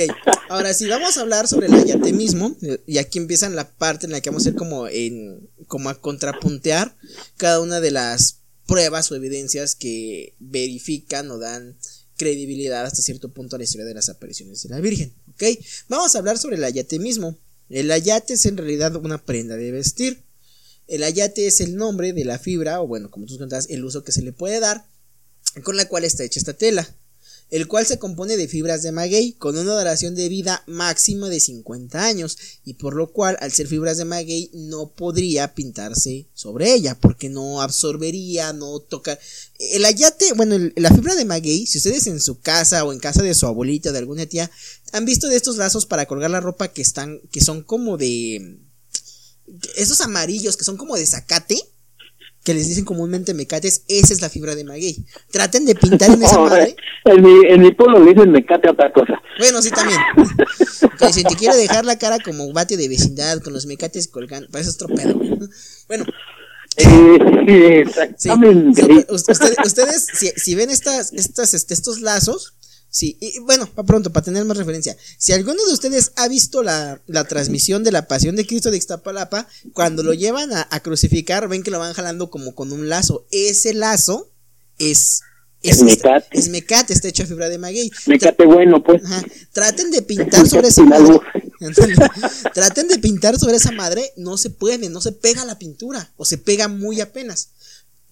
ahora sí, vamos a hablar sobre el ayatemismo. eh, Y aquí empiezan la parte en la que vamos a hacer como, en, como a contrapuntear cada una de las pruebas o evidencias que verifican o dan credibilidad hasta cierto punto a la historia de las apariciones de la Virgen. Ok, vamos a hablar sobre el ayatemismo. El ayate es en realidad una prenda de vestir. El ayate es el nombre de la fibra, o bueno, como tú contabas, el uso que se le puede dar, con la cual está hecha esta tela el cual se compone de fibras de maguey con una duración de vida máxima de 50 años y por lo cual al ser fibras de maguey no podría pintarse sobre ella porque no absorbería, no toca. El ayate, bueno, la fibra de maguey, si ustedes en su casa o en casa de su abuelita o de alguna tía han visto de estos lazos para colgar la ropa que están que son como de esos amarillos que son como de zacate que les dicen comúnmente mecates, esa es la fibra de maguey. Traten de pintar en esa [laughs] madre. en, mi, en mi pueblo le dicen mecate a otra cosa. Bueno, sí, también. [laughs] Si te quiere dejar la cara como bate de vecindad con los mecates colgando, para eso es. Bueno, Eh, sí, exactamente. Ustedes si, si ven estas, estas, este, estos lazos, sí, y, bueno, para pronto, para tener más referencia, si alguno de ustedes ha visto la, la transmisión de la Pasión de Cristo de Ixtapalapa, cuando lo llevan a, a crucificar, ven que lo van jalando como con un lazo. Ese lazo es... Es mecate. Es mecate, está hecho de fibra de maguey. Mecate bueno, pues. Ajá. Traten de pintar sobre esa madre. [laughs] Traten de pintar sobre esa madre, no se puede, no se pega la pintura, o se pega muy apenas.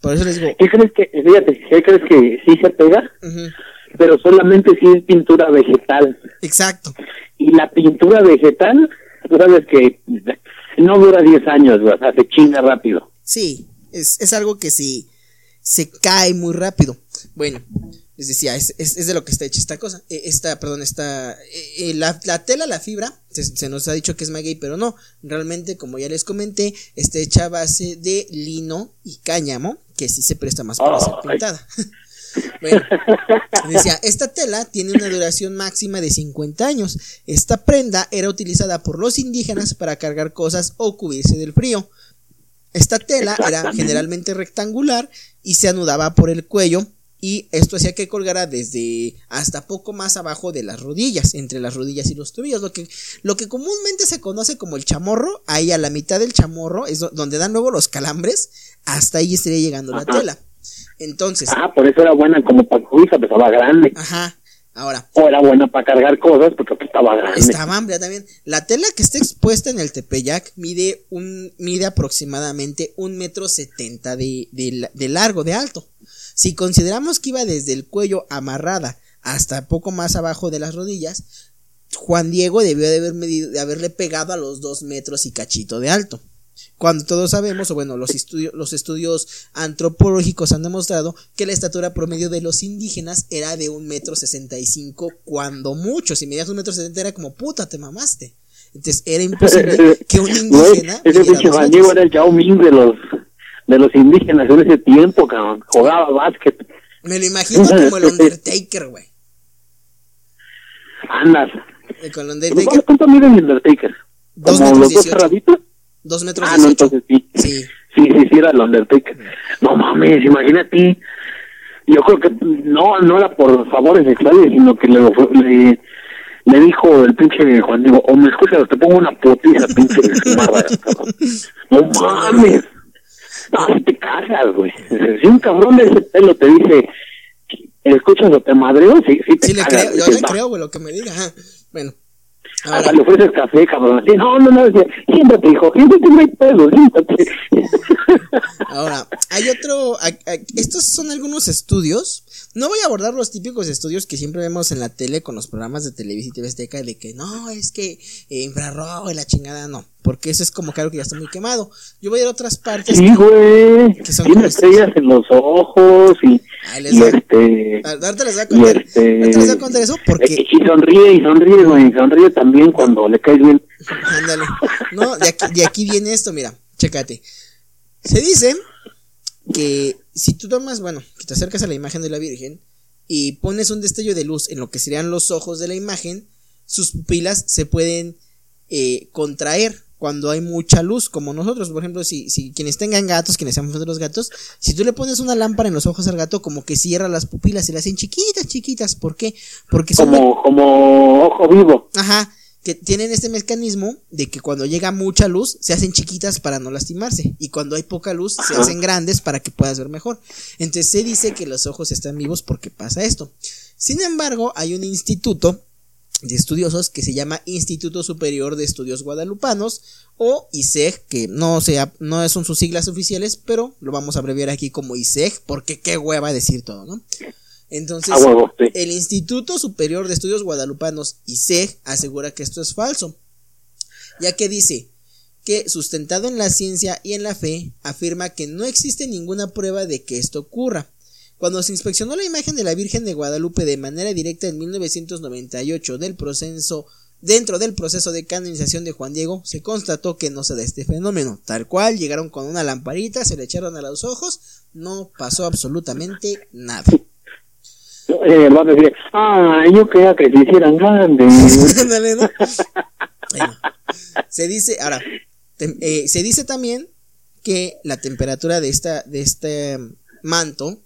Por eso les digo, ¿Qué crees que, fíjate, ¿qué crees que sí se pega? ujú, Pero solamente si es pintura vegetal. exacto. Y la pintura vegetal, tú sabes que no dura 10 años, o sea, se chinga rápido. Sí, es, es algo que sí se cae muy rápido. Bueno, les decía, es, es, es de lo que está hecha esta cosa. Eh, Esta, perdón, esta. eh, eh, la, la tela, la fibra, se, se nos ha dicho que es maguey, pero no. Realmente, como ya les comenté, está hecha a base de lino y cáñamo, que sí se presta más para ser Ay. [laughs] Bueno, decía, esta tela tiene una duración máxima de 50 años. Esta prenda era utilizada por los indígenas para cargar cosas o cubrirse del frío. Esta tela era generalmente rectangular y se anudaba por el cuello y esto hacía que colgara desde hasta poco más abajo de las rodillas, entre las rodillas y los tobillos, lo que, lo que comúnmente se conoce como el chamorro, ahí a la mitad del chamorro es do- donde dan luego los calambres, hasta ahí estaría llegando la tela. Entonces, Ah, por eso era buena como para cubija, pues estaba grande. ajá, ahora, O era buena para cargar cosas porque estaba grande. Estaba amplia también. La tela que está expuesta en el Tepeyac mide un mide aproximadamente un metro setenta de, de de largo, de alto. Si consideramos que iba desde el cuello amarrada hasta poco más abajo de las rodillas, Juan Diego debió de haber medido, de haberle pegado a los dos metros y cachito de alto. Cuando todos sabemos, o bueno, los, estudios los estudios antropológicos han demostrado que la estatura promedio de los indígenas era de un metro sesenta y cinco, cuando mucho. Si medías un metro setenta era como puta, te mamaste. Entonces era imposible [laughs] que un indígena. ese pinche metros. era el Yao Ming de los, de los indígenas en ese tiempo, cabrón. Jugaba básquet. Me lo imagino como el [laughs] Undertaker, güey. Andas. Con el ¿Cuánto, Undertaker, cuánto mide el Undertaker? Dos ¿Como metros los dos cerraditos? Dos metros Ah, no, entonces sí. Sí. Sí, sí, sí, era el Undertaker. No mames, imagínate. Yo creo que no no era por favores sexuales, sino que le, le, le dijo el pinche Juan Diego, o me escuchas, te pongo una putiza, pinche. No mames. No, si te cagas, güey. Si un cabrón de ese pelo te dice, ¿escuchas o te madreo? Sí, sí te Sí, le cagas. creo, yo le creo, güey, lo que me diga. ajá. Bueno. Hasta Ahora, le ofreces café, cabrón. Así, no, no, no, siéntate, hijo, siéntate, no hay pedo, siéntate. [laughs] Ahora, hay otro. estos son algunos estudios. No voy a abordar los típicos estudios que siempre vemos en la tele con los programas de Televisa y TV Azteca de que no, es que eh, infrarrojo y la chingada, no. Porque eso es como que algo que ya está muy quemado. Yo voy a ir a otras partes. Sí, güey. Tiene estrellas en los ojos y Ahí les Y va. este. Ah, Ahorita les voy a Y contar. este. Les voy a contar eso porque. eh, Y sonríe, y sonríe, güey. Sonríe también cuando le caes bien. Ándale. No, de aquí, de aquí viene esto, mira, chécate. Se dice que si tú tomas, bueno, que te acercas a la imagen de la Virgen y pones un destello de luz en lo que serían los ojos de la imagen, sus pupilas se pueden eh, contraer cuando hay mucha luz, como nosotros, por ejemplo, si, si quienes tengan gatos, quienes sean fans de los gatos, si tú le pones una lámpara en los ojos al gato, como que cierra las pupilas y las hacen chiquitas, chiquitas, ¿por qué? Porque son Como, como ojo vivo. Ajá, que tienen este mecanismo de que cuando llega mucha luz se hacen chiquitas para no lastimarse y cuando hay poca luz se hacen grandes para que puedas ver mejor. Entonces se dice que los ojos están vivos porque pasa esto. Sin embargo, hay un instituto de estudiosos que se llama Instituto Superior de Estudios Guadalupanos o ISEG, que no sea no son sus siglas oficiales, pero lo vamos a abreviar aquí como ISEG porque qué hueva decir todo, ¿no? Entonces, sí. el Instituto Superior de Estudios Guadalupanos, ISEG, asegura que esto es falso, ya que dice que, sustentado en la ciencia y en la fe, afirma que no existe ninguna prueba de que esto ocurra. Cuando se inspeccionó la imagen de la Virgen de Guadalupe de manera directa en 1998 del proceso, dentro del proceso de canonización de Juan Diego, se constató que no se da este fenómeno. Tal cual, llegaron con una lamparita, se le echaron a los ojos, no pasó absolutamente nada. Eh, va a decir, ah, yo quería que se hicieran grandes. [laughs] Ándale, ¿no? Bueno, se dice, ahora, eh, se dice también que la temperatura de esta, de este manto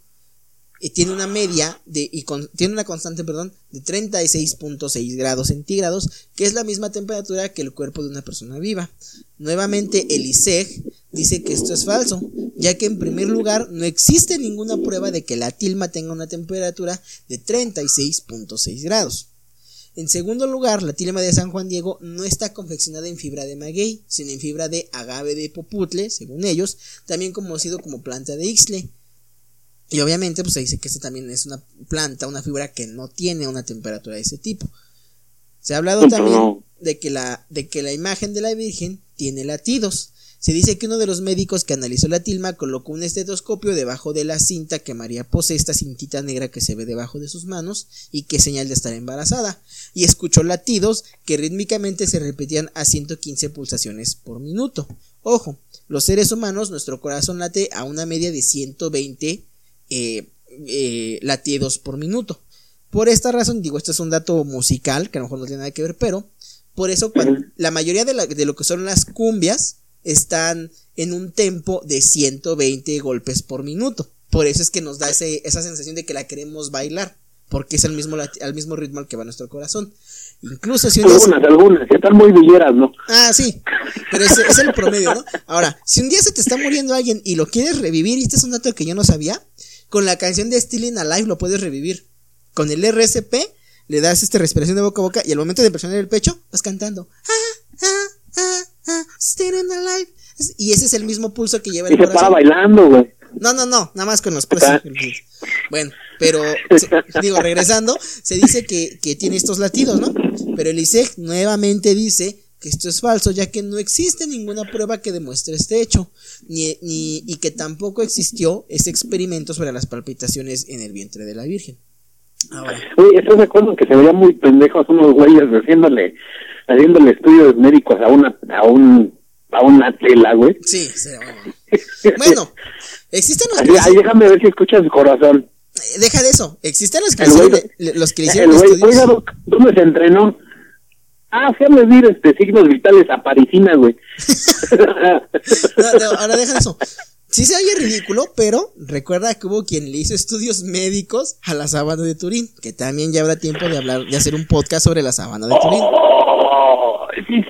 eh, tiene una media de, y tiene una constante, perdón, de 36.6 grados centígrados, que es la misma temperatura que el cuerpo de una persona viva. Nuevamente, el ISEG dice que esto es falso, ya que en primer lugar no existe ninguna prueba de que la tilma tenga una temperatura de 36.6 grados. En segundo lugar, la tilma de San Juan Diego no está confeccionada en fibra de maguey, sino en fibra de agave de poputle, según ellos, también conocido como planta de ixtle. Y obviamente, pues se dice que esta también es una planta, una fibra que no tiene una temperatura de ese tipo. Se ha hablado No. también de que la, de que la imagen de la Virgen tiene latidos. Se dice que uno de los médicos que analizó la tilma colocó un estetoscopio debajo de la cinta que María posee, esta cintita negra que se ve debajo de sus manos y que es señal de estar embarazada, y escuchó latidos que rítmicamente se repetían a 115 pulsaciones por minuto. Ojo, los seres humanos, nuestro corazón late a una media de 120 eh, eh, latidos por minuto. Por esta razón, digo, esto es un dato musical que a lo mejor no tiene nada que ver, pero por eso cuando- la mayoría de, la- de lo que son las cumbias están en un tempo de 120 golpes por minuto. Por eso es que nos da ese- esa sensación de que la queremos bailar, porque es al mismo, lati- al mismo ritmo al que va nuestro corazón. Incluso si un día se- Algunas, algunas, que están muy villeras, ¿no? Ah, sí. Pero ese es el promedio, ¿no? Ahora, si un día se te está muriendo alguien y lo quieres revivir, y este es un dato que yo no sabía, con la canción de Stealing Alive lo puedes revivir. Con el RSP le das esta respiración de boca a boca y al momento de presionar el pecho vas cantando. Ah, ah, ah, ah, Stealing Alive. Y ese es el mismo pulso que lleva el Y se para corazón. bailando, güey. No, no, no, nada más con los. Ah. Bueno, pero se- digo, regresando, se dice que, que tiene estos latidos, ¿no? Pero el ISEG nuevamente dice que esto es falso, ya que no existe ninguna prueba que demuestre este hecho, ni, ni, y que tampoco existió ese experimento sobre las palpitaciones en el vientre de la Virgen. Ahora, Oye, ¿estás de acuerdo que se veían muy pendejos unos güeyes haciéndole, haciéndole estudios médicos a una, a un, a una tela, güey? sí, se- [laughs] bueno, existen los que ay, déjame ver si escuchas su corazón. eh, deja de eso, existen los que, El güey- hicieron, los que El hicieron güey, estudios. oiga, ¿dónde se entrenó? Ah, fue a medir este, signos vitales a Parisina, güey. [laughs] No, no, ahora deja eso. Sí se oye ridículo, pero recuerda que hubo quien le hizo estudios médicos a la sábana de Turín, que también ya habrá tiempo de hablar, de hacer un podcast sobre la sábana de Turín. Oh, sí, es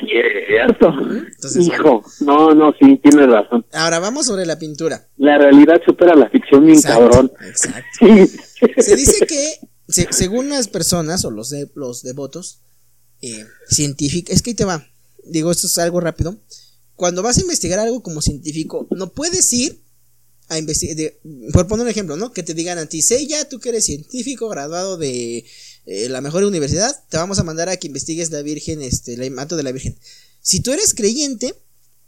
cierto. Entonces, Hijo, no, no, sí, tienes razón. Ahora vamos sobre la pintura. La realidad supera la ficción bien cabrón. exacto. Sí. Se dice que, se- según las personas o los, de, los devotos eh, científicos, es que ahí te va. Digo, esto es algo rápido. Cuando vas a investigar algo como científico, no puedes ir a investigar. Por poner un ejemplo, ¿no? Que te digan a ti, sé ya, tú que eres científico, graduado de eh, la mejor universidad, te vamos a mandar a que investigues la Virgen, este, el mato de la Virgen. Si tú eres creyente,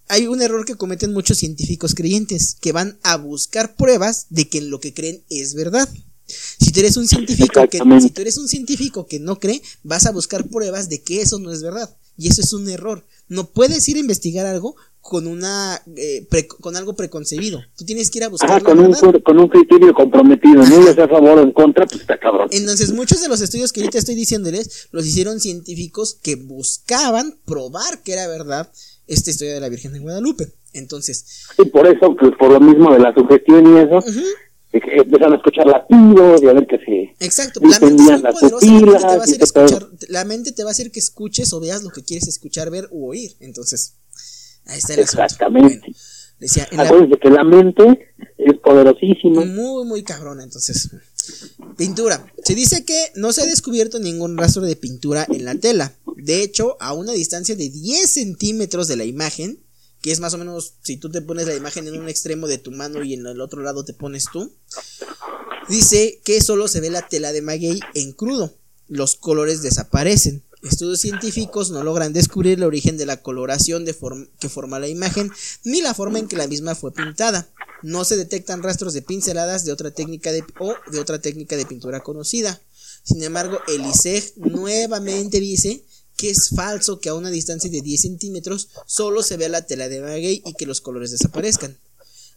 hay un error que cometen muchos científicos creyentes, que van a buscar pruebas de que lo que creen es verdad. Si tú eres un científico que si tú eres un científico que no cree, vas a buscar pruebas de que eso no es verdad y eso es un error. No puedes ir a investigar algo con una eh, con algo preconcebido. Tú tienes que ir a buscar con, un, con un criterio comprometido, no ya sea a favor o en contra, pues está cabrón. Entonces, muchos de los estudios que ahorita estoy diciéndoles los hicieron científicos que buscaban probar que era verdad esta historia de la Virgen de Guadalupe. Entonces, y por eso, pues por lo mismo de la sugestión y eso, empezaron a escuchar latidos y a ver que sí. Exacto, la mente es muy poderosa, la mente, te va a hacer escuchar, la mente te va a hacer que escuches o veas lo que quieres escuchar, ver u oír. Entonces, ahí está el Exactamente. decía, la... que la mente es poderosísima. Muy, muy cabrona, entonces. Pintura. Se dice que no se ha descubierto ningún rastro de pintura en la tela. De hecho, a una distancia de 10 centímetros de la imagen, que es más o menos si tú te pones la imagen en un extremo de tu mano y en el otro lado te pones tú, dice que solo se ve la tela de maguey en crudo, los colores desaparecen. Estudios científicos no logran descubrir el origen de la coloración de que forma la imagen ni la forma en que la misma fue pintada. No se detectan rastros de pinceladas de otra técnica de, o de otra técnica de pintura conocida. Sin embargo, el nuevamente dice que es falso que a una distancia de 10 centímetros solo se vea la tela de maguey y que los colores desaparezcan.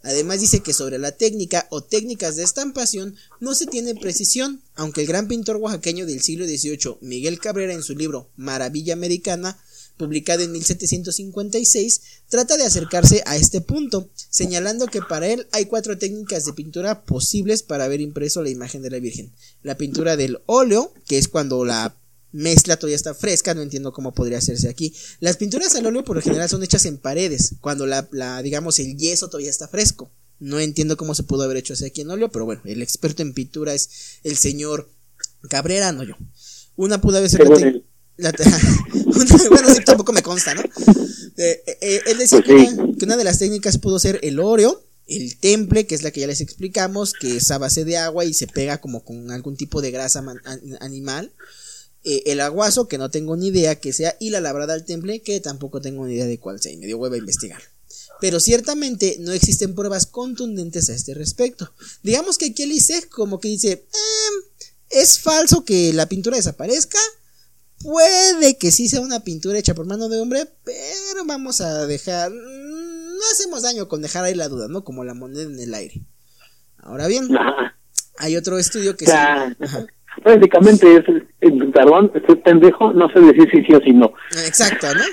Además dice que sobre la técnica o técnicas de estampación no se tiene precisión, aunque el gran pintor oaxaqueño del siglo XVIII, Miguel Cabrera, en su libro Maravilla Americana, publicado en 1756, trata de acercarse a este punto, señalando que para él hay cuatro técnicas de pintura posibles para haber impreso la imagen de la Virgen. La pintura del óleo, que es cuando la mezcla todavía está fresca, no entiendo cómo podría hacerse aquí. Las pinturas al óleo por lo general son hechas en paredes, cuando la, digamos, el yeso todavía está fresco. No entiendo cómo se pudo haber hecho así aquí en óleo, pero bueno, el experto en pintura es el señor Cabrera, no yo. Una pudo haber sido la, [laughs] bueno, sí, tampoco me consta, ¿no? Eh, eh, él decía pues que, una, de las técnicas pudo ser el óleo, el temple, que es la que ya les explicamos, que es a base de agua y se pega como con algún tipo de grasa animal. Eh, el aguazo, que no tengo ni idea que sea, y la labrada al temple, que tampoco tengo ni idea de cuál sea, y me dio hueva a investigar. Pero ciertamente no existen pruebas contundentes a este respecto. Digamos que aquí el como que dice, em, es falso que la pintura desaparezca, puede que sí sea una pintura hecha por mano de hombre, pero vamos a dejar, no hacemos daño con dejar ahí la duda, ¿no? Como la moneda en el aire. Ahora bien, hay otro estudio que... Sí, prácticamente es, perdón, estoy pendejo, no sé decir si sí o si no. Exacto, ¿no?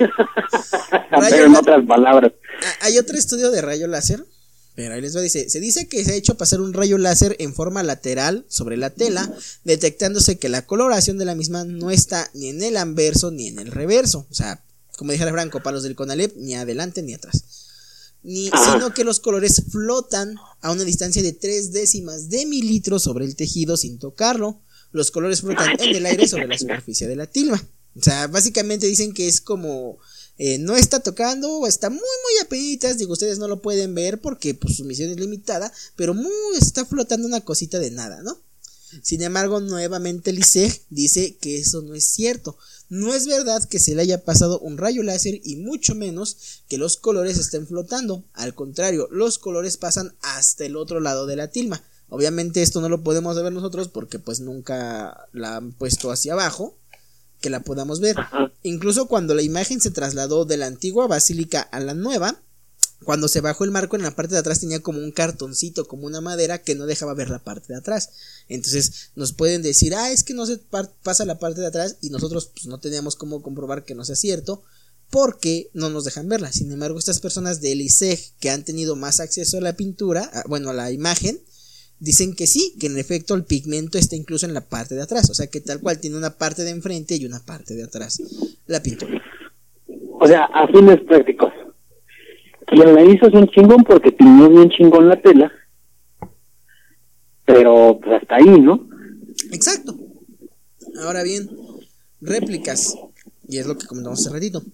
[laughs] pero en otras palabras. Hay otro estudio de rayo láser, pero ahí les va, dice, se dice que se ha hecho pasar un rayo láser en forma lateral sobre la tela, detectándose que la coloración de la misma no está ni en el anverso ni en el reverso, o sea, como dijera Franco, para los del Conalep, ni adelante ni atrás. Ni, sino que los colores flotan a una distancia de tres décimas de milímetro sobre el tejido sin tocarlo los colores flotan en el aire sobre la superficie de la tilma. O sea, básicamente dicen que es como eh, no está tocando está muy muy apenitas, digo, ustedes no lo pueden ver porque pues, su misión es limitada, pero muy está flotando una cosita de nada, ¿no? Sin embargo, nuevamente Liseg dice que eso no es cierto. No es verdad que se le haya pasado un rayo láser y mucho menos que los colores estén flotando. Al contrario, los colores pasan hasta el otro lado de la tilma. Obviamente esto no lo podemos ver nosotros porque pues nunca la han puesto hacia abajo que la podamos ver. Incluso cuando la imagen se trasladó de la antigua basílica a la nueva, cuando se bajó el marco en la parte de atrás tenía como un cartoncito, como una madera que no dejaba ver la parte de atrás. Entonces nos pueden decir, ah, es que no se pasa la parte de atrás y nosotros pues, no teníamos cómo comprobar que no sea cierto porque no nos dejan verla. Sin embargo, estas personas del ISEG que han tenido más acceso a la pintura, bueno, a la imagen, dicen que sí, que en efecto el pigmento está incluso en la parte de atrás, o sea que tal cual tiene una parte de enfrente y una parte de atrás, la pintura. O sea, a fines prácticos. Quien la hizo es un chingón porque tiñó bien chingón la tela, pero pues hasta ahí, ¿no? Exacto. Ahora bien, réplicas, y es lo que comentamos hace ratito.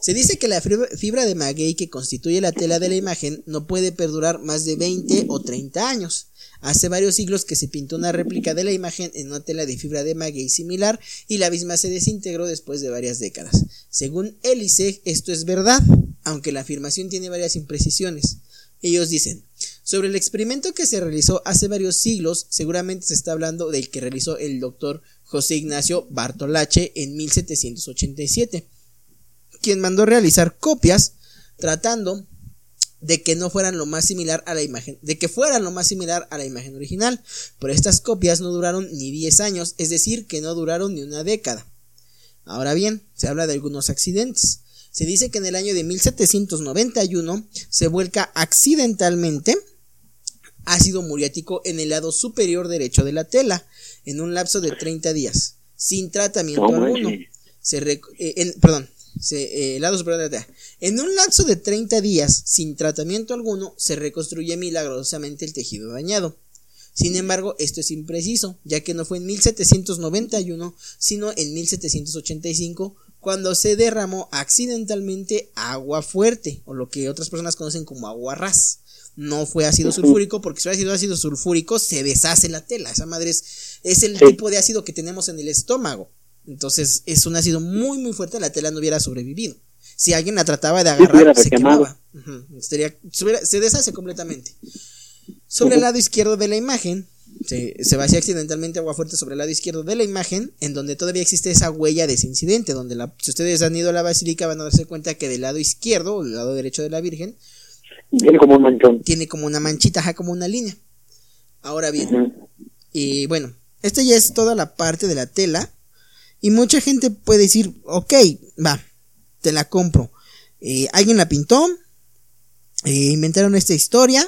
Se dice que la fibra de maguey que constituye la tela de la imagen no puede perdurar más de 20 o 30 años. Hace varios siglos que se pintó una réplica de la imagen en una tela de fibra de maguey similar y la misma se desintegró después de varias décadas. Según Eliseg, esto es verdad, aunque la afirmación tiene varias imprecisiones. Ellos dicen, Sobre el experimento que se realizó hace varios siglos, seguramente se está hablando del que realizó el doctor José Ignacio Bartolache en 1787, quien mandó realizar copias tratando de que no fueran lo más similar a la imagen, de que fueran lo más similar a la imagen original, pero estas copias no duraron ni 10 años, es decir, que no duraron ni una década. Ahora bien, se habla de algunos accidentes. Se dice que en el año de 1791 se vuelca accidentalmente ácido muriático en el lado superior derecho de la tela en un lapso de 30 días, sin tratamiento alguno. Se eh, en, perdón, se, eh, lado superior de la. En un lapso de 30 días, sin tratamiento alguno, se reconstruye milagrosamente el tejido dañado. Sin embargo, esto es impreciso, ya que no fue en 1791, sino en 1785, cuando se derramó accidentalmente agua fuerte, o lo que otras personas conocen como agua ras. No fue ácido sulfúrico, porque si hubiera sido ácido sulfúrico, se deshace la tela. Esa madre es, es el tipo de ácido que tenemos en el estómago. Entonces, es un ácido muy, muy fuerte, la tela no hubiera sobrevivido. Si alguien la trataba de agarrar, se quemaba. se deshace completamente. Sobre el lado izquierdo de la imagen, se, se, vacía accidentalmente agua fuerte sobre el lado izquierdo de la imagen, en donde todavía existe esa huella de ese incidente, donde la, si ustedes han ido a la basílica van a darse cuenta que del lado izquierdo o del lado derecho de la Virgen tiene como un manchón. Tiene como una manchita, como una línea. Ahora bien, y bueno, esta ya es toda la parte de la tela. Y mucha gente puede decir, ok, va, te la compro. Eh, alguien la pintó, eh, inventaron esta historia,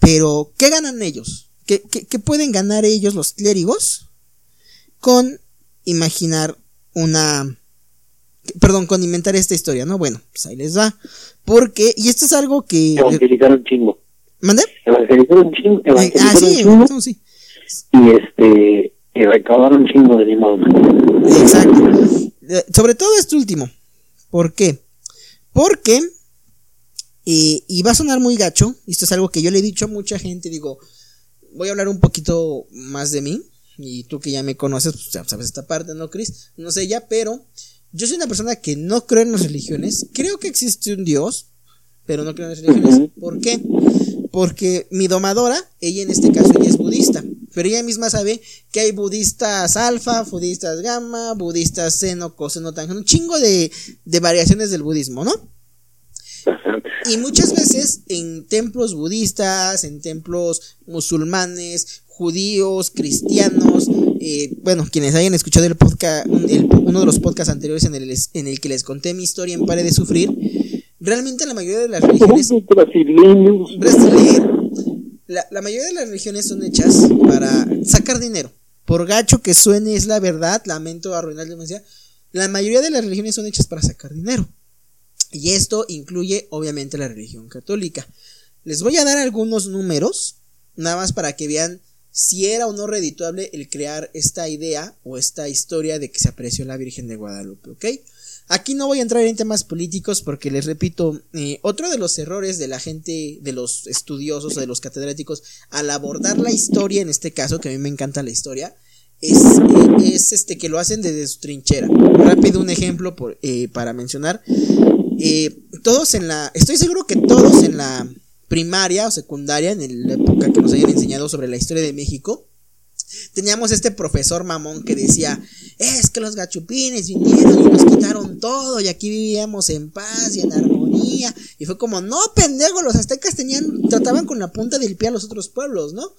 pero ¿qué ganan ellos? ¿Qué, pueden ganar ellos, los clérigos, con imaginar una... Perdón, con inventar esta historia, ¿no? Bueno, pues ahí les va. Porque, y esto es algo que... Evangelizaron chingo. ¿Mande? Evangelizaron chingo. Eh, ah, sí, sí. Y este... Y recaudaron chingo de limón. Exacto. Eh, sobre todo este último. ¿Por qué? Porque y va a sonar muy gacho, esto es algo que yo le he dicho a mucha gente, digo, voy a hablar un poquito más de mí, y tú que ya me conoces, pues ya sabes esta parte, ¿no, Chris? No sé ya, pero yo soy una persona que no creo en las religiones, creo que existe un Dios, pero no creo en las religiones. ¿Por qué? Porque mi domadora, ella en este caso, ella es budista, pero ella misma sabe que hay budistas alfa, budistas gamma, budistas seno, coseno, tangente, un chingo de, de variaciones del budismo, ¿no? Y muchas veces en templos budistas, en templos musulmanes, judíos, cristianos, eh, bueno, quienes hayan escuchado el podcast, uno de los podcasts anteriores en el, en el que les conté mi historia en Pare de Sufrir, realmente la mayoría de las religiones [laughs] la, mayoría de las religiones son hechas para sacar dinero. Por gacho que suene es la verdad, lamento arruinar la demasiado. La mayoría de las religiones son hechas para sacar dinero. Y esto incluye obviamente la religión católica. Les voy a dar algunos números, nada más para que vean si era o no redituable el crear esta idea o esta historia de que se apreció la Virgen de Guadalupe, ¿ok? Aquí no voy a entrar en temas políticos porque les repito, eh, otro de los errores de la gente, de los estudiosos o de los catedráticos al abordar la historia, en este caso, que a mí me encanta la historia, es, eh, es este que lo hacen desde su trinchera. Rápido un ejemplo por, eh, para mencionar. Todos en la, estoy seguro que todos en la primaria o secundaria, en la época que nos hayan enseñado sobre la historia de México, teníamos este profesor mamón que decía, es que los gachupines vinieron y nos quitaron todo y aquí vivíamos en paz y en armonía. Y fue como, no, pendejo, los aztecas tenían, trataban con la punta del pie a los otros pueblos, ¿no?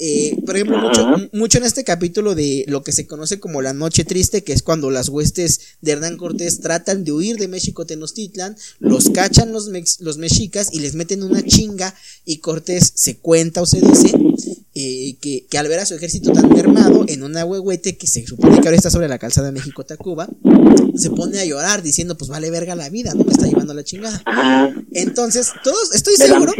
Eh, por ejemplo, mucho, mucho en este capítulo de lo que se conoce como la Noche Triste, que es cuando las huestes de Hernán Cortés tratan de huir de México Tenochtitlan, los cachan los, los mexicas y les meten una chinga y Cortés se cuenta o se dice eh, que, que, al ver a su ejército tan mermado en una huehuete que se supone que ahora está sobre la calzada de México-Tacuba, se pone a llorar diciendo, pues vale verga la vida, no me está llevando la chingada. Entonces, todos, estoy seguro...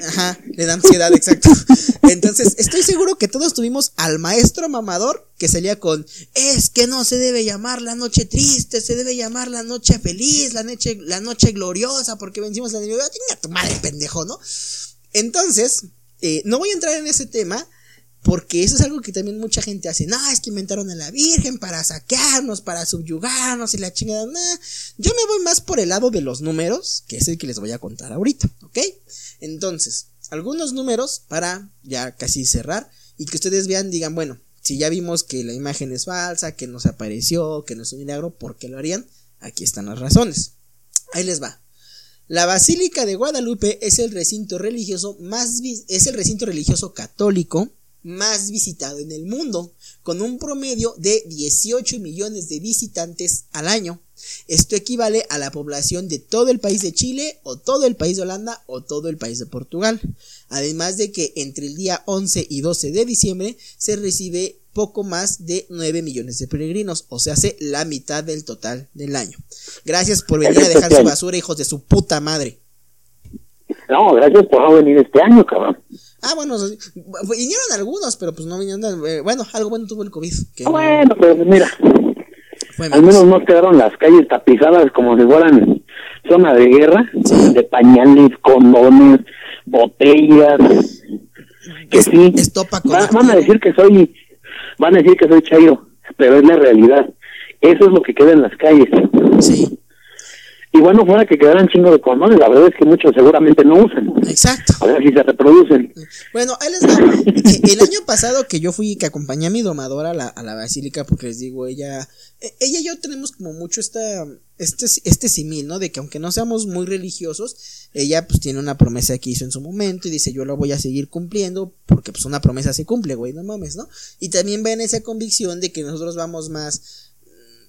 Ajá, le da ansiedad, exacto. [laughs] Entonces, estoy seguro que todos tuvimos al maestro mamador que salía con, es que no se debe llamar la noche triste, se debe llamar la noche feliz, la noche, la noche gloriosa, porque vencimos la niña, tu madre pendejo, ¿no? Entonces, eh, no voy a entrar en ese tema, porque eso es algo que también mucha gente hace. No, es que inventaron a la Virgen para saquearnos, para subyugarnos y la chingada. yo me voy más por el lado de los números, que es el que les voy a contar ahorita, ¿ok? Entonces, algunos números para ya casi cerrar y que ustedes vean, digan, bueno, si ya vimos que la imagen es falsa, que no se apareció, que no es un milagro, ¿por qué lo harían? Aquí están las razones. Ahí les va. La Basílica de Guadalupe es el recinto religioso más es el recinto religioso católico más visitado en el mundo, con un promedio de 18 millones de visitantes al año. Esto equivale a la población de todo el país de Chile o todo el país de Holanda o todo el país de Portugal. Además de que entre el día 11 y 12 de diciembre se recibe poco más de 9 millones de peregrinos, o sea, hace la mitad del total del año. Gracias por venir a dejar su basura, hijos de su puta madre. No, gracias por no venir este año, cabrón. Ah, bueno, vinieron algunos, pero pues no vinieron. Eh, bueno, algo bueno tuvo el COVID. bueno, pero mira, al menos no quedaron las calles tapizadas como si fueran zona de guerra, de pañales, condones, botellas. Que sí, van a decir que soy Van a decir que soy chairo, pero es la realidad. Eso es lo que queda en las calles. Sí. Y bueno, fuera que quedaran chingo de condones, la verdad es que muchos seguramente no usan. Exacto. A ver si se reproducen. Bueno, ahí les va. [laughs] El año pasado que yo fui, que acompañé a mi domadora a la, a la basílica, porque les digo, ella, e, ella y yo tenemos como mucho esta, este, este simil, ¿no? De que aunque no seamos muy religiosos, ella pues tiene una promesa que hizo en su momento y dice, yo la voy a seguir cumpliendo, porque pues una promesa se cumple, güey, no mames, ¿no? Y también va en esa convicción de que nosotros vamos más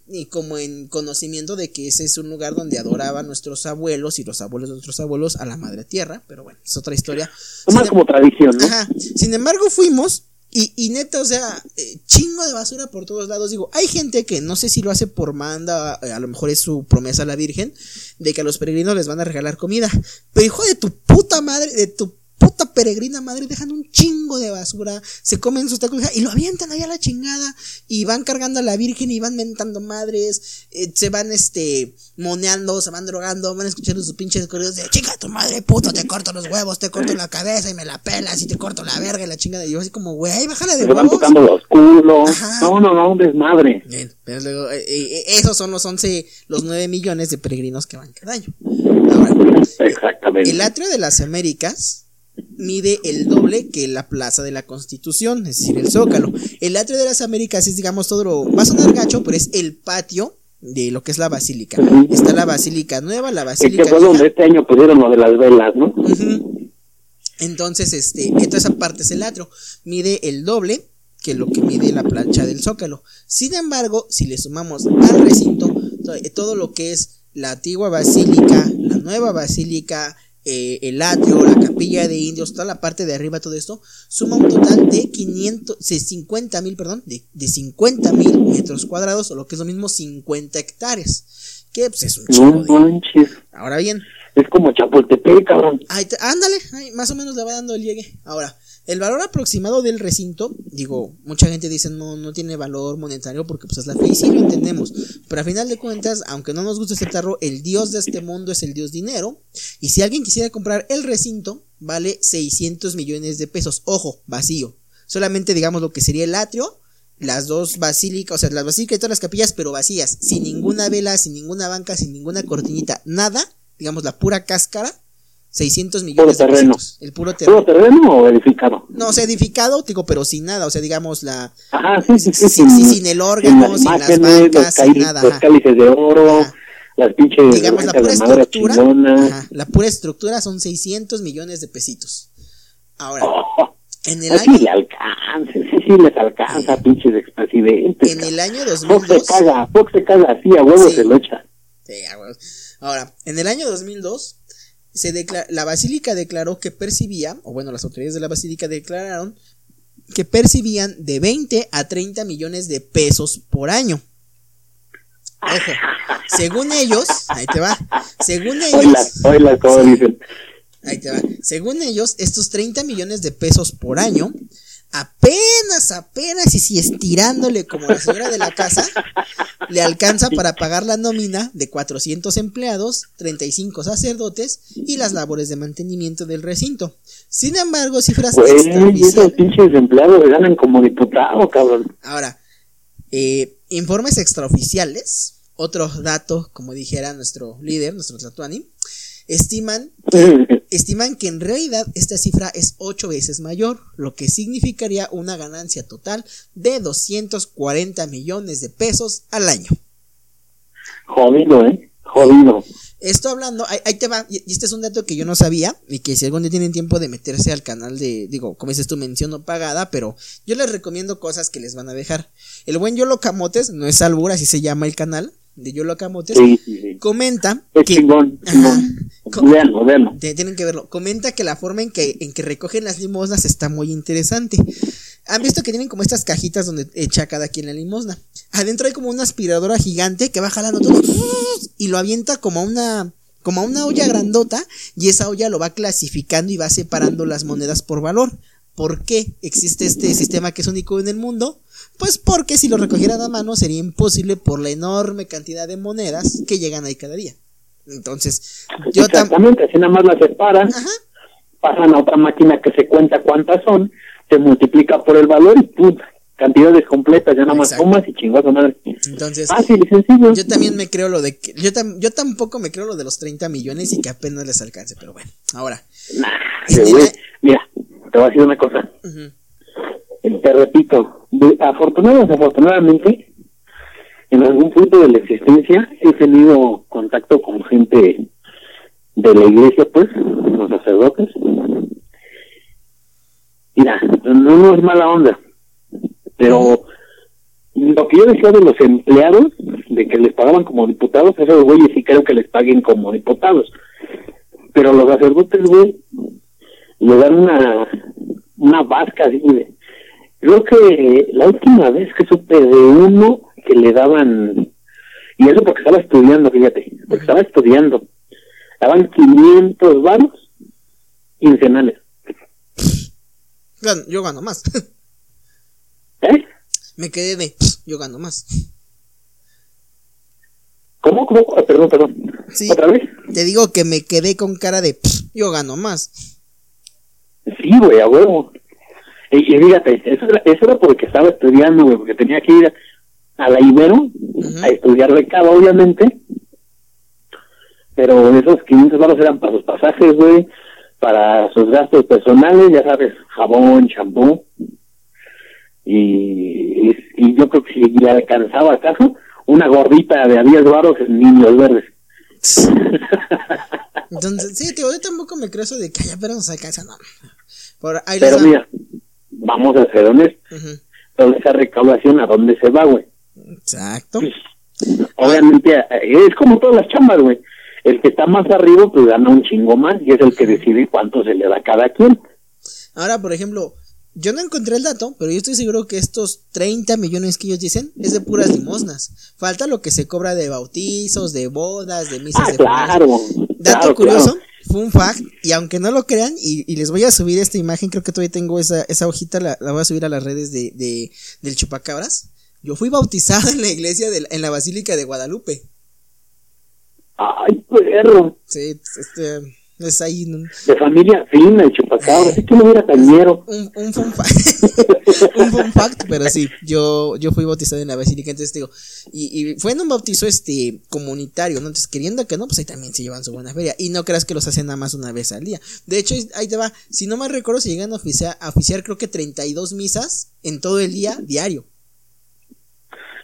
y como en conocimiento de que ese es un lugar donde adoraban nuestros abuelos y los abuelos de nuestros abuelos a la madre tierra, pero bueno, es otra historia. Más como tradición, ¿no? Ajá. Sin embargo, fuimos y, y neta, o sea, eh, chingo de basura por todos lados. Digo, hay gente que no sé si lo hace por manda, eh, a lo mejor es su promesa a la Virgen, de que a los peregrinos les van a regalar comida. Pero hijo de tu puta madre, de tu puta peregrina madre dejan un chingo de basura, se comen sus tacos y lo avientan allá a la chingada y van cargando a la Virgen y van mentando madres, eh, se van este moneando, se van drogando, van escuchando sus pinches corridos de chinga tu madre puto, te corto los huevos, te corto la cabeza y me la pelas y te corto la verga y la chingada. Y yo así como, güey, bájala de se van tocando los culos. No, no, no, un desmadre. Bien, pero luego, eh, eh, esos son los 11, los 9 millones de peregrinos que van cada año. Exactamente. El atrio de las Américas mide el doble que la Plaza de la Constitución, es decir, el Zócalo. El atrio de las Américas es, digamos, todo lo... Va a sonar gacho, pero es el patio de lo que es la basílica. Está la basílica nueva, la basílica. que fue donde este año pusieron lo de las velas, ¿no? Entonces, este, entonces esa parte es el atrio. Mide el doble que lo que mide la plancha del zócalo. Sin embargo, si le sumamos al recinto todo lo que es la antigua basílica, la nueva basílica, eh, el atrio, la capilla de indios, toda la parte de arriba, todo esto, suma un total de 500, 50 mil, perdón, de, de 50 mil metros cuadrados, o lo que es lo mismo 50 hectáreas. Que pues es un chingo Ahora bien. Es como Chapultepec, cabrón. ándale, más o menos le va dando el llegue. Ahora, el valor aproximado del recinto, digo, mucha gente dice no, no tiene valor monetario porque pues es la fe y sí lo entendemos, pero a final de cuentas, aunque no nos guste aceptarlo, el dios de este mundo es el dios dinero y si alguien quisiera comprar el recinto, vale 600 millones de pesos, ojo, vacío, solamente digamos lo que sería el atrio, las dos basílicas, o sea, las basílicas y todas las capillas, pero vacías, sin ninguna vela, sin ninguna banca, sin ninguna cortinita, nada, digamos la pura cáscara 600 millones de terreno. El puro terreno. ¿Puro terreno o edificado? No, o sea, edificado, digo, pero sin nada, o sea, digamos la... Ajá, sí, sí, sí. Sin, sin, el órgano, sin, las bancas, sin nada. Los cálices de oro, las pinches... Digamos, la pura estructura, ajá, la pura estructura son 600 millones de pesitos. Ahora, oh, [laughs] en el año... Sí le alcanza, sí, sí les alcanza, pinches expresidentes. En el año 2002... Fox se caga, Fox se caga así, a huevos se lo echa. Sí, a huevos. Ahora, en el año 2002 se la basílica declaró que percibía, o bueno, las autoridades de la basílica declararon que percibían de 20 a 30 millones de pesos por año. Ojo, según ellos, ahí te va, según ellos, Ahí te va, según ellos, estos 30 millones de pesos por año apenas, apenas, y si estirándole como la señora de la casa, le alcanza para pagar la nómina de 400 empleados, 35 sacerdotes y las labores de mantenimiento del recinto. Sin embargo, cifras Güey, esos pinches empleados ganan como diputado, cabrón. Ahora, eh, informes extraoficiales, otros datos, como dijera nuestro líder, nuestro Tatuani, estiman que [laughs] estiman que en realidad esta cifra es 8 veces mayor, lo que significaría una ganancia total de 240 millones de pesos al año. Jodido, ¿eh? Jodido. Esto hablando, ahí, te va, y este es un dato que yo no sabía, y que si algún día tienen tiempo de meterse al canal de, digo, como dices tu mención no pagada, pero yo les recomiendo cosas que les van a dejar. El buen Yolo Camotes, no es albur, así se llama el canal, de Yolo Camotes, comenta es que... Chingón, Tienen que verlo. Comenta que la forma en que, en que recogen las limosnas está muy interesante. Han visto que tienen como estas cajitas donde echa cada quien la limosna. Adentro hay como una aspiradora gigante que va jalando todo y lo avienta como a una como a una olla grandota y esa olla lo va clasificando y va separando las monedas por valor. ¿Por qué existe este sistema que es único en el mundo? Pues porque si lo recogieran a mano sería imposible por la enorme cantidad de monedas que llegan ahí cada día. Entonces, yo también. así nada más las separan, pasan a otra máquina que se cuenta cuántas son se multiplica por el valor y ¡pum! cantidades completas, ya nada más tomas y chingazo madre. Entonces, fácil y sencillo. Yo también me creo lo de que, yo, yo tampoco me creo lo de los 30 millones y que apenas les alcance, pero bueno, ahora. mira, te voy a decir una cosa. Te repito, afortunadamente, desafortunadamente, en algún punto de la existencia he tenido contacto con gente de la iglesia, pues, los sacerdotes, Mira, no, es mala onda, pero lo que yo decía de los empleados, de que les pagaban como diputados, esos güeyes sí creo que les paguen como diputados. Pero los sacerdotes, güey, le dan una, una vasca así, Creo que la última vez que supe de uno que le daban, y eso porque estaba estudiando, fíjate, porque estaba estudiando, daban 500 varos quincenales yo gano más. [laughs] ¿Eh? Me quedé de, yo gano más. ¿Cómo? ¿Cómo? Ah, perdón, perdón. ¿Otra vez? Te digo que me quedé con cara de, yo gano más. Sí, güey, a huevo. Y, fíjate, eso era, eso era porque estaba estudiando, güey, porque tenía que ir a la Ibero a estudiar becado, obviamente. Pero esos 500 baros eran para sus pasajes, güey, para sus gastos personales, ya sabes, jabón, champú. Y, y, yo creo que si le alcanzaba acaso, una gordita de a 10 baros en niños verdes. Entonces, sí, tío, yo tampoco me creo eso de que ya pero nos alcanza, no. pero mira, vamos a ser honestos. Toda esa recaudación, ¿a dónde se va, güey? Exacto. obviamente, eh, es como todas las chambas, güey el que está más arriba pues gana un chingo más y es el que decide cuánto se le da a cada quien. Ahora, por ejemplo, yo no encontré el dato, pero yo estoy seguro que estos 30 millones que ellos dicen es de puras limosnas. Falta lo que se cobra de bautizos, de bodas, de misas ah, de claro, Dato curioso, fun fact, y aunque no lo crean, y, les voy a subir esta imagen, creo que todavía tengo esa, esa hojita, la, voy a subir a las redes de, de, del Chupacabras. Yo fui bautizado en la iglesia, de, en la Basílica de Guadalupe. Ay, perro. Sí, este. Es ahí. De familia fina, el chupacabra. Así que no era tañero. Un, un fun fact. [laughs] un fun fact, pero sí. Yo, yo fui bautizado en la basílica. Entonces digo. Y, y fue en un bautizo este comunitario, ¿no? Entonces, queriendo que no, pues ahí también se llevan su buena feria. Y no creas que los hacen nada más una vez al día. De hecho, ahí te va. Si no me recuerdo, se llegan a oficiar, a oficiar creo que 32 misas en todo el día diario.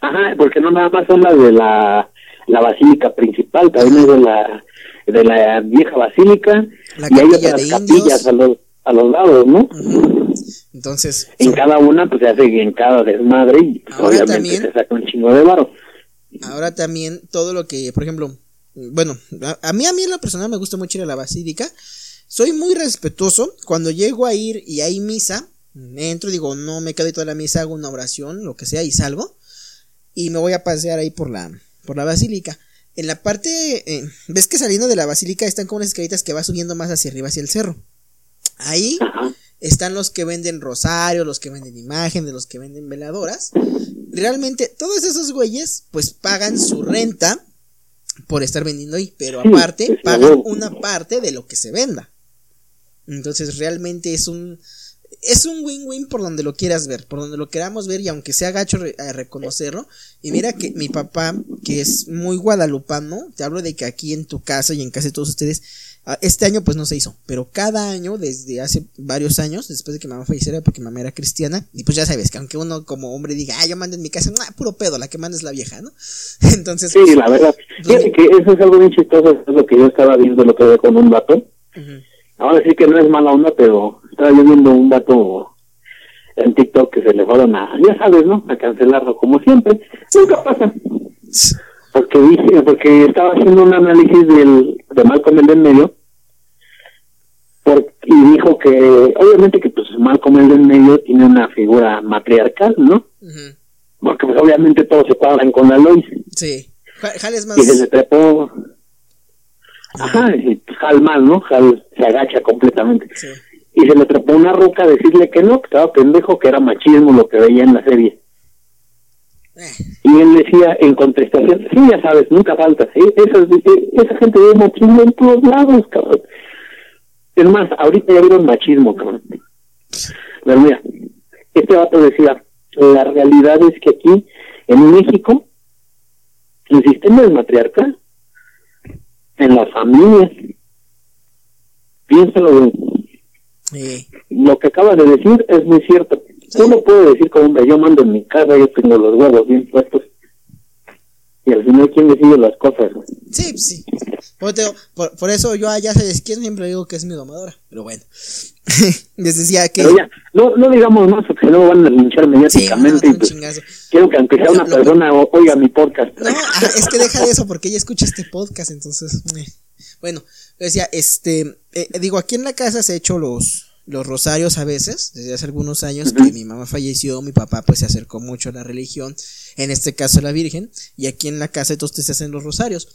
Ajá, porque no nada más son las de la la basílica principal, también es de la, de la vieja basílica, y hay otras capillas a los, a los lados, ¿no? Entonces. En cada una, pues se hace en cada desmadre y pues, obviamente se saca un chingo de varo. Ahora también todo lo que, por ejemplo, bueno, a, mí, a mí en la persona me gusta mucho ir a la basílica. Soy muy respetuoso. Cuando llego a ir y hay misa, entro, digo, no me quedo toda la misa, hago una oración, lo que sea, y salgo. Y me voy a pasear ahí por la, por la basílica. En la parte, eh, ves que saliendo de la basílica están como unas escalitas que va subiendo más hacia arriba, hacia el cerro. Ahí están los que venden rosario, los que venden imágenes, los que venden veladoras. Realmente, todos esos güeyes, pues pagan su renta por estar vendiendo ahí, pero aparte pagan una parte de lo que se venda. Entonces, realmente es un es un win-win por donde lo quieras ver, por donde lo queramos ver y aunque sea gacho a reconocerlo. Y mira que mi papá, que es muy guadalupano, te hablo de que aquí en tu casa y en casa de todos ustedes, Ah, Este año pues no se hizo, pero cada año, desde hace varios años, después de que mamá falleciera, porque mamá era cristiana, y pues ya sabes que aunque uno como hombre diga, ah, yo mando en mi casa, nah, puro pedo, la que manda es la vieja, ¿no? [laughs] Entonces, Sí, la verdad. Fíjate que eso es algo bien chistoso, es lo que yo estaba viendo el otro día con un vato. Ahora sí que no es mala onda, pero estaba yo viendo un vato en TikTok que se le fueron a, ya sabes, ¿no? A cancelarlo, como siempre. Nunca pasa. Porque dije, porque estaba haciendo un análisis del, de Malcolm el del medio, y dijo que, obviamente que pues Malcolm el del medio tiene una figura matriarcal, ¿no? Porque pues obviamente todos se cuadran con la Lois. sí. Ja- Hal es más... Y se le trepó, ajá, y pues, Hal más, ¿no? Hal se agacha completamente. Sí. Y se le trepó una ruca a decirle que no, que estaba pendejo, que era machismo lo que veía en la serie. Eh, Y él decía en contestación, sí, ya sabes, nunca falta, ¿sí? Esa, esa gente ve machismo en todos lados, cabrón. Es más, ahorita ya vieron machismo, cabrón. Pero mira, este vato decía, la realidad es que aquí, en México, el sistema es matriarcal. En las familias. Piénsalo, güey eh, lo que acabas de decir es muy cierto. Uno puede decir como hombre, yo mando en mi casa, yo tengo los huevos bien puestos. Y al final, ¿quién decide las cosas? sí, sí. Por, digo, por, por eso yo allá sabes quién siempre digo que es mi domadora, pero bueno. [laughs] Les decía que... Pero ya, no, no digamos más, porque no van a linchar Sí, mediáticamente. no, y pues, quiero que aunque sea una Lo- lo- persona o- oiga mi podcast. No, ah, es que deja de eso porque ella escucha este podcast, entonces. eh. Bueno, decía, este, eh, digo, aquí en la casa se ha hecho los, los rosarios a veces, desde hace algunos años que mi mamá falleció, mi papá pues se acercó mucho a la religión, en este caso a la Virgen, y aquí en la casa entonces se hacen los rosarios.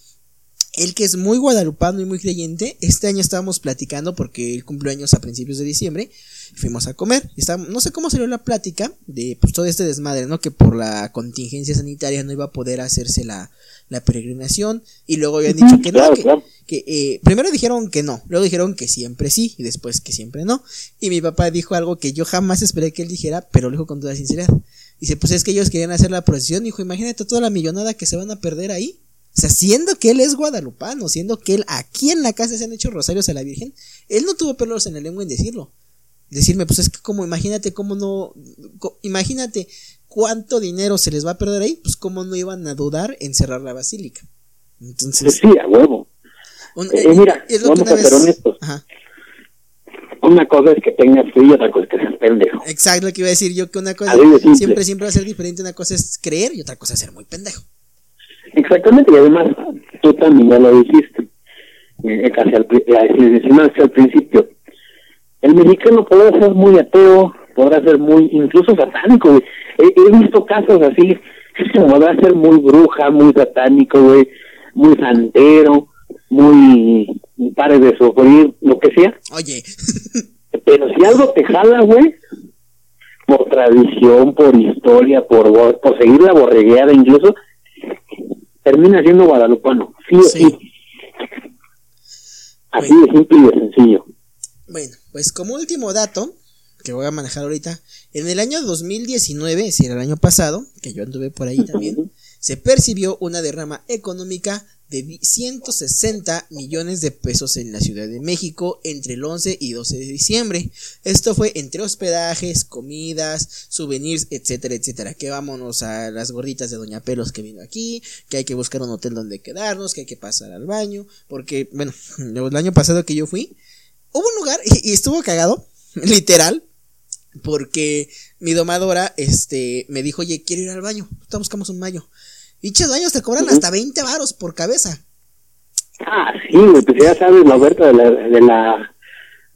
Él que es muy guadalupano y muy creyente, este año estábamos platicando porque él cumplió años a principios de diciembre, fuimos a comer, estábamos, no sé cómo salió la plática de pues todo este desmadre, ¿no? Que por la contingencia sanitaria no iba a poder hacerse la, la peregrinación, y luego habían dicho que no, que, claro. que, eh, primero dijeron que no, luego dijeron que siempre sí, y después que siempre no, y mi papá dijo algo que yo jamás esperé que él dijera, pero lo dijo con toda sinceridad. Dice, pues es que ellos querían hacer la procesión, dijo, imagínate toda la millonada que se van a perder ahí. O sea, siendo que él es guadalupano, siendo que él aquí en la casa se han hecho rosarios a la Virgen, él no tuvo pelos en la lengua en decirlo. Decirme, pues es que como imagínate cómo no, co- imagínate cuánto dinero se les va a perder ahí, pues cómo no iban a dudar en cerrar la basílica. Entonces, sí, a huevo. un- Eh, mira, es lo que vamos a ser vez- honestos. Ajá. Una cosa es que tengas fe y otra cosa es que seas pendejo. Exacto lo que iba a decir yo, que una cosa siempre, siempre va a ser diferente. Una cosa es creer y otra cosa es ser muy pendejo. Exactamente, y además tú también ya lo dijiste, eh, casi al, eh, principio. El mexicano podrá ser muy ateo, podrá ser muy, incluso satánico, güey. He, he visto casos así, [laughs] podrá ser muy bruja, muy satánico, güey, muy santero, muy pare de sufrir, lo que sea. Oye, [laughs] Pero si algo te jala, güey, por tradición, por historia, por, por seguir la borregueada incluso, termina siendo guadalupano. Sí o Sí. sí. Así de simple y de sencillo. bueno, pues como último dato que voy a manejar ahorita, en el año 2019, es decir, el año pasado, que yo anduve por ahí también, se percibió una derrama económica de vi- 160 millones de pesos en la Ciudad de México entre el 11 y 12 de diciembre. Esto fue entre hospedajes, comidas, souvenirs, etcétera, etcétera. Que vámonos a las gorditas de Doña Pelos que vino aquí, que hay que buscar un hotel donde quedarnos, que hay que pasar al baño, porque, bueno, el año pasado que yo fui, hubo un lugar y, y estuvo cagado, [laughs] literal, porque mi domadora, este, me dijo, oye, quiero ir al baño, te buscamos un baño. Dichos baños te cobran hasta 20 varos por cabeza. Ah, sí, pues ya sabes la oferta de la, de la,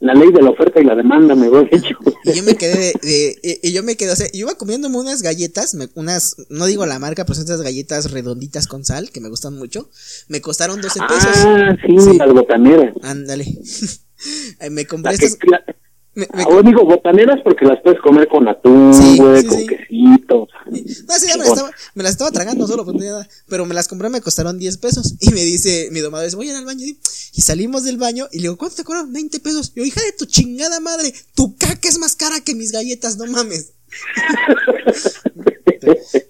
la ley de la oferta y la demanda, mejor dicho. Y yo me quedé de, de- y- yo me quedé, o sea, yo iba comiéndome unas galletas, me- unas, no digo la marca, pero son estas galletas redonditas con sal, que me gustan mucho. Me costaron 12 pesos. Ah, sí, Sí. las botaneras. Ándale. [laughs] Me compré que- estas. la- me- me ahora digo botaneras porque las puedes comer con atún, Sí, güey, sí, con sí. quesito. No, sí, ya me las, estaba, me las estaba tragando solo, pues, pero me las compré, me costaron 10 pesos. Y me dice mi domador, dice, voy a ir al baño. Y salimos del baño y le digo, ¿cuánto te cobraron? 20 pesos. Y yo, hija de tu chingada madre, tu caca es más cara que mis galletas, no mames. [laughs]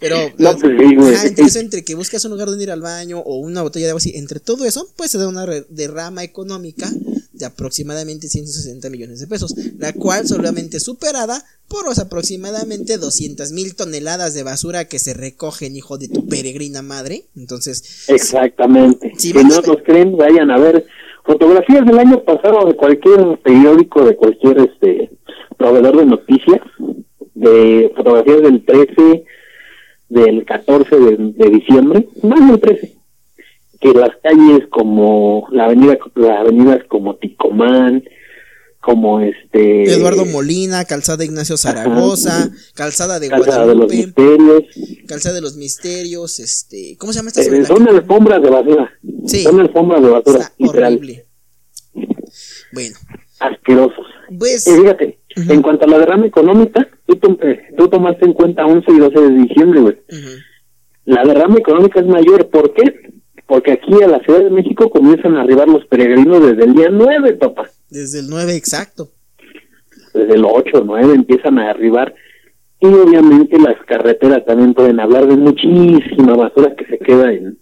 Pero, No, pues sí, güey. ajá, entre eso, entre que buscas un lugar donde ir al baño o una botella de agua así, entre todo eso, pues se da una derrama económica de aproximadamente 160 millones de pesos, la cual solamente superada por los aproximadamente 200 mil toneladas de basura que se recogen, hijo de tu peregrina madre. Entonces, Exactamente. Si no mándame. nos creen, vayan a ver fotografías del año pasado de cualquier periódico, de cualquier este proveedor de noticias, de fotografías del 13, del 14 de, de diciembre, más del 13, que las calles como la avenida, las avenidas como Ticomán, como este Eduardo Molina, Calzada Ignacio Zaragoza, Calzada de Calzada de los Guadalupe, Misterios, Calzada de los Misterios, este, ¿cómo se llama esta eh, son alfombras de basura, Sí. son alfombras de basura, Está literal, horrible. Bueno, asquerosos. pues Eh, fíjate, Ujú. en cuanto a la derrama económica, tú, tom- eh, tú tomaste en cuenta 11 y 12 de diciembre, güey. ujú, La derrama económica es mayor, ¿por qué? Porque aquí a la Ciudad de México comienzan a arribar los peregrinos desde el día 9, papá. desde el 9 exacto. Desde el 8 o 9 empiezan a arribar. Y obviamente las carreteras también pueden hablar de muchísima basura que se queda en,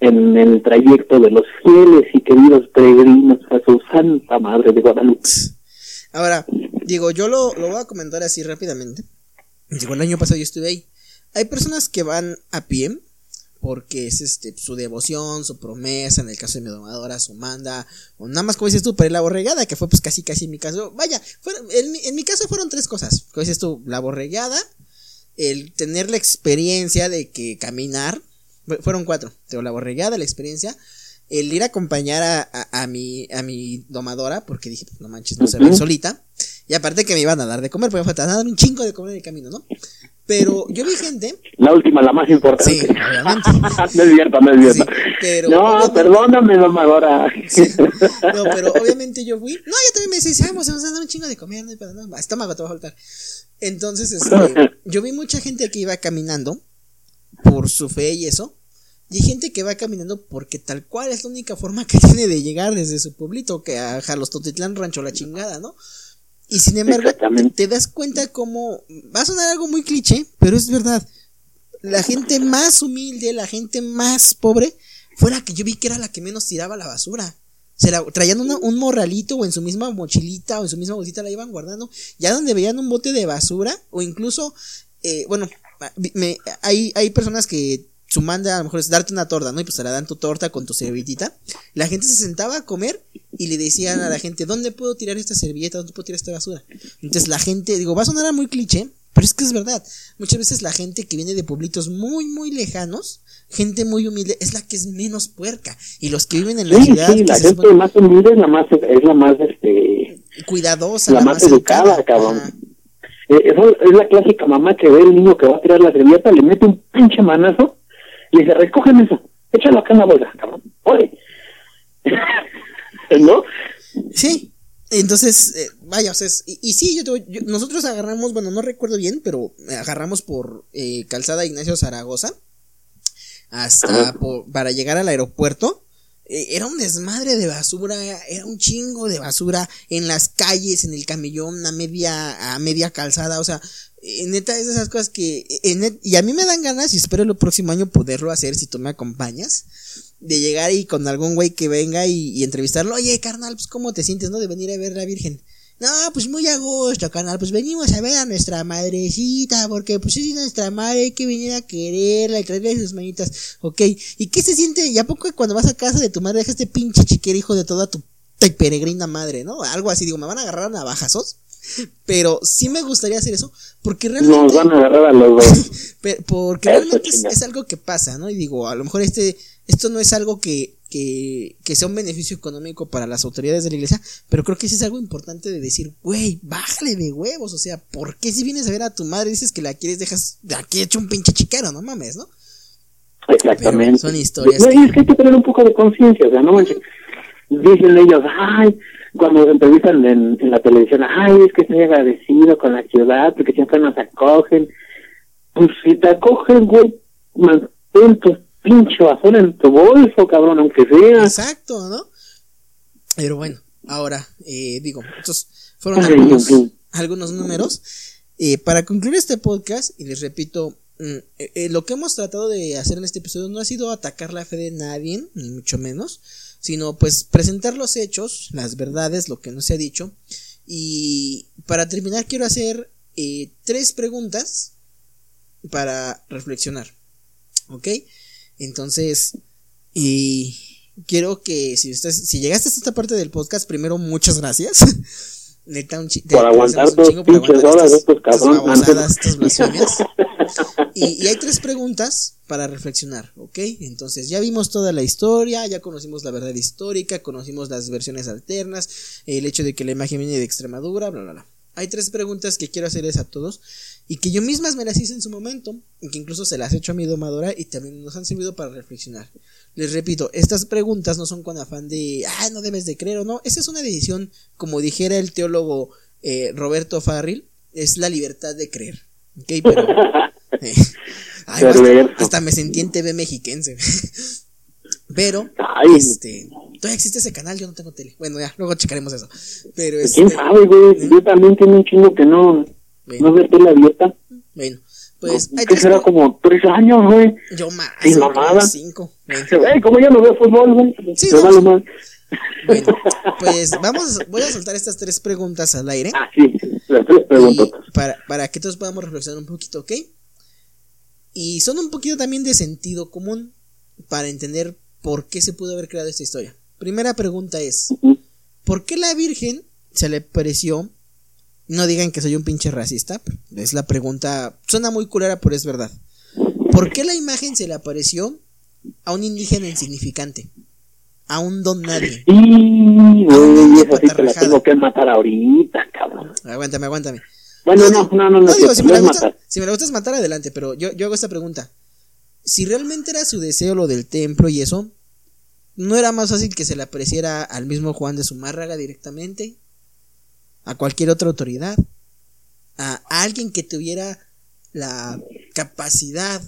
en el trayecto de los fieles y queridos peregrinos a su santa madre de Guadalupe. Ahora, digo, yo lo, lo voy a comentar así rápidamente. Digo, el año pasado yo estuve ahí. Hay personas que van a pie porque es este su devoción, su promesa, en el caso de mi domadora, su manda, o nada más como dices tú, para la borregada, que fue pues casi casi en mi caso. Vaya, fueron- en, mi- en mi caso fueron tres cosas. Como dices tú, la borregada, el tener la experiencia de que caminar, fu- fueron cuatro. Tengo la borregada, la experiencia, el ir a acompañar a, a, a mi, a mi domadora, porque dije, pues, no manches, no se va solita. Y aparte que me iban a dar de comer, porque me faltaba dar un chingo de comer en el camino, ¿no? Pero yo vi gente, La última, la más importante. sí, obviamente. [laughs] es cierto. Sí, pero no, perdóname, domadora. Sí. No, pero obviamente yo fui. No, yo también me decía, vamos, vamos a dar un chingo de comer, no hay no, estómago te va a faltar. Entonces, este, [laughs] yo vi mucha gente que iba caminando por su fe y eso. Y hay gente que va caminando porque tal cual es la única forma que [laughs] tiene de llegar desde su pueblito, que a Jalostotitlán, Rancho La Chingada, ¿no? Y sin embargo, te, das cuenta como, va a sonar algo muy cliché, pero es verdad. La gente más humilde, la gente más pobre, fue la que yo vi que era la que menos tiraba la basura. Se la traían una- un morralito o en su misma mochilita o en su misma bolsita la iban guardando. Ya donde veían un bote de basura o incluso, eh, bueno, me- hay, hay personas que su manda a lo mejor es darte una torta, ¿no? Y pues te la dan tu torta con tu servilletita. La gente se sentaba a comer y le decían a la gente, ¿dónde puedo tirar esta servilleta? ¿Dónde puedo tirar esta basura? Entonces la gente, digo, va a sonar muy cliché, pero es que es verdad. Muchas veces la gente que viene de pueblitos muy, muy lejanos, gente muy humilde, es la que es menos puerca. Y los que viven en la Sí, ciudad, sí, la se gente supone- más humilde es la más, es la más, este, cuidadosa, la más educada, cabrón. Eh, eso es la clásica mamá que ve el niño que va a tirar la servilleta, le mete un pinche manazo le dice, recogen eso, échalo acá en la bolsa, cabrón. Oye. [laughs] ¿No? Sí. Entonces, eh, vaya, o sea, es- y, y sí, yo, yo- nosotros agarramos, bueno, no recuerdo bien, pero agarramos por eh, Calzada Ignacio Zaragoza hasta por- para llegar al aeropuerto. Eh, era un desmadre de basura, era un chingo de basura en las calles, en el camellón, a media, a media calzada, o sea, neta es de esas cosas que, eh, net- y a mí me dan ganas y espero el próximo año poderlo hacer si tú me acompañas, de llegar ahí con algún güey que venga y, y entrevistarlo, oye carnal, pues cómo te sientes, ¿no? De venir a ver la Virgen. No, pues muy a gusto, carnal, pues venimos a ver a nuestra madrecita, porque pues es nuestra madre, hay que venir a quererla y traerle sus manitas, ok. ¿Y qué se siente? ¿Y a poco cuando vas a casa de tu madre dejas este pinche chiquero hijo de toda tu peregrina madre, ¿no? Algo así, digo, me van a agarrar a navajazos, pero sí me gustaría hacer eso, porque realmente... Nos van a agarrar a los dos. [laughs] Porque realmente es, algo que pasa, ¿no? Y digo, a lo mejor este, esto no es algo que, que, que sea un beneficio económico para las autoridades de la iglesia, pero creo que sí es algo importante de decir, güey, bájale de huevos, o sea, ¿por qué si vienes a ver a tu madre dices que la quieres, dejas de aquí hecho un pinche chiquero, no mames, ¿no? Exactamente. Pero son historias No, que- y es que hay que tener un poco de conciencia, o sea, no manches. Dicen ellos, ay, cuando entrevistan en, en la televisión, ay, es que estoy agradecido con la ciudad porque siempre nos acogen. Pues si te acogen, güey, mantén tu pinche basura en tu bolso, cabrón, aunque sea. Exacto, ¿no? Pero bueno, ahora, eh, digo, estos fueron algunos, algunos números. Eh, para concluir este podcast, y les repito, mm, eh, eh, lo que hemos tratado de hacer en este episodio no ha sido atacar la fe de nadie, ni mucho menos, sino pues presentar los hechos, las verdades, lo que no se ha dicho. Y para terminar quiero hacer tres preguntas para reflexionar. ¿Ok? Entonces, y quiero que si usted, si llegaste a esta parte del podcast, primero muchas gracias. [laughs] Neta, un por aguantar dos pinches horas estos cabrones. [laughs] y, hay tres preguntas para reflexionar, ¿ok? Entonces ya vimos toda la historia, ya conocimos la verdad histórica, conocimos las versiones alternas, el hecho de que la imagen viene de Extremadura, bla, bla, bla. Hay tres preguntas que quiero hacerles a todos y que yo mismas me las hice en su momento y que incluso se las he hecho a mi domadora y también nos han servido para reflexionar. Les repito, estas preguntas no son con afán de, ah, no debes de creer o no. Esa es una decisión, como dijera el teólogo eh, Roberto Farril, es la libertad de creer. ¿Ok? Pero... [laughs] Eh, hasta, me sentí en TV mexiquense. Pero, este, todavía existe ese canal, yo no tengo tele. Bueno, ya, luego checaremos eso. Pero este, ¿Quién sabe, güey? ¿eh? Yo también tengo un chingo que no, no ve tele abierta. Bueno, pues. hay que será como tres años, güey. Yo más. Sin mamada. Cinco. Güey, como yo no veo fútbol, güey. Sí, no, Bueno, pues vamos, voy a soltar estas tres preguntas al aire. Ah, sí, las tres preguntas. Para, para que todos podamos reflexionar un poquito, ¿ok? Y son un poquito también de sentido común para entender por qué se pudo haber creado esta historia. Primera pregunta es, ¿por qué la Virgen se le pareció no digan que soy un pinche racista. Es la pregunta. Suena muy culera, pero es verdad. ¿Por qué la imagen se le apareció a un indígena insignificante? A un don nadie. Y, eso sí te la tengo que matar ahorita, cabrón. Aguántame, aguántame. Bueno, no, no, no, no. digo, si, me la gustas, si me la gustas matar, adelante, pero yo, yo hago esta pregunta. Si realmente era su deseo lo del templo y eso, ¿no era más fácil que se le apareciera al mismo Juan de Zumárraga directamente? a cualquier otra autoridad, a, alguien que tuviera la capacidad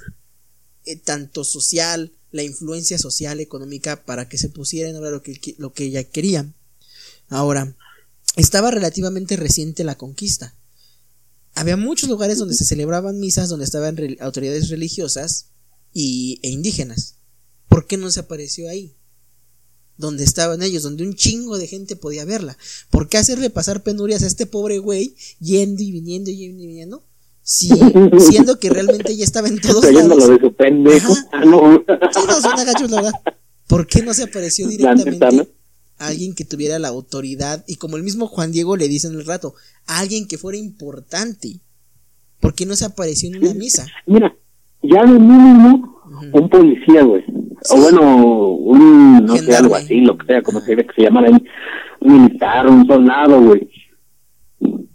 eh, tanto social, la influencia social, económica, para que se pusiera en obra lo que, lo que ella quería. Ahora, estaba relativamente reciente la conquista. Había muchos lugares donde se celebraban misas, donde estaban autoridades religiosas y, e indígenas. ¿Por qué no se apareció ahí? donde estaban ellos, donde un chingo de gente podía verla. ¿Por qué hacerle pasar penurias a este pobre güey yendo y viniendo y viniendo? Si, siendo que realmente ella estaba en todos lados. de su pendejo. Ah, no. ¿Por qué no se apareció directamente alguien que tuviera la autoridad? Y como el mismo Juan Diego le dice en el rato, alguien que fuera importante. ¿Por qué no se apareció en una misa? Mira, ya de mínimo, un policía, güey o bueno, un, no sé, algo así, lo que sea, como se, que se llamara un militar, un soldado, güey.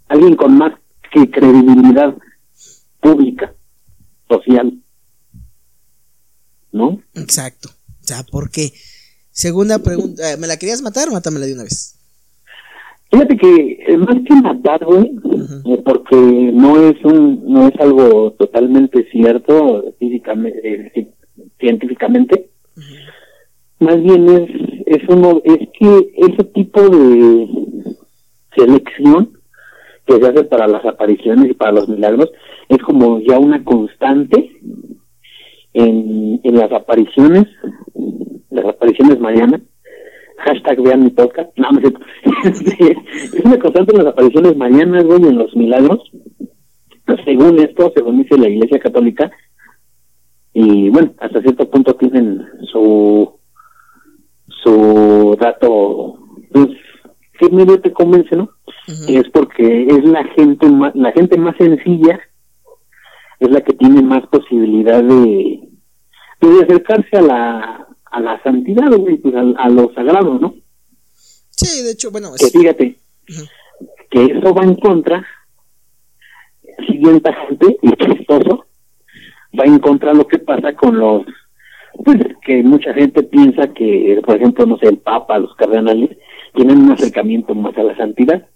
Alguien con más que credibilidad pública, social. ¿No? Exacto. O sea, ¿por qué? Segunda pregunta, eh, ¿me la querías matar o mátamela de una vez? Fíjate que eh, más que matar, güey, eh, porque no es un, no es algo totalmente cierto físicamente, científicamente, más bien es, es uno, es que ese tipo de selección que se hace para las apariciones y para los milagros es como ya una constante en, en las apariciones, las apariciones marianas, hashtag vean mi podcast, no, [laughs] es una constante en las apariciones marianas, güey, en los milagros, según esto, según dice la Iglesia Católica, y bueno, hasta cierto punto tienen su su dato pues que medio te convence, ¿no? Es porque es la gente más, la gente más sencilla es la que tiene más posibilidad de, de acercarse a la a la santidad, pues a, lo sagrado, ¿no? Sí, de hecho, bueno, que fíjate que eso va en contra siguiente gente y chistoso va en contra lo que pasa con los pues que mucha gente piensa que por ejemplo no sé el papa los cardenales tienen un acercamiento más a la santidad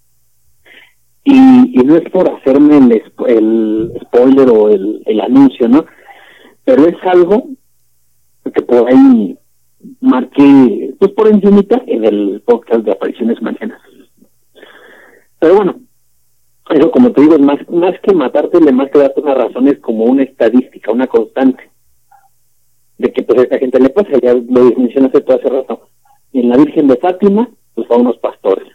y, y no es por hacerme el, spoiler o el, anuncio no pero es algo que por ahí marqué pues por encimita en el podcast de apariciones mañanas pero bueno Eso, como te digo, es más, más que matarte, le más que darte unas razones como una estadística, una constante. De que pues a esta gente le pasa, ya lo mencionaste todo hace rato. En la Virgen de Fátima, pues a unos pastores.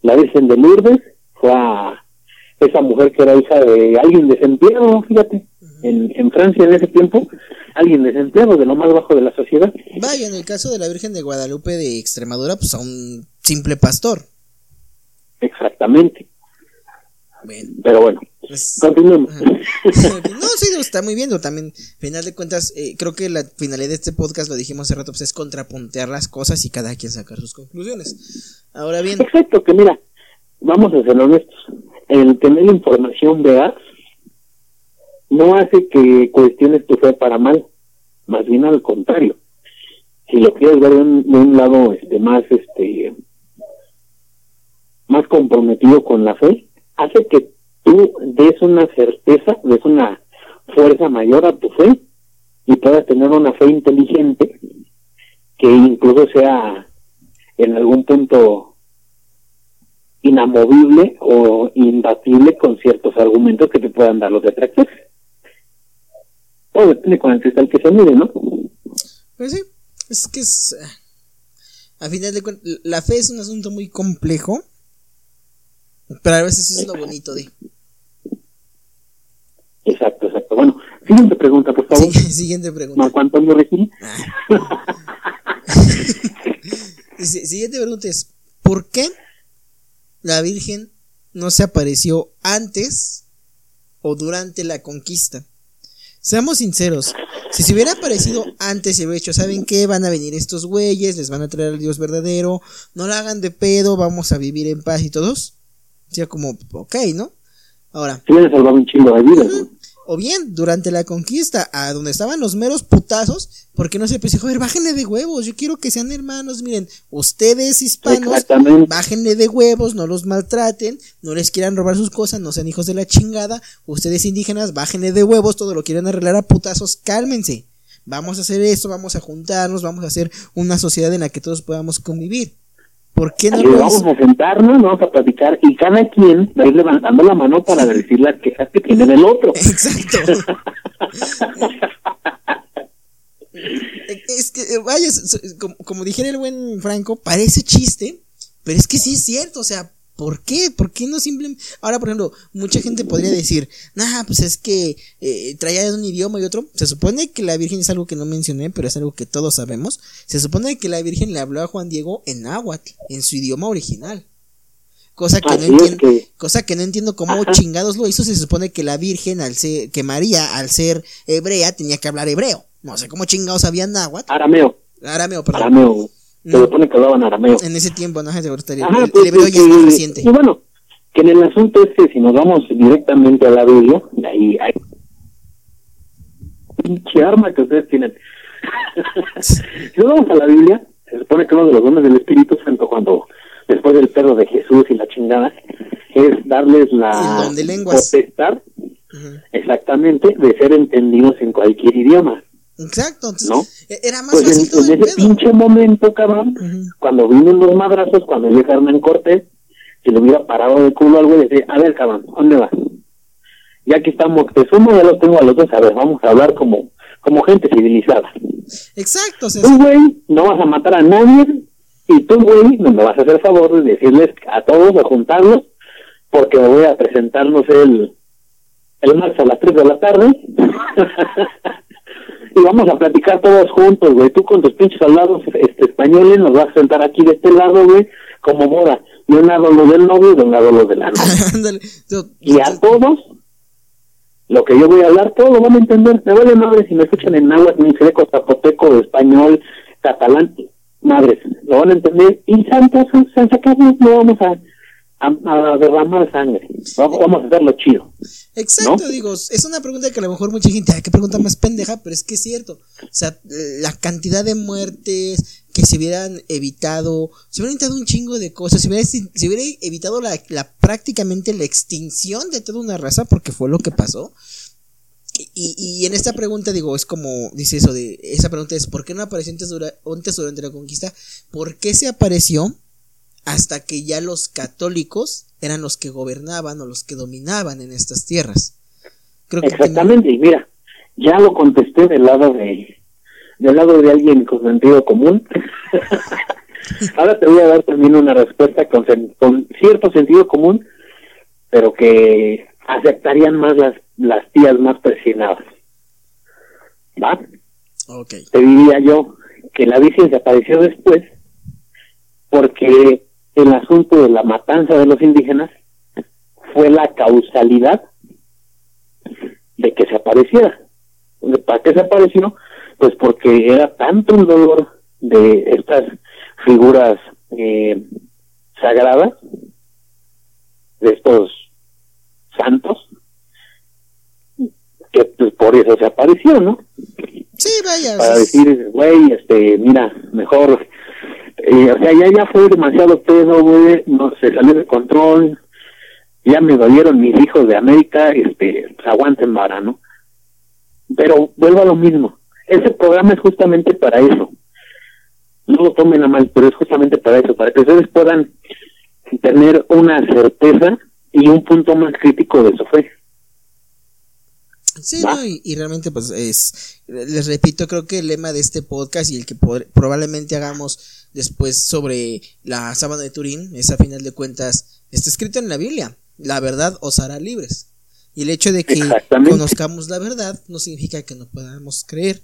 La Virgen de Lourdes a esa mujer que era hija de alguien desempleado, fíjate, en, en Francia en ese tiempo, alguien desempleado de lo más bajo de la sociedad. Vaya, en el caso de la Virgen de Guadalupe de Extremadura, pues a un simple pastor. Exactamente. Bueno, Pero bueno, pues, continuemos. [laughs] No, sí, está muy bien. También, final de cuentas, eh, creo que la finalidad de este podcast, lo dijimos hace rato, pues es contrapuntear las cosas y cada quien sacar sus conclusiones. Ahora bien, Exacto, que mira, vamos a ser honestos. El tener información veraz no hace que cuestiones tu fe para mal, más bien al contrario. Si lo quieres ver de un, de un lado este más este más comprometido con la fe, hace que tú des una certeza, des una fuerza mayor a tu fe y puedas tener una fe inteligente que incluso sea en algún punto inamovible o imbatible con ciertos argumentos que te puedan dar los detractores. Todo depende con el cristal que se mire, ¿no? pues sí, es que es. eh, A final de cuentas, la fe es un asunto muy complejo, pero a veces eso es lo bonito de. Exacto, exacto. Bueno, siguiente pregunta, por favor. Sí, [laughs] siguiente pregunta. Marco Antonio Regil. [laughs] Dice, siguiente pregunta es, ¿por qué la Virgen no se apareció antes o durante la conquista? Seamos sinceros, si se hubiera aparecido antes y hubiera dicho, ¿saben qué? Van a venir estos güeyes, les van a traer al Dios verdadero, no la hagan de pedo, vamos a vivir en paz y todos. Sería como, ok, ¿no? Ahora, Sí, salvaba un chingo de vidas. ¿no? O bien, durante la conquista, a donde estaban los meros putazos, porque no se pensó, joder, bájenle de huevos, yo quiero que sean hermanos, miren, ustedes hispanos, bájenle de huevos, no los maltraten, no les quieran robar sus cosas, no sean hijos de la chingada, ustedes indígenas, bájenle de huevos, todo lo quieren arreglar a putazos, cálmense. Vamos a hacer esto, vamos a juntarnos, vamos a hacer una sociedad en la que todos podamos convivir. ¿Por qué no lo vamos a sentarnos, vamos a platicar y cada quien va a ir levantando la mano para decir las quejas que tiene del otro. Exacto. [laughs] es que, eh, vaya, como, como dijera el buen Franco, parece chiste, pero es que sí es cierto, o sea, ¿por qué? ¿Por qué no simplemente... Ahora, por ejemplo, mucha gente podría decir, nah, pues es que eh, traía un idioma y otro. Se supone que la Virgen es algo que no mencioné, pero es algo que todos sabemos. Se supone que la Virgen le habló a Juan Diego en náhuatl, en su idioma original. Cosa que no Así entiendo. que Cosa que no entiendo cómo Ajá. chingados lo hizo. Se supone que la Virgen, al ser, que María, al ser hebrea, tenía que hablar hebreo. No sé cómo chingados sabía náhuatl. arameo, Arameo, perdón. arameo. Se No, supone que hablaban arameo. en ese tiempo, no, ahorita, el, Ajá, el pues, pues, ya es más reciente. Y bueno, que en el asunto es que si nos vamos directamente a la Biblia, ahí hay pinche arma que ustedes tienen. [laughs] si nos vamos a la Biblia, se supone que uno de los dones del Espíritu Santo cuando después del perro de Jesús y la chingada es darles la El don de lenguas. potestad Ujú. exactamente de ser entendidos en cualquier idioma, Exacto, entonces, ¿no? e- era más Pues fácil en, todo en el ese pedo. pinche momento, cabrón, Ujú. cuando vienen los madrazos, cuando llega Hernán Cortés, si le hubiera parado de culo algo y decía, a ver, cabrón, ¿dónde vas? Ya que estamos Moctezuma, ya lo tengo a los dos, a ver, vamos a hablar como, como gente civilizada. Exacto, sea, Tú, güey, no vas a matar a nadie, y tú, güey, no me vas a hacer favor de decirles a todos, a juntarlos, porque me voy a presentar, no sé, el, el martes a las 3 de la tarde. [laughs] y vamos a platicar todos juntos, güey. Tú con tus pinches soldados este, españoles nos vas a sentar aquí de este lado, güey, como boda. De un lado lo del novio y de un lado lo de la novia. [laughs] Y a todos, lo que yo voy a hablar, todos lo van a entender. Me vale madre si me escuchan en náhuatl, ni seco, zapoteco, español, catalán. Madres, lo van a entender. Y santos, Carlos, no vamos a, a, derramar sangre. Vamos, a hacerlo chido. Exacto, digo, es una pregunta que a lo mejor mucha gente, qué pregunta más pendeja, pero es que es cierto. O sea, la cantidad de muertes que se hubieran evitado, se hubieran evitado un chingo de cosas, se hubiera, se hubiera evitado la, prácticamente la extinción de toda una raza, porque fue lo que pasó. Y, y en esta pregunta, digo, es como, dice eso de, esa pregunta es, ¿por qué no apareció antes durante la conquista? ¿Por qué se apareció hasta que ya los católicos eran los que gobernaban o los que dominaban en estas tierras. Creo que Exactamente, y mira, ya lo contesté del lado de del lado de alguien con sentido común. [laughs] Ahora te voy a dar también una respuesta con, con cierto sentido común, pero que aceptarían más las, las tías más presionadas. ¿Va? Okay. Te diría yo que la Virgen se apareció después porque el asunto de la matanza de los indígenas fue la causalidad de que se apareciera. ¿Para qué se apareció? Pues porque era tanto un dolor de estas figuras eh, sagradas, de estos santos, que pues por eso se apareció, ¿no? Sí, vaya. Para decir, güey, este, mira, mejor, eh, o sea, ya, ya fue demasiado pedo, güey, no se salió de control, ya me dolieron mis hijos de América, este, pues aguanten vara, ¿no? Pero vuelvo a lo mismo, ese programa es justamente para eso. No lo tomen a mal, pero es justamente para eso, para que ustedes puedan tener una certeza y un punto más crítico de su fe. Sí, no, y, realmente pues es, les repito, creo que el lema de este podcast y el que probablemente hagamos después sobre la sábana de Turín es a final de cuentas, está escrito en la Biblia, la verdad os hará libres. Y el hecho de que conozcamos la verdad no significa que no podamos creer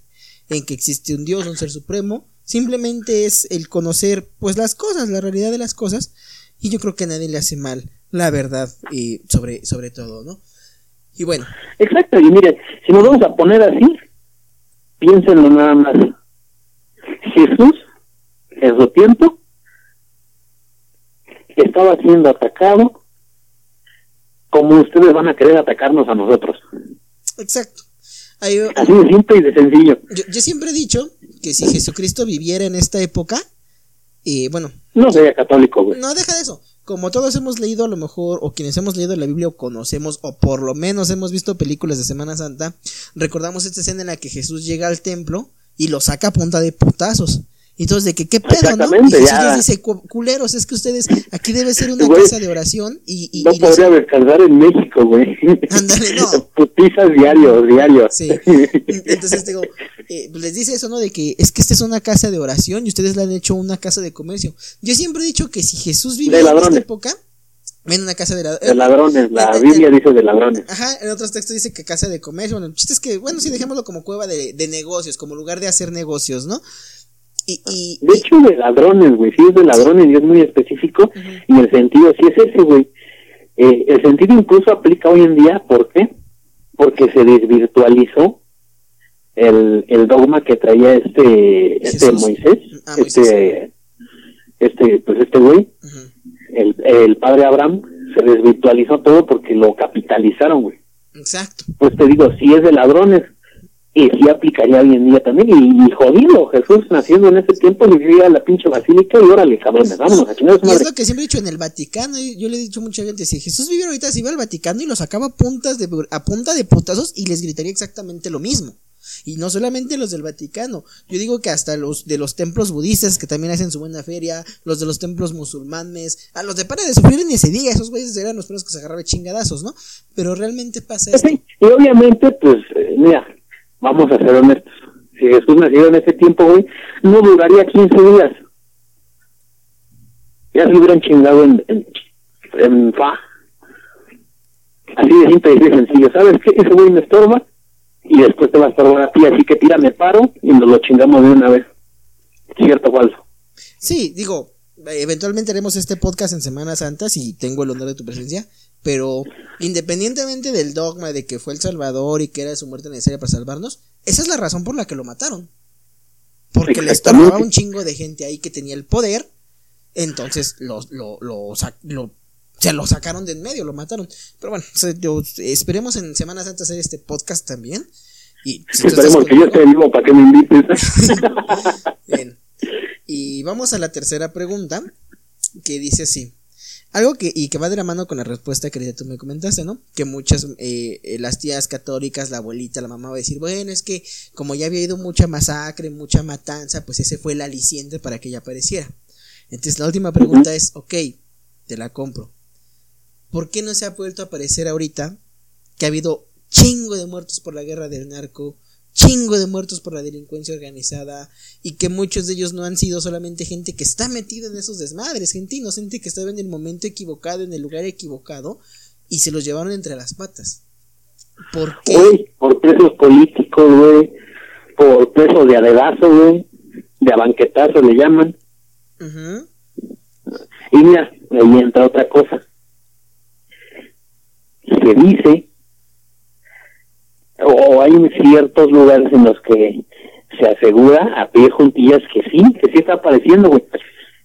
en que existe un Dios, un ser supremo, simplemente es el conocer pues las cosas, la realidad de las cosas, y yo creo que a nadie le hace mal la verdad y sobre, sobre todo, ¿no? Y bueno. Exacto, y mire, si nos vamos a poner así, piénsenlo nada más. Jesús, en su tiempo, estaba siendo atacado como ustedes van a querer atacarnos a nosotros. Exacto. así de simple y de sencillo. Yo, siempre he dicho que si Jesucristo viviera en esta época, y eh, bueno. No sería católico, güey. No, deja de eso como todos hemos leído a lo mejor, o quienes hemos leído la Biblia o conocemos, o por lo menos hemos visto películas de Semana Santa, recordamos esta escena en la que Jesús llega al templo y lo saca a punta de putazos. Entonces, de que qué pedo, ¿no? Y Jesús les dice, culeros, es que ustedes, aquí debe ser una casa de oración y... y no podría descansar en México, güey. Ándale, no. [laughs] Putizas diario, diario. Sí. Entonces, digo, eh, les dice eso, ¿no? De que es que esta es una casa de oración y ustedes la han hecho una casa de comercio. Yo siempre he dicho que si Jesús vivía en esta época, en una casa de, de ladrones. La Biblia dice de ladrones. Ajá, en otros textos dice que casa de comercio. Bueno, el chiste es que, bueno, sí, dejémoslo como cueva de, de negocios, como lugar de hacer negocios, ¿no? Y, de hecho, de ladrones, güey, sí es de ladrones y es muy específico. Y el sentido sí es ese, güey. Eh, el sentido incluso aplica hoy en día, ¿por qué? Porque se desvirtualizó el, el dogma que traía este, este Moisés, ah, este, este, pues este güey, el, el padre Abraham, se desvirtualizó todo porque lo capitalizaron, güey. Exacto. Pues te digo, si es de ladrones, y sí aplicaría hoy en día también. Y, jodido, Jesús naciendo en ese tiempo, vivía a la pinche basílica y órale, cabrones, vámonos, aquí no es Es lo que siempre he dicho en el Vaticano, yo le he dicho a mucha gente, si Jesús viviera ahorita, se iba al Vaticano y lo sacaba a, puntas de, a punta de putazos y les gritaría exactamente lo mismo. Y no solamente los del Vaticano, yo digo que hasta los de los templos budistas que también hacen su buena feria, los de los templos musulmanes, a los de Para de Sufrir ni se diga, esos güeyes eran los primeros que se agarraban chingadazos, ¿no? Pero realmente pasa esto. y obviamente, pues, eh, mira, Vamos a ser honestos. Si Jesús nació en ese tiempo, güey, no duraría 15 días. Ya se hubieran chingado en, en, fa. Así de simple y de sencillo. ¿Sabes qué? Ese güey me estorba y después te va a estorbar a ti. Así que tírame paro y nos lo chingamos de una vez. ¿Cierto o falso? Sí, digo, eventualmente haremos este podcast en Semana Santa si tengo el honor de tu presencia. Pero independientemente del dogma de que fue el Salvador y que era su muerte necesaria para salvarnos, esa es la razón por la que lo mataron. Porque le estorbaba un chingo de gente ahí que tenía el poder. Entonces lo, lo, lo, se lo sacaron de en medio, lo mataron. Pero bueno, esperemos en Semana Santa hacer este podcast también. Y esperemos que yo esté vivo para que me invites. [laughs] Bien. Y vamos a la tercera pregunta, que dice así. Algo que, y que va de la mano con la respuesta que tú me comentaste, ¿no? Que muchas, eh, eh, las tías católicas, la abuelita, la mamá va a decir, bueno, es que como ya había ido mucha masacre, mucha matanza, pues ese fue el aliciente para que ella apareciera. Entonces la última pregunta es, ok, te la compro. ¿Por qué no se ha vuelto a aparecer ahorita que ha habido chingo de muertos por la guerra del narco, chingo de muertos por la delincuencia organizada y que muchos de ellos no han sido solamente gente que está metida en esos desmadres, gente inocente que estaba en el momento equivocado, en el lugar equivocado y se los llevaron entre las patas. ¿Por qué? por presos políticos, güey, por presos de adedazo, güey, de abanquetazo le llaman. Y mira, ahí entra otra cosa. Se dice o hay ciertos lugares en los que se asegura a pie juntillas que sí, que sí está apareciendo, güey.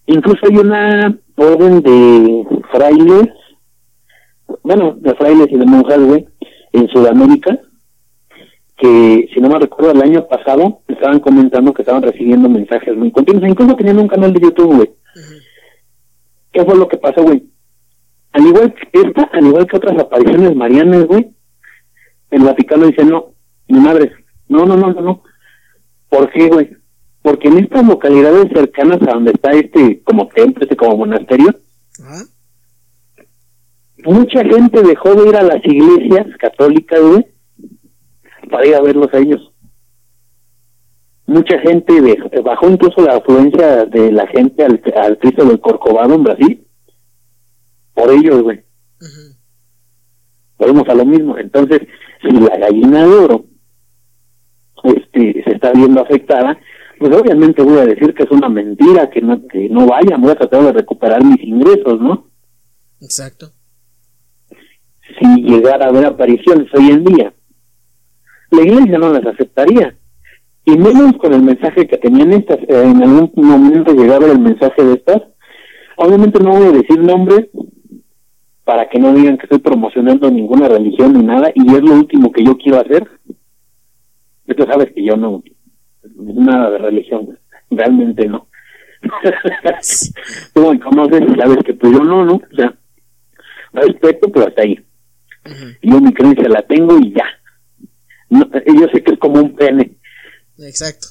Incluso hay una orden de frailes, bueno, de frailes y de monjas, güey, en Sudamérica, que si no me recuerdo el año pasado estaban comentando que estaban recibiendo mensajes muy continuos, incluso tenían un canal de YouTube, güey. ¿Qué fue lo que pasó, güey? Al igual que esta, al igual que otras apariciones marianas, güey, el Vaticano dice, no, mi madre, no, no, no, no, no. ¿Por qué, güey? Porque en estas localidades cercanas a donde está este como templo, este como monasterio, mucha gente dejó de ir a las iglesias católicas, güey, para ir a verlos a ellos. Mucha gente bajó incluso la afluencia de la gente al, al Cristo del Corcovado en Brasil, por ellos, güey. Volvemos a lo mismo. Entonces, si la gallina de oro este, se está viendo afectada, pues obviamente voy a decir que es una mentira, que no, que no vaya, voy a tratar de recuperar mis ingresos, ¿no? Exacto. Si llegara a haber apariciones hoy en día, la iglesia no las aceptaría. Y menos con el mensaje que tenían estas, eh, en algún momento llegaba el mensaje de estas. Obviamente no voy a decir nombres, para que no digan que estoy promocionando ninguna religión ni nada, y es lo último que yo quiero hacer. Tú sabes que yo no, nada de religión, realmente no. [laughs] Tú me conoces y sabes que pues yo no, ¿no? O sea, respeto, pero hasta ahí. Yo mi creencia la tengo y ya. No, yo sé que es como un pene. Exacto.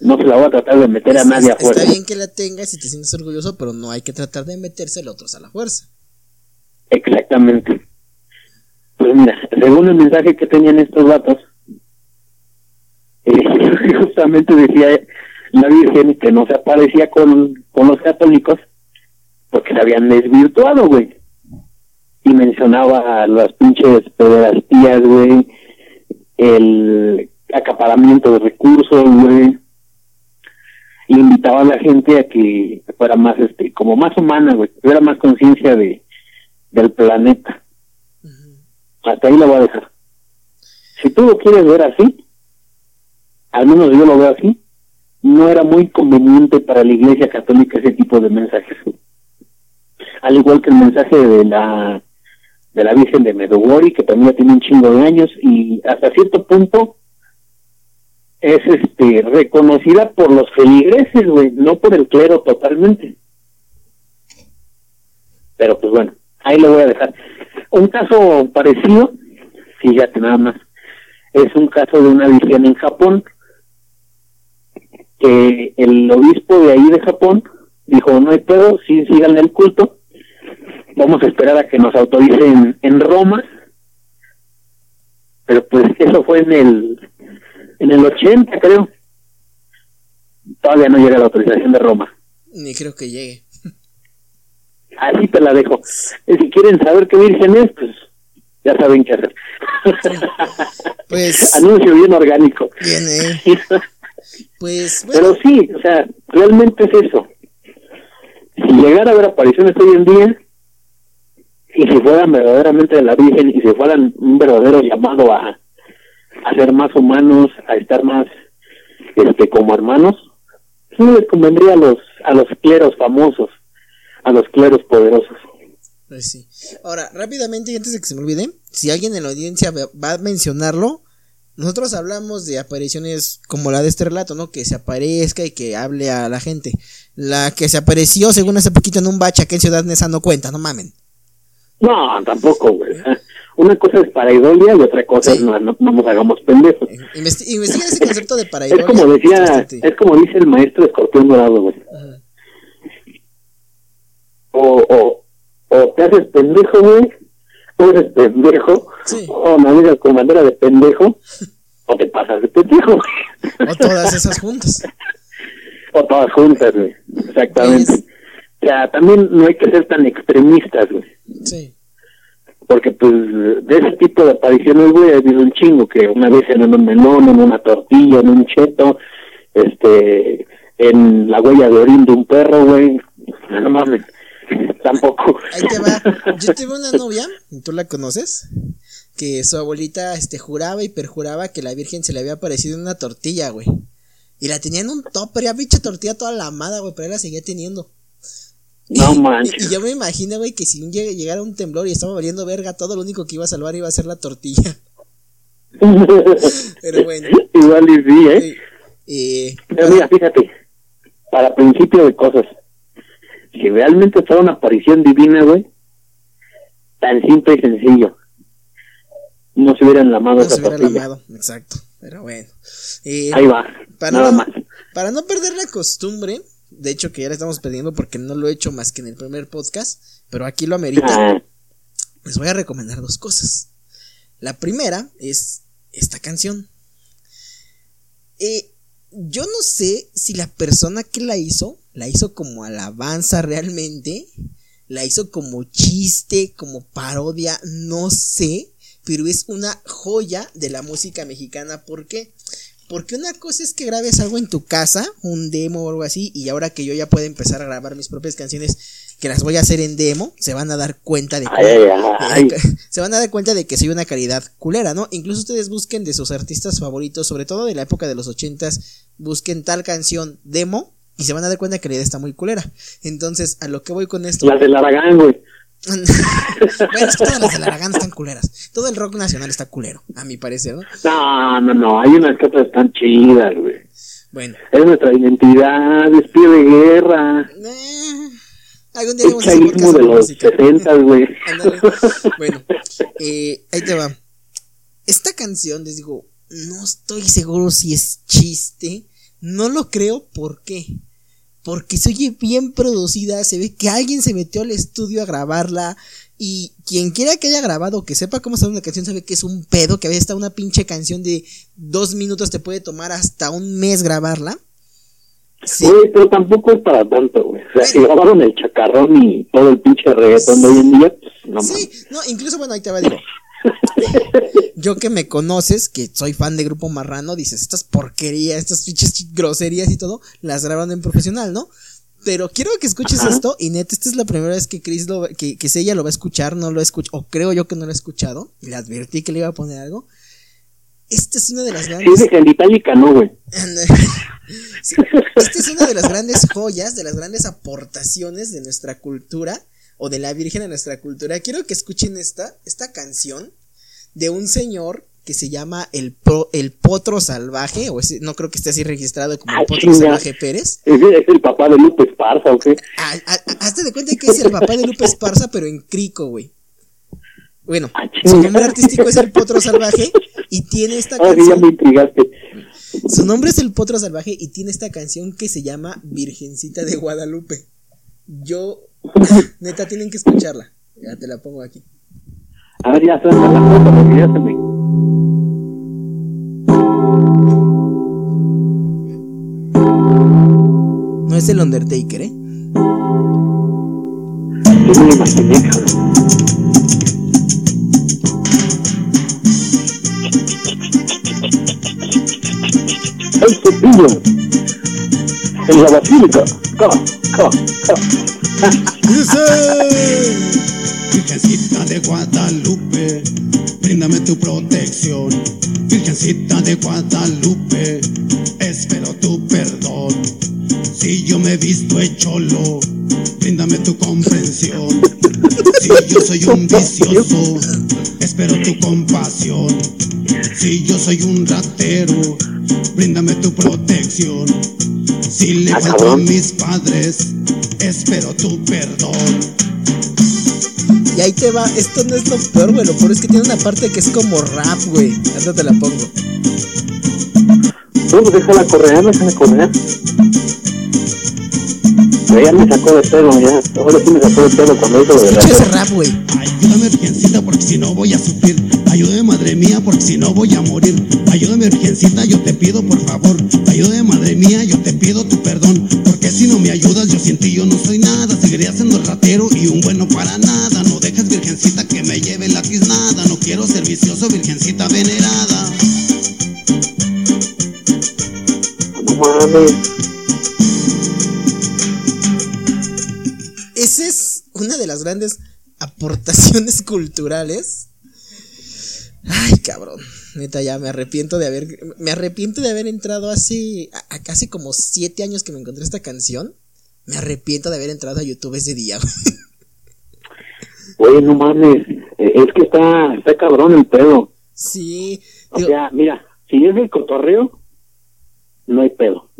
No se la voy a tratar de meter a nadie a fuerza. Está bien que la tengas y te sientes orgulloso, pero no hay que tratar de meterse a otros a la fuerza. Exactamente. Pues mira, según el mensaje que tenían estos datos, eh, [laughs] justamente decía la Virgen que no se aparecía con, con los católicos porque se habían desvirtuado, güey. Y mencionaba las pinches pederastías, güey, el acaparamiento de recursos, güey. Y invitaba a la gente a que fuera más, este, como más humana, güey, tuviera más conciencia de, del planeta. Hasta ahí lo voy a dejar. Si tú lo quieres ver así, al menos yo lo veo así, no era muy conveniente para la Iglesia Católica ese tipo de mensajes. Al igual que el mensaje de la de la Virgen de Medugori, que también tiene un chingo de años y hasta cierto punto es este reconocida por los feligreses, güey, no por el clero totalmente. Pero pues bueno, ahí lo voy a dejar. Un caso parecido, fíjate nada más, es un caso de una visión en Japón, que el obispo de ahí de Japón dijo, no hay pedo, sí sigan el culto, vamos a esperar a que nos autoricen en Roma, pero pues eso fue en el, en el 80 creo, todavía no llega la autorización de Roma. Ni creo que llegue. Así te la dejo. Y si quieren saber qué virgen es, pues ya saben qué hacer. [laughs] Pues. Anuncio bien orgánico. Bien, eh. Pues. [laughs] Pero sí, o sea, realmente es eso. Si llegara a haber apariciones hoy en día, y si fueran verdaderamente de la Virgen, y si fueran un verdadero llamado a, a ser más humanos, a estar más este como hermanos, sí les convendría a los, a los cleros famosos a los cleros poderosos. Pues sí. Ahora, rápidamente, antes de que se me olvide, si alguien en la audiencia va a mencionarlo, nosotros hablamos de apariciones como la de este relato, ¿no? Que se aparezca y que hable a la gente. La que se apareció, según hace poquito, en un bache aquí en Ciudad Neza, no cuenta, no mamen. No, tampoco, güey. Una cosa es paraidolia y otra cosa es no, nos hagamos pendejos. investiga ese concepto de paraidolia. Es como decía, es como dice el maestro escorpión dorado, güey o, o, o te haces pendejo, güey, o eres pendejo, Sí. o navegas con bandera de pendejo, o te pasas de pendejo, güey. O todas esas juntas. [laughs] o todas juntas, güey. Exactamente. Es- O sea, también no hay que ser tan extremistas, güey. Sí. Porque, pues, de ese tipo de apariciones, güey, ha habido un chingo que una vez en un melón, en una tortilla, en un cheto, este, en la huella de orín de un perro, güey. No mames. [laughs] Tampoco. Ahí te va. Yo tuve una novia, tú la conoces, que su abuelita este, juraba y perjuraba que la Virgen se le había aparecido en una tortilla, güey. Y la tenía en un topper, ya pinche tortilla toda la amada, güey, pero él la seguía teniendo. No [laughs] manches. y yo me imagino, güey, que si llegara un temblor y estaba valiendo verga, todo lo único que iba a salvar iba a ser la tortilla. [laughs] Pero bueno. Igual y sí, ¿eh? eh, eh, Pero mira, fíjate, para principio de cosas, si realmente fuera una aparición divina, güey, tan simple y sencillo, no se hubieran lamado no esa se hubiera tortilla. lamado, exacto. Pero bueno. Eh, Ahí va, para nada no- más. Para no perder la costumbre, de hecho que ya la estamos perdiendo porque no lo he hecho más que en el primer podcast, pero aquí lo amerita, Ah, les voy a recomendar dos cosas. La primera es esta canción. Eh, yo no sé si la persona que la hizo, la hizo como alabanza realmente, la hizo como chiste, como parodia, no sé, pero es una joya de la música mexicana. ¿Por qué? Porque una cosa es que grabes algo en tu casa, un demo o algo así, y ahora que yo ya puedo empezar a grabar mis propias canciones, que las voy a hacer en demo, se van a dar cuenta de ay, [laughs] ay. se van a dar cuenta de que soy una calidad culera, ¿no? Incluso ustedes busquen de sus artistas favoritos, sobre todo de la época de los ochentas, busquen tal canción demo y se van a dar cuenta que la idea está muy culera. Entonces, a lo que voy con esto. Las del Aragán, güey. [laughs] bueno, es que todas las de la Aragán están culeras. Todo el rock nacional está culero, a mi parecer, ¿no? No, no, no, hay unas que otras están chidas, güey. Bueno, Es nuestra identidad, es pie de guerra, eh, algún día haremos ese chavismo podcast de los música. 60, güey. Bueno, eh, ahí te va. Esta canción, les digo, no estoy seguro si es chiste. No lo creo, ¿por qué? Porque se oye bien producida, se ve que alguien se metió al estudio a grabarla. Y quien quiera que haya grabado, que sepa cómo está una canción, sabe que es un pedo, que a veces está una pinche canción de dos minutos, te puede tomar hasta un mes grabarla. Sí, pero tampoco es para tanto, güey. O sea, si grabaron el chacarrón y todo el pinche reggaetón de hoy en día, pues, no Sí, mames. no, incluso bueno, ahí te va, digo. [laughs] Yo que me conoces, que soy fan de Grupo Marrano, dices, estas porquerías, estas pinches groserías y todo, las graban en profesional, ¿no? Pero quiero que escuches Ajá. esto, y neta, esta es la primera vez que Chris lo, que, que ella lo va a escuchar, no lo escucha, o creo yo que no lo ha escuchado, y le advertí que le iba a poner algo. Esta es una de las Sí, grandes... de genitalica, no, güey. [laughs] Sí, Esta es una de las grandes joyas, de las grandes aportaciones de nuestra cultura o de la Virgen a nuestra cultura. Quiero que escuchen esta, esta canción de un señor que se llama el, Pro- el Potro Salvaje, o ese- no creo que esté así registrado como el Potro. Salvaje Pérez. ¿Es, es el papá de Lupe Esparza o qué? Ah, ah, ah, hazte de cuenta que es el papá de Lupe Esparza, pero en crico, güey. Bueno, Ah, su nombre artístico es el Potro Salvaje y tiene esta Ahora sí ya canción. me intrigaste. Su nombre es el Potro Salvaje y tiene esta canción que se llama Virgencita de Guadalupe. Yo, neta, tienen que escucharla. Ya te la pongo aquí. A ver, ya suena la foto porque ya se me... No es el Undertaker, ¿eh? Yo me lo imaginé, cabrón. El cepillo. En la basílica. Ca, ca. Virgencita de Guadalupe, bríndame tu protección. Virgencita de Guadalupe, espero tu perdón. Si yo me he visto hecholo, bríndame tu comprensión. Si yo soy un vicioso, espero tu compasión. Si yo soy un ratero, bríndame tu protección. Si le Ah, falto a mis padres, espero tu perdón. Y ahí te va. Esto no es lo peor, güey. Lo peor es que tiene una parte que es como rap, güey. Ahorita te la pongo. No, pues déjala correr, déjala correr. Pero ya me sacó de pedo, ya. Ahora sí me sacó de pedo cuando hizo lo de Escucha la ese rap, güey. Ayúdame, virgencita, porque si no voy a sufrir. Ayúdame, madre mía, porque si no voy a morir. Ayúdame, virgencita, yo te pido por favor. Ayúdame, madre mía, yo te pido tu perdón. Porque si no me ayudas, yo sin ti yo no soy nada. Seguiré siendo el ratero y un bueno para nada. No dejes, virgencita, que me lleve la tiznada. No quiero ser vicioso, virgencita venerada. No mames. Esa es una de las grandes aportaciones [laughs] culturales. Ay, cabrón. Neta, ya me arrepiento de haber. Me arrepiento de haber entrado hace. A, a casi como siete años que me encontré esta canción. Me arrepiento de haber entrado a YouTube ese día, güey. Güey, no mames. Eh, Es que está, está cabrón el pedo. Sí. O digo, sea, mira, si es el cotorreo, no hay pedo.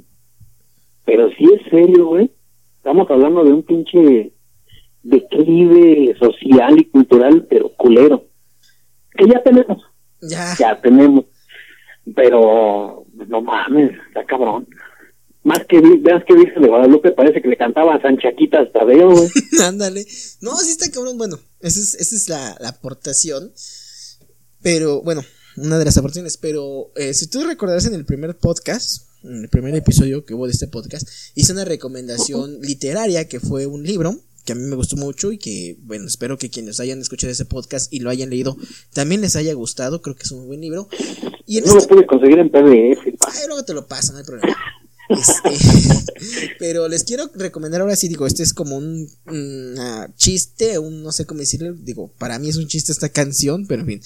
Pero si es serio, güey, estamos hablando de un pinche declive social y cultural, pero culero. Que ya tenemos, ya. ya tenemos. Pero, no mames, está cabrón. Más que, veas que dice de Guadalupe, parece que le cantaba a San Chaquita hasta Tadeo, güey. [laughs] Ándale. No, sí está cabrón. Bueno, esa es, esa es la, la aportación. Pero, bueno, una de las aportaciones. Pero, eh, si tú recordarás en el primer podcast, en el primer episodio que hubo de este podcast, hice una recomendación literaria que fue un libro que a mí me gustó mucho y que, bueno, espero que quienes hayan escuchado ese podcast y lo hayan leído también les haya gustado. Creo que es un buen libro. Y en No lo este pude conseguir en PDF. Ay, luego te lo paso, no hay problema. [laughs] Este, [laughs] pero les quiero recomendar ahora sí, digo, este es como un, chiste, un no sé cómo decirlo, digo, para mí es un chiste esta canción, pero en fin.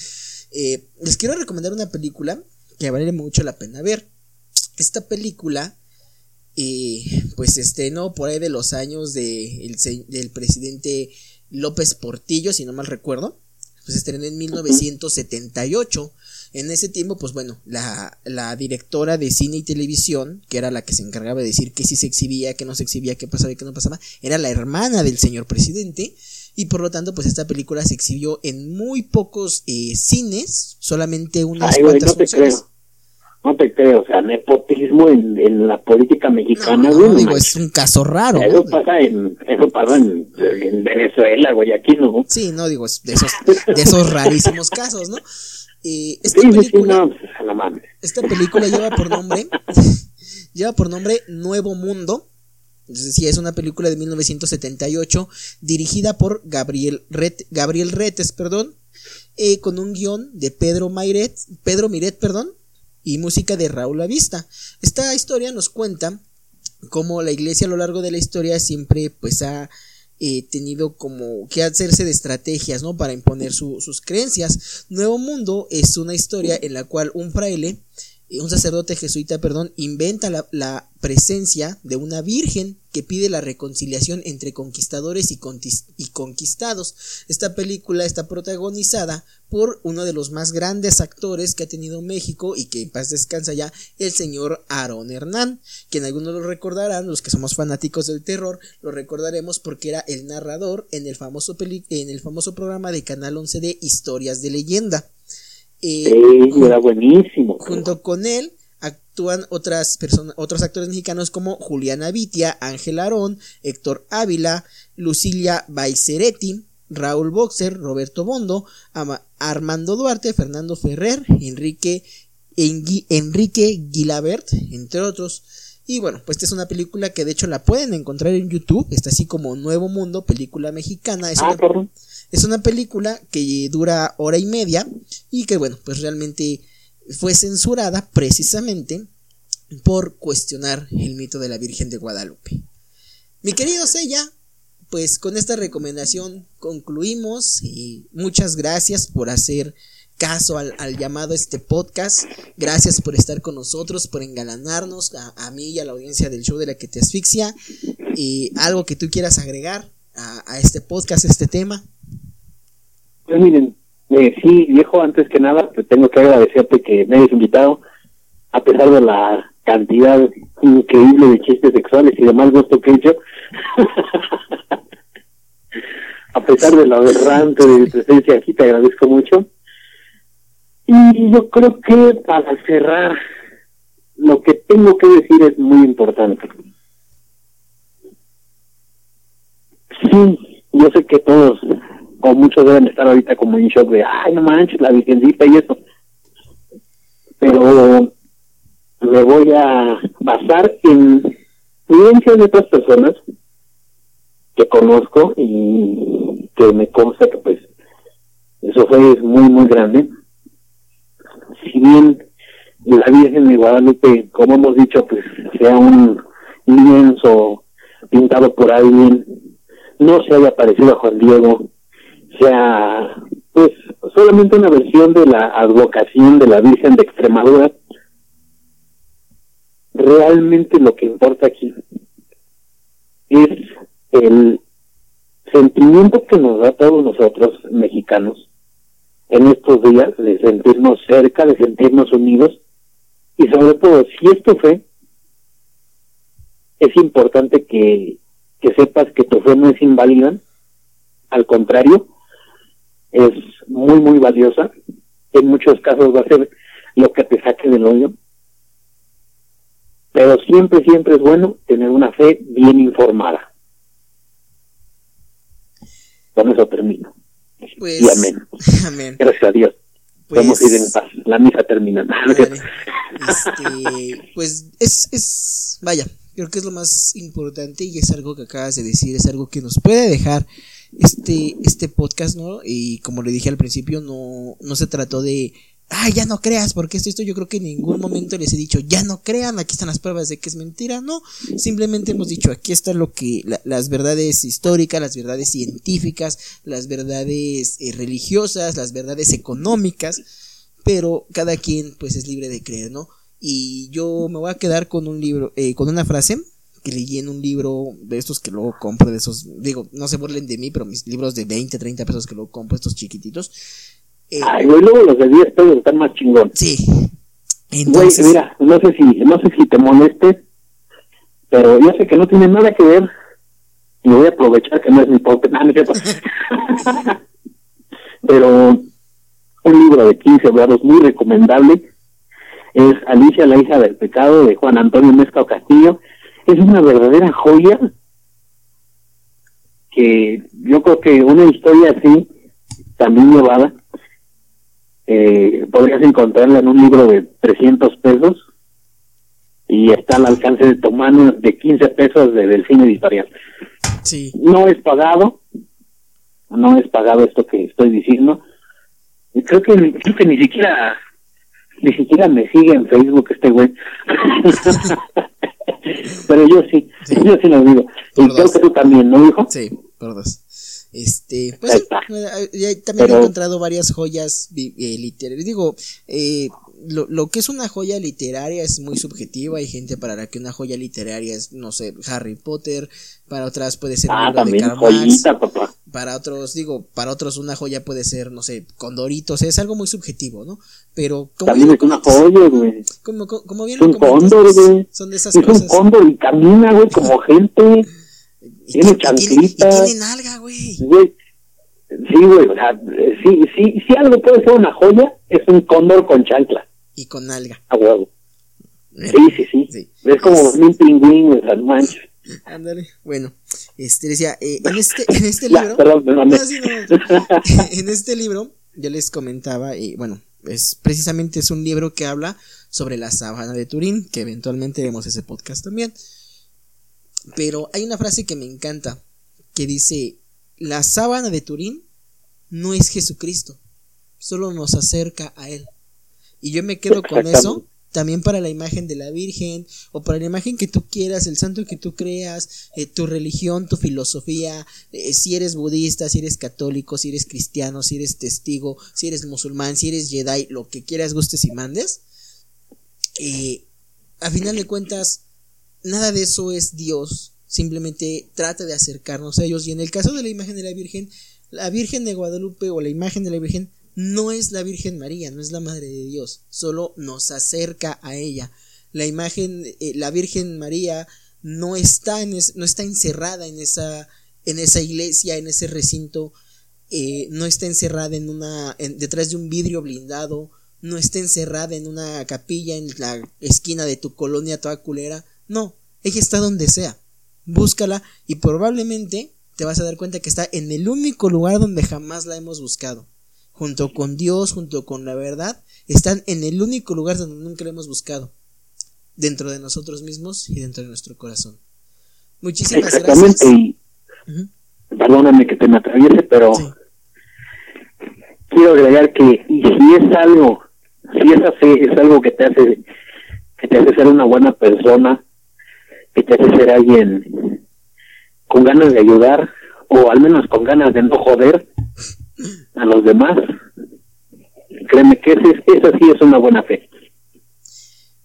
Eh, les quiero recomendar una película que vale mucho la pena ver. Esta película, eh, pues estrenó por ahí de los años de el del presidente López Portillo, si no mal recuerdo. Pues estrenó en 1978. En ese tiempo, pues bueno, la, la directora de cine y televisión, que era la que se encargaba de decir que sí se exhibía, que no se exhibía, que pasaba y que no pasaba, era la hermana del señor presidente. Y por lo tanto, pues esta película se exhibió en muy pocos eh, cines, solamente unas Ay, cuantas no funciones. No te creo, o sea, nepotismo en, en la política mexicana, No, no digo, es un caso raro. Eso ¿no? pasa en, eso pasa en, en Venezuela, güey, aquí no. Sí, no, digo, es de esos, de esos rarísimos casos, ¿no? Eh, esta Sí, película, no, pues, no mames. esta película lleva por nombre, [laughs] lleva por nombre Nuevo Mundo. Entonces, sí, es una película de 1978 dirigida por Gabriel, Ret, Gabriel Retes, perdón, eh, con un guion de Pedro Miret, Pedro Miret, perdón, y música de Raúl Avista. Esta historia nos cuenta cómo la iglesia a lo largo de la historia siempre pues ha eh, tenido como que hacerse de estrategias, ¿no? Para imponer su- sus creencias. Nuevo Mundo es una historia en la cual un fraile, eh, un sacerdote jesuita, perdón, inventa la presencia de una virgen que pide la reconciliación entre conquistadores y, conquistados. Esta película está protagonizada por uno de los más grandes actores que ha tenido México y que en paz descansa ya, el señor Aaron Hernán, quien algunos lo recordarán, los que somos fanáticos del terror, lo recordaremos porque era el narrador en el famoso, peli- en el famoso programa de Canal 11 de Historias de Leyenda. Eh, Sí, era buenísimo. Junto con él actúan otras personas, otros actores mexicanos como Juliana Vitia, Ángel Arón, Héctor Ávila, Lucilia Baiceretti, Raúl Boxer, Roberto Bondo, Ama- Armando Duarte, Fernando Ferrer, Enrique, Engui- Enrique Guilabert, entre otros. Y bueno, pues esta es una película que de hecho la pueden encontrar en YouTube, está así como Nuevo Mundo, película mexicana. Es Ah, una- es una película que dura hora y media y que bueno, pues realmente fue censurada precisamente por cuestionar el mito de la Virgen de Guadalupe. Mi querido Sella, pues con esta recomendación concluimos y muchas gracias por hacer caso al, al llamado a este podcast. Gracias por estar con nosotros, por engalanarnos a, a mí y a la audiencia del show de la que te asfixia. Y algo que tú quieras agregar a, a este podcast, a este tema. Pues miren, eh, sí, viejo, antes que nada, te tengo que agradecerte que me hayas invitado, a pesar de la cantidad increíble de chistes sexuales y de mal gusto que he hecho. [laughs] a pesar de lo aberrante de mi presencia aquí, te agradezco mucho. Y yo creo que para cerrar, lo que tengo que decir es muy importante. Sí, yo sé que todos, o muchos deben estar ahorita como en shock de, ay, no manches, la virgencita y eso. Pero me voy a basar en vivencias de otras personas que conozco y que me consta que pues eso fue muy muy grande si bien la Virgen de Guadalupe como hemos dicho pues sea un lienzo pintado por alguien no se haya parecido a Juan Diego sea pues solamente una versión de la advocación de la Virgen de Extremadura. Realmente lo que importa aquí es el sentimiento que nos da todos nosotros mexicanos en estos días de sentirnos cerca, de sentirnos unidos. Y sobre todo si esto fe, es importante que, que sepas que tu fe no es inválida, al contrario, es muy muy valiosa, en muchos casos va a ser lo que te saque del hoyo, pero siempre, siempre es bueno tener una fe bien informada. Con eso termino. Pues, y amén. [laughs] amén. Gracias a Dios. Pues, Podemos ir en paz. La misa termina. [laughs] Vale. Este, pues es, es, vaya, creo que es lo más importante y es algo que acabas de decir, es algo que nos puede dejar este, este podcast, ¿no? Y como le dije al principio, no, no se trató de, ay, ya no creas, porque esto, esto yo creo que en ningún momento les he dicho, ya no crean, aquí están las pruebas de que es mentira, no, simplemente hemos dicho, aquí está lo que, la- las verdades históricas, las verdades científicas, las verdades eh, religiosas, las verdades económicas, pero cada quien pues es libre de creer, ¿no? Y yo me voy a quedar con un libro, eh, con una frase que leí en un libro de estos que luego compro, de esos, digo, no se burlen de mí, pero mis libros de 20, 30 pesos que luego compro, estos chiquititos. Eh, Ay, güey, luego los de 10 pesos están más chingón. sí. Güey, Entonces, mira, no sé si, no sé si te moleste, pero yo sé que no tiene nada que ver y voy a aprovechar que no es mi podcast. Ah, no cierto. [laughs] pero un libro de 15 grados muy recomendable es Alicia, la hija del pecado de Juan Antonio Mezcao Castillo. Es una verdadera joya que yo creo que una historia así, también llevada, eh, podrías encontrarla en un libro de 300 pesos y está al alcance de tu mano de 15 pesos de Delfín Editorial. sí, No es pagado, no es pagado esto que estoy diciendo. Y creo que creo que ni siquiera ni siquiera me sigue en Facebook este güey. [laughs] Pero yo sí, Sí. yo sí lo digo. Y creo que tú también, ¿no, hijo? sí, por dos. Este, pues eh, también he encontrado varias joyas eh, literarias. Digo, eh, lo, lo que es una joya literaria es muy subjetivo. Hay gente para la que una joya literaria es, no sé, Harry Potter. Para otras puede ser un Ah, libro de también Karl Marx. joyita, papá. Para otros, digo, para otros una joya puede ser, no sé, Condoritos. Es algo muy subjetivo, ¿no? Pero como También bien es una joya, güey. como, como, como bien Es un lo cóndor, güey. son de esas Es un cosas. cóndor y camina, güey, como [laughs] gente. y, tiene y- y tiene, chanclitas. nalga, güey. Güey, sí, güey, o sea, eh, sí, sí, si algo puede ser una joya, es un cóndor con chancla, Y con nalga. a huevo. Sí, sí, sí. Sí. Es como un pingüín, güey, o sea, manches. [laughs] Ándale. Bueno, este decía, eh, en [laughs] este, en este Ya, libro. perdón, me mamé. No, sí, no. [laughs] [laughs] en este libro, yo les comentaba, y bueno, es precisamente es un libro que habla sobre la sábana de Turín, que eventualmente vemos ese podcast también. Pero hay una frase que me encanta, que dice, la sábana de Turín no es Jesucristo, solo nos acerca a Él. Y yo me quedo con eso. También para la imagen de la Virgen o para la imagen que tú quieras, el santo que tú creas, eh, tu religión, tu filosofía, eh, si eres budista, si eres católico, si eres cristiano, si eres testigo, si eres musulmán, si eres Jedi, lo que quieras, gustes y mandes. Eh, a final de cuentas, nada de eso es Dios, simplemente trata de acercarnos a ellos. Y en el caso de la imagen de la Virgen, la Virgen de Guadalupe o la imagen de la Virgen no es la Virgen María, no es la Madre de Dios, solo nos acerca a ella. La imagen, eh, la Virgen María no está, no está encerrada en esa, en esa iglesia, en ese recinto, eh, no está encerrada en una, en- detrás de un vidrio blindado, no está encerrada en una capilla en la esquina de tu colonia toda culera, no, ella está donde sea, búscala y probablemente te vas a dar cuenta que está en el único lugar donde jamás la hemos buscado. Junto con Dios, junto con la verdad, están en el único lugar donde nunca la hemos buscado. Dentro de nosotros mismos y dentro de nuestro corazón. Muchísimas Exactamente, gracias. y perdóname que te me atraviese, pero Sí. quiero agregar que y si es algo, si esa fe es algo que te hace, que te hace ser una buena persona, que te hace ser alguien con ganas de ayudar, o al menos con ganas de no joder a los demás, créeme que ese, esa sí es una buena fe.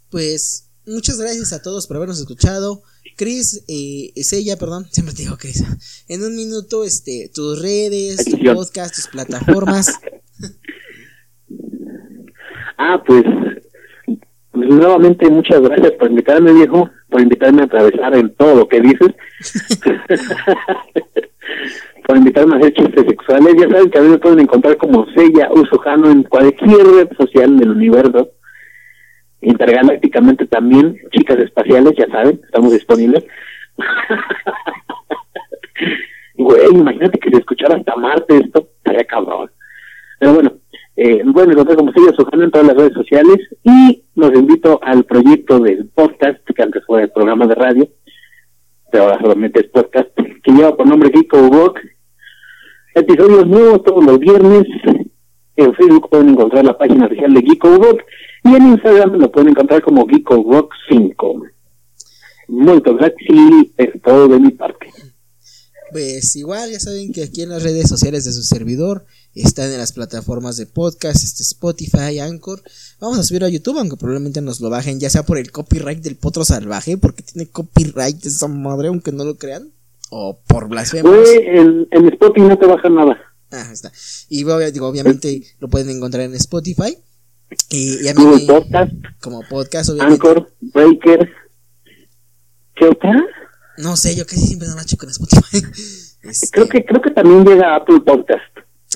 Pues muchas gracias a todos por habernos escuchado. Chris, eh, es ella, perdón, [laughs] siempre te digo Chris. En un minuto, este, tus redes, tu podcast, tus plataformas. [laughs] Ah, pues, pues, nuevamente muchas gracias por invitarme, viejo, por invitarme a atravesar en todo lo que dices. [laughs] por invitarme a hacer chistes sexuales. Ya saben que a mí me pueden encontrar como Sella Usujano en cualquier red social del universo. Intergalácticamente también, chicas espaciales, ya saben, estamos disponibles. [laughs] Güey, imagínate que se escuchara hasta Marte esto, estaría cabrón. Pero bueno, eh, pueden encontrar como Silvia Sujano en todas las redes sociales y los invito al proyecto del podcast, que antes fue el programa de radio, ahora solamente es podcast, que lleva por nombre Geeko Rock. Episodios nuevos todos los viernes. En Facebook pueden encontrar la página oficial de Geeko Rock y en Instagram lo pueden encontrar como Geeko Rock 5. Muchas gracias y es todo de mi parte. Pues igual, ya saben que aquí en las redes sociales de su servidor están en las plataformas de podcast, este Spotify, Anchor. Vamos a subir a YouTube, aunque probablemente nos lo bajen, ya sea por el copyright del potro salvaje, porque tiene copyright esa madre, aunque no lo crean, o por blasfemos. Güey, en, en Spotify no te baja nada. Ah, está. Y digo, obviamente lo pueden encontrar en Spotify. Y, y a mí Google me- Podcast, como podcast, obviamente. Anchor, Breaker. ¿Qué otra? No sé, yo casi siempre no la checo en Spotify. [laughs] Este, Creo que creo que también llega a Apple Podcast.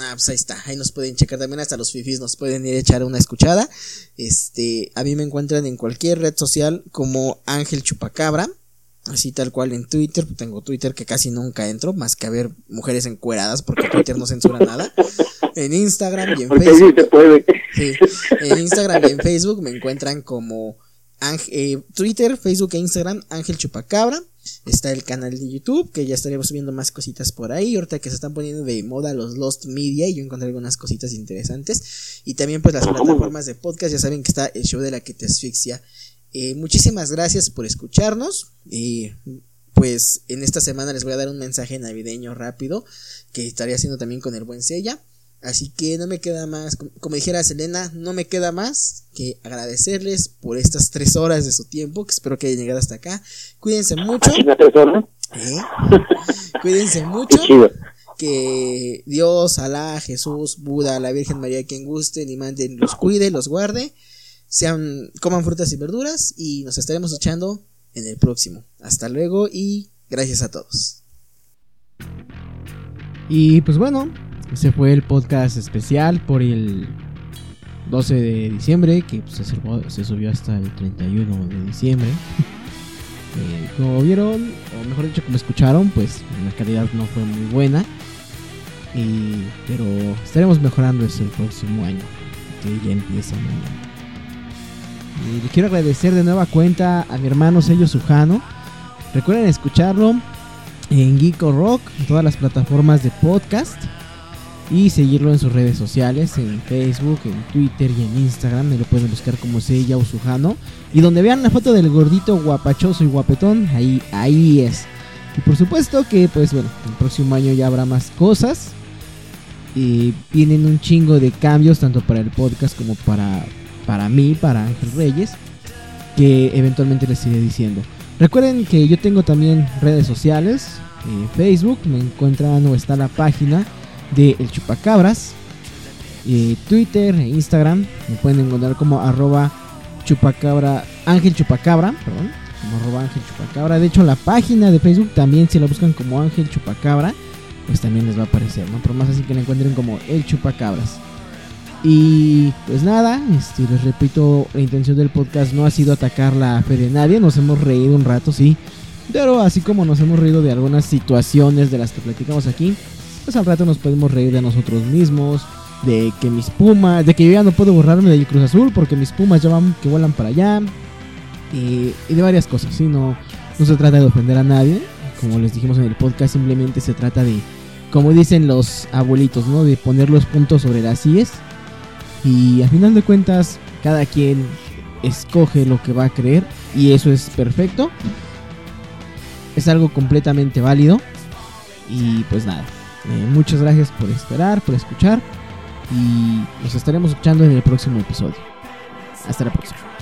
Ah, pues ahí está, ahí nos pueden checar también, hasta los fifis nos pueden ir a echar una escuchada. Este, a mí me encuentran en cualquier red social como Ángel Chupacabra, así tal cual en Twitter, tengo Twitter que casi nunca entro, más que a ver mujeres encueradas, porque Twitter no censura nada. En Instagram y en Porque Facebook. sí en Instagram y en Facebook me encuentran como Ángel- eh, Twitter, Facebook e Instagram Ángel Chupacabra. Está el canal de YouTube, que ya estaremos subiendo más cositas por ahí. Ahorita que se están poniendo de moda los Lost Media y yo encontré algunas cositas interesantes. Y también pues las plataformas de podcast, ya saben que está el show de la que te asfixia. Eh, muchísimas gracias por escucharnos. Y pues en esta semana les voy a dar un mensaje navideño rápido que estaré haciendo también con el buen Sella. Así que no me queda más, com- como dijera Selena, no me queda más que agradecerles por estas tres horas de su tiempo, que espero que hayan llegado hasta acá. Cuídense mucho, Aquí una persona. ¿eh? [laughs] cuídense Qué mucho, chido. que Dios, Alá, Jesús, Buda, la Virgen María, quien guste, ni manden, los cuide, los guarde, sean, coman frutas y verduras y nos estaremos escuchando en el próximo. Hasta luego y gracias a todos. Y pues bueno, ese fue el podcast especial por el 12 de diciembre, que pues, se, subió, se subió hasta el 31 de diciembre. [laughs] Eh, como vieron, o mejor dicho, como escucharon, pues la calidad no fue muy buena. Y, pero estaremos mejorando eso el próximo año, que ya empieza mañana. Y le quiero agradecer de nueva cuenta a mi hermano Sello Sujano. Recuerden escucharlo en Geeko Rock, en todas las plataformas de podcast. Y seguirlo en sus redes sociales, en Facebook, en Twitter y en Instagram. Me lo pueden buscar como Seiya Usujano. Y donde vean la foto del gordito guapachoso y guapetón, ahí, ahí es. Y por supuesto que, pues bueno, el próximo año ya habrá más cosas. Y vienen un chingo de cambios, tanto para el podcast como para, para mí, para Ángel Reyes. Que eventualmente les iré diciendo. Recuerden que yo tengo también redes sociales. eh, Facebook, me encuentran o está la página de El Chupacabras. Twitter e Instagram. Me pueden encontrar como arroba chupacabra. Ángel Chupacabra, perdón. Como arroba Ángel Chupacabra. De hecho, la página de Facebook también, si la buscan como Ángel Chupacabra, pues también les va a aparecer, ¿no? Pero más así que la encuentren como El Chupacabras. Y pues nada, este, les repito, la intención del podcast no ha sido atacar la fe de nadie, nos hemos reído un rato, sí, Pero así como nos hemos reído de algunas situaciones de las que platicamos aquí, pues al rato nos podemos reír de nosotros mismos, de que mis pumas, de que yo ya no puedo borrarme de Cruz Azul porque mis pumas ya van que vuelan para allá. Y, de varias cosas, ¿sí? No, se trata de ofender a nadie, como les dijimos en el podcast, simplemente se trata de, como dicen los abuelitos, ¿no? De poner los puntos sobre las IES. Y a final de cuentas, cada quien escoge lo que va a creer y eso es perfecto. Es algo completamente válido. Y pues nada, eh, muchas gracias por esperar, por escuchar. Y nos estaremos escuchando en el próximo episodio. Hasta la próxima.